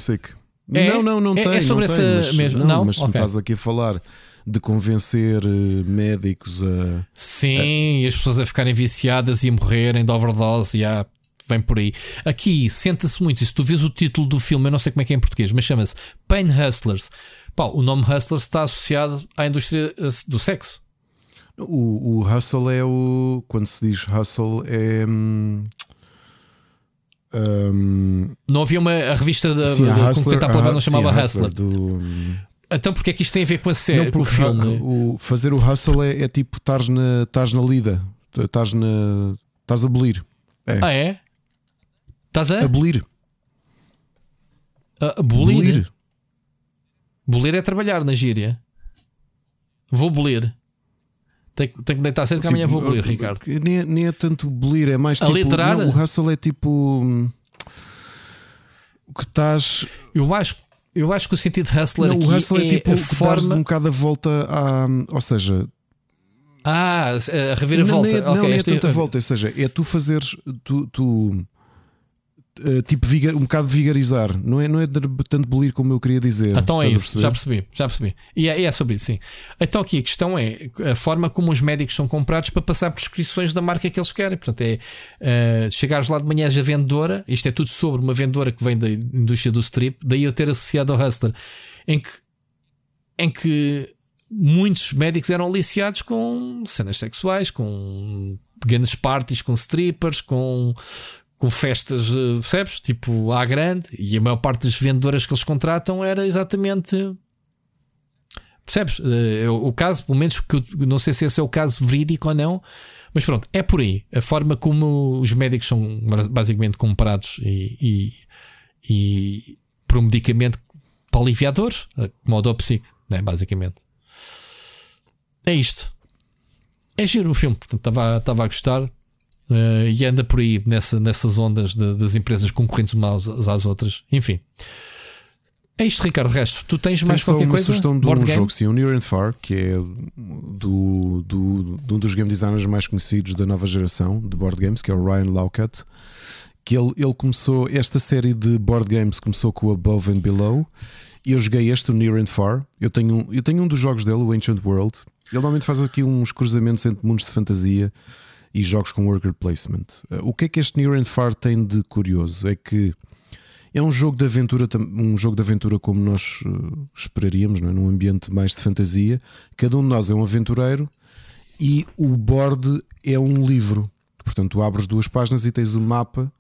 É? Não, não, não É- tem. é sobre não tem, essa mas, mesmo- Não, não? mas se me Ok. estás aqui a falar de convencer eh, médicos a. Sim, e as pessoas a ficarem viciadas e a morrerem de overdose. E há, vem por aí. Aqui senta-se muito. E se tu vês o título do filme, eu não sei como é que é em português, mas chama-se Pain Hustlers. Pá, o nome Hustlers está associado à indústria eh, do sexo. O, o hustle é o. Quando se diz hustle é. hum, hum, Não havia uma a revista da, sim, a Hustler, a a- não sim, chamava a Hustler. do, hum, Então porque é que isto tem a ver com a série, Não, com o filme? o, fazer o hustle é, é tipo estás na, estás na lida, estás na. estás a abolir. É. Ah, é? Estás a? Abolir. a abolir? Bolir é trabalhar na gíria. Vou bolir. Tenho, tenho que deitar cedo que amanhã vou bolir, Tipo, Ricardo. Nem, é- nem é tanto bolir, é mais A tipo. literar? não, o hustle é tipo. hum, O que estás. Eu acho, eu acho que o sentido de hustler Não, aqui o hustle é, é tipo a forma. um bocado a volta à. Ou seja, Ah, a não, reviravolta. nem é, Ok, não, nem é esta- tanta volta, ou seja, é tu fazeres. Tu. tu eh, tipo, vigar, um bocado vigarizar, não é, não é tanto bolir como eu queria dizer. Então é isso, já percebi, já percebi. E é, é sobre isso, sim. Então aqui a questão é a forma como os médicos são comprados para passar prescrições da marca que eles querem. Portanto, é uh, chegares lá de manhã a vendedora, isto é tudo sobre uma vendedora que vem da indústria do strip, daí eu ter associado ao Hustler, em que, em que muitos médicos eram aliciados com cenas sexuais, com grandes parties, com strippers, com com festas, eh, percebes? Tipo, à grande, e a maior parte das vendedoras que eles contratam era exatamente. Percebes? Eh, o, o caso, pelo menos, que eu não sei se esse é o caso verídico ou não, mas pronto, é por aí. A forma como os médicos são basicamente comprados e, e, e por um medicamento para aliviar dores, eh, como o né? basicamente. É isto. É giro o filme, portanto, estava a gostar. Uh, e anda por aí nessa, nessas ondas de- das empresas concorrentes umas às, às outras. Enfim, é isto, Ricardo. Resto, tu tens mais Tenho só qualquer uma coisa? sugestão de Board um game? jogo, sim, o Near and Far, que é do, do, de um dos game designers mais conhecidos da nova geração de board games, que é o Ryan Laukat. Que ele, ele começou, esta série de board games começou com o Above and Below. E eu joguei este, o Near and Far. Eu tenho, um- eu tenho um dos jogos dele, o Ancient World. Ele normalmente faz aqui uns cruzamentos entre mundos de fantasia e jogos com worker placement. Uh, O que é que este Near and Far tem de curioso? É que é um jogo de aventura, um jogo de aventura como nós uh, esperaríamos, não é? num ambiente mais de fantasia. Cada um de nós é um aventureiro e o board é um livro. Portanto, abres duas páginas e tens o mapa,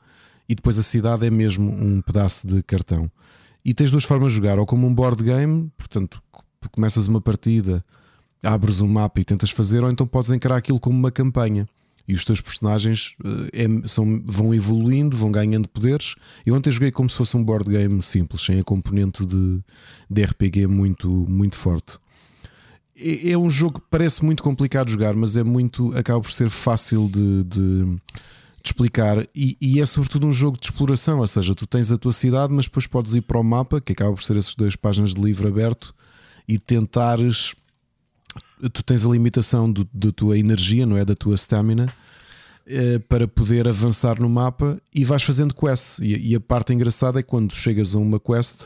e depois a cidade é mesmo um pedaço de cartão. E tens duas formas de jogar, ou como um board game, portanto, começas uma partida, abres um mapa e tentas fazer, ou então podes encarar aquilo como uma campanha. E os teus personagens eh, é- são, vão evoluindo, vão ganhando poderes. Eu ontem joguei como se fosse um board game simples, sem a componente de, de RPG muito, muito forte. É, é um jogo que parece muito complicado de jogar, mas é muito. acaba por ser fácil de, de- de explicar. E, e é sobretudo um jogo de exploração, ou seja, tu tens a tua cidade, mas depois podes ir para o mapa, que acaba por ser essas duas páginas de livro aberto, e tentares. Tu tens a limitação do- da tua energia, não é? Da tua stamina eh, para poder avançar no mapa e vais fazendo quests. E, e a parte engraçada é quando chegas a uma quest,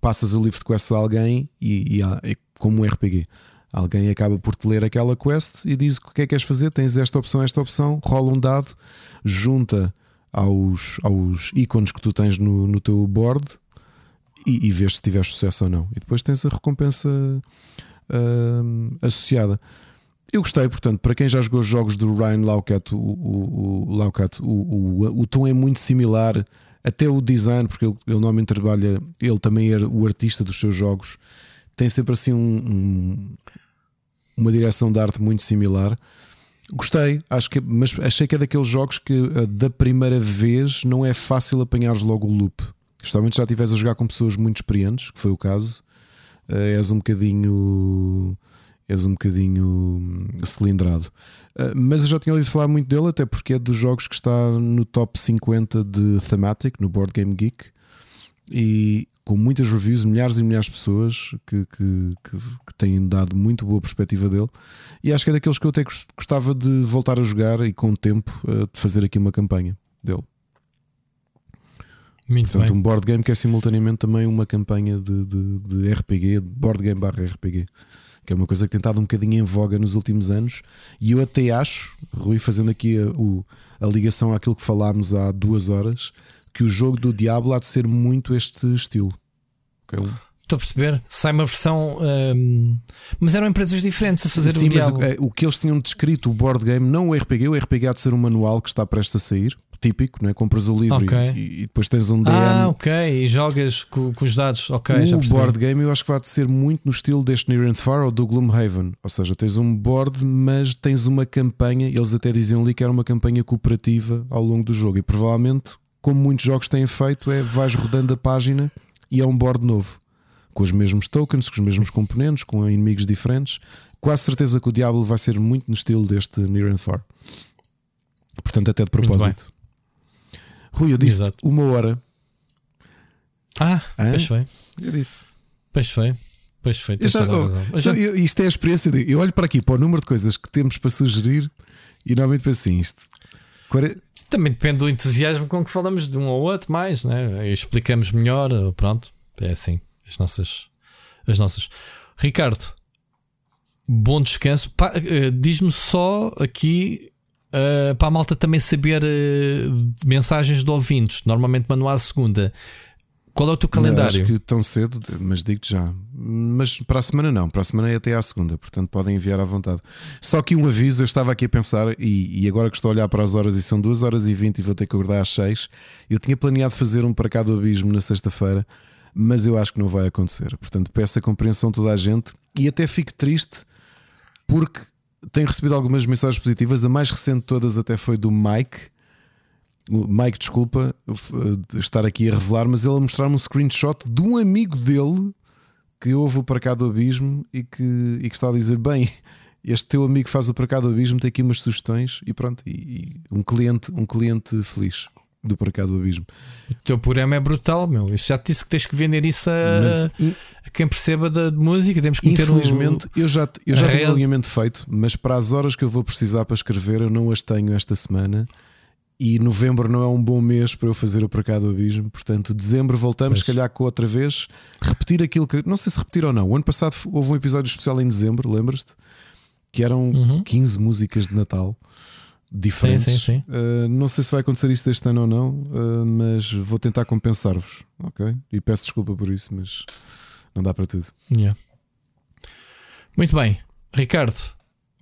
passas o livro de quests a alguém e, e há- é como um RPG. Alguém acaba por te ler aquela quest e diz o que é que queres fazer. Tens esta opção, esta opção, rola um dado, junta aos, aos ícones que tu tens no, no teu board e, e vês se tiveres sucesso ou não. E depois tens a recompensa hum, associada. Eu gostei, portanto, para quem já jogou os jogos do Ryan Laukat, o, o, o, Laukat, o, o, tom é muito similar, até o design, porque ele, ele normalmente trabalha, ele também é o artista dos seus jogos, tem sempre assim um- um- uma direção de arte muito similar. Gostei, acho que, mas achei que é daqueles jogos que eh, da primeira vez não é fácil apanhares logo o loop. Se já estiveres a jogar com pessoas muito experientes, que foi o caso. Uh, és um bocadinho. És um bocadinho hum, cilindrado. Uh, mas eu já tinha ouvido falar muito dele, até porque é dos jogos que está no top 50 de Thematic, no Board Game Geek. E, com muitas reviews, milhares e milhares de pessoas que, que, que, que, têm dado muito boa perspectiva dele. E acho que é daqueles que eu até gostava de voltar a jogar e com o tempo uh, de fazer aqui uma campanha dele. Muito Portanto, bem. um board game que é simultaneamente também uma campanha de, de, de RPG, de board game barra RPG, que é uma coisa que tem estado um bocadinho em voga nos últimos anos. E eu até acho, Rui, fazendo aqui a, o, a ligação àquilo que falámos há duas horas, que o jogo do Diablo há de ser muito este estilo. Okay? Estou a perceber. Sai uma versão. Hum, mas eram empresas diferentes a fazer Sim, o Diablo. O, o que eles tinham descrito, o board game, não o RPG, o RPG há de ser um manual que está prestes a sair, típico, não é? compras o livro okay. e, e, depois tens um DM. Ah, ok. E jogas com, com os dados. Ok, o já percebi. board game eu acho que vai ser muito no estilo deste Near and Far ou do Gloomhaven. Ou seja, tens um board, mas tens uma campanha. Eles até diziam ali que era uma campanha cooperativa ao longo do jogo. E provavelmente, como muitos jogos têm feito, é vais rodando a página e é um board novo. Com os mesmos tokens, com os mesmos componentes, com inimigos diferentes. Quase certeza que o Diablo vai ser muito no estilo deste Near and Far. Portanto, até de propósito. Rui, eu disse Exato. uma hora. Ah, Hã? pois foi. Eu disse. Pois foi. Pois foi, eu já, oh, já... Eu, isto é a experiência de. Eu olho para aqui para o número de coisas que temos para sugerir e normalmente penso assim: isto. Também depende do entusiasmo com que falamos de um ou outro mais, né? E explicamos melhor, pronto. É assim, as nossas. As nossas. Ricardo, bom descanso. Uh, Diz-me só aqui uh, para a malta também saber uh, mensagens de ouvintes. Normalmente mando à segunda. Qual é o teu calendário? Acho que tão cedo, mas digo-te já. Mas para a semana não, para a semana é até à segunda, portanto podem enviar à vontade. Só que um aviso, eu estava aqui a pensar, e, e agora que estou a olhar para as horas e são 2 horas e 20 e vou ter que acordar às 6, eu tinha planeado fazer um para cá do abismo na sexta-feira, mas eu acho que não vai acontecer. Portanto, peço a compreensão de toda a gente e até fico triste porque tenho recebido algumas mensagens positivas. A mais recente de todas até foi do Mike. Mike, desculpa estar aqui a revelar, mas ele a mostrar-me um screenshot de um amigo dele que ouve o para do abismo e que, e que está a dizer: Bem, este teu amigo faz o para do abismo, tem aqui umas sugestões e pronto. E, e um, cliente, um cliente feliz do cá do abismo. O teu programa é brutal, meu. Eu já te disse que tens que vender isso a, mas, a quem perceba da música. Temos que meter Infelizmente, o, eu já, eu já tenho o alinhamento feito, mas para as horas que eu vou precisar para escrever, eu não as tenho esta semana. E novembro não é um bom mês para eu fazer o cá do abismo. Portanto, dezembro voltamos, se calhar com outra vez, repetir aquilo que. Não sei se repetir ou não. O ano passado houve um episódio especial em dezembro, lembras-te? Que eram uhum. 15 músicas de Natal diferentes. Sim, sim, sim. Uh, não sei se vai acontecer isso este ano ou não, uh, mas vou tentar compensar-vos, ok? E peço desculpa por isso, mas não dá para tudo. Yeah. Muito bem, Ricardo,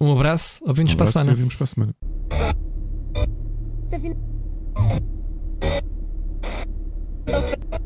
um abraço, ouvimos um para a semana. Ouvimos para a semana. Okay.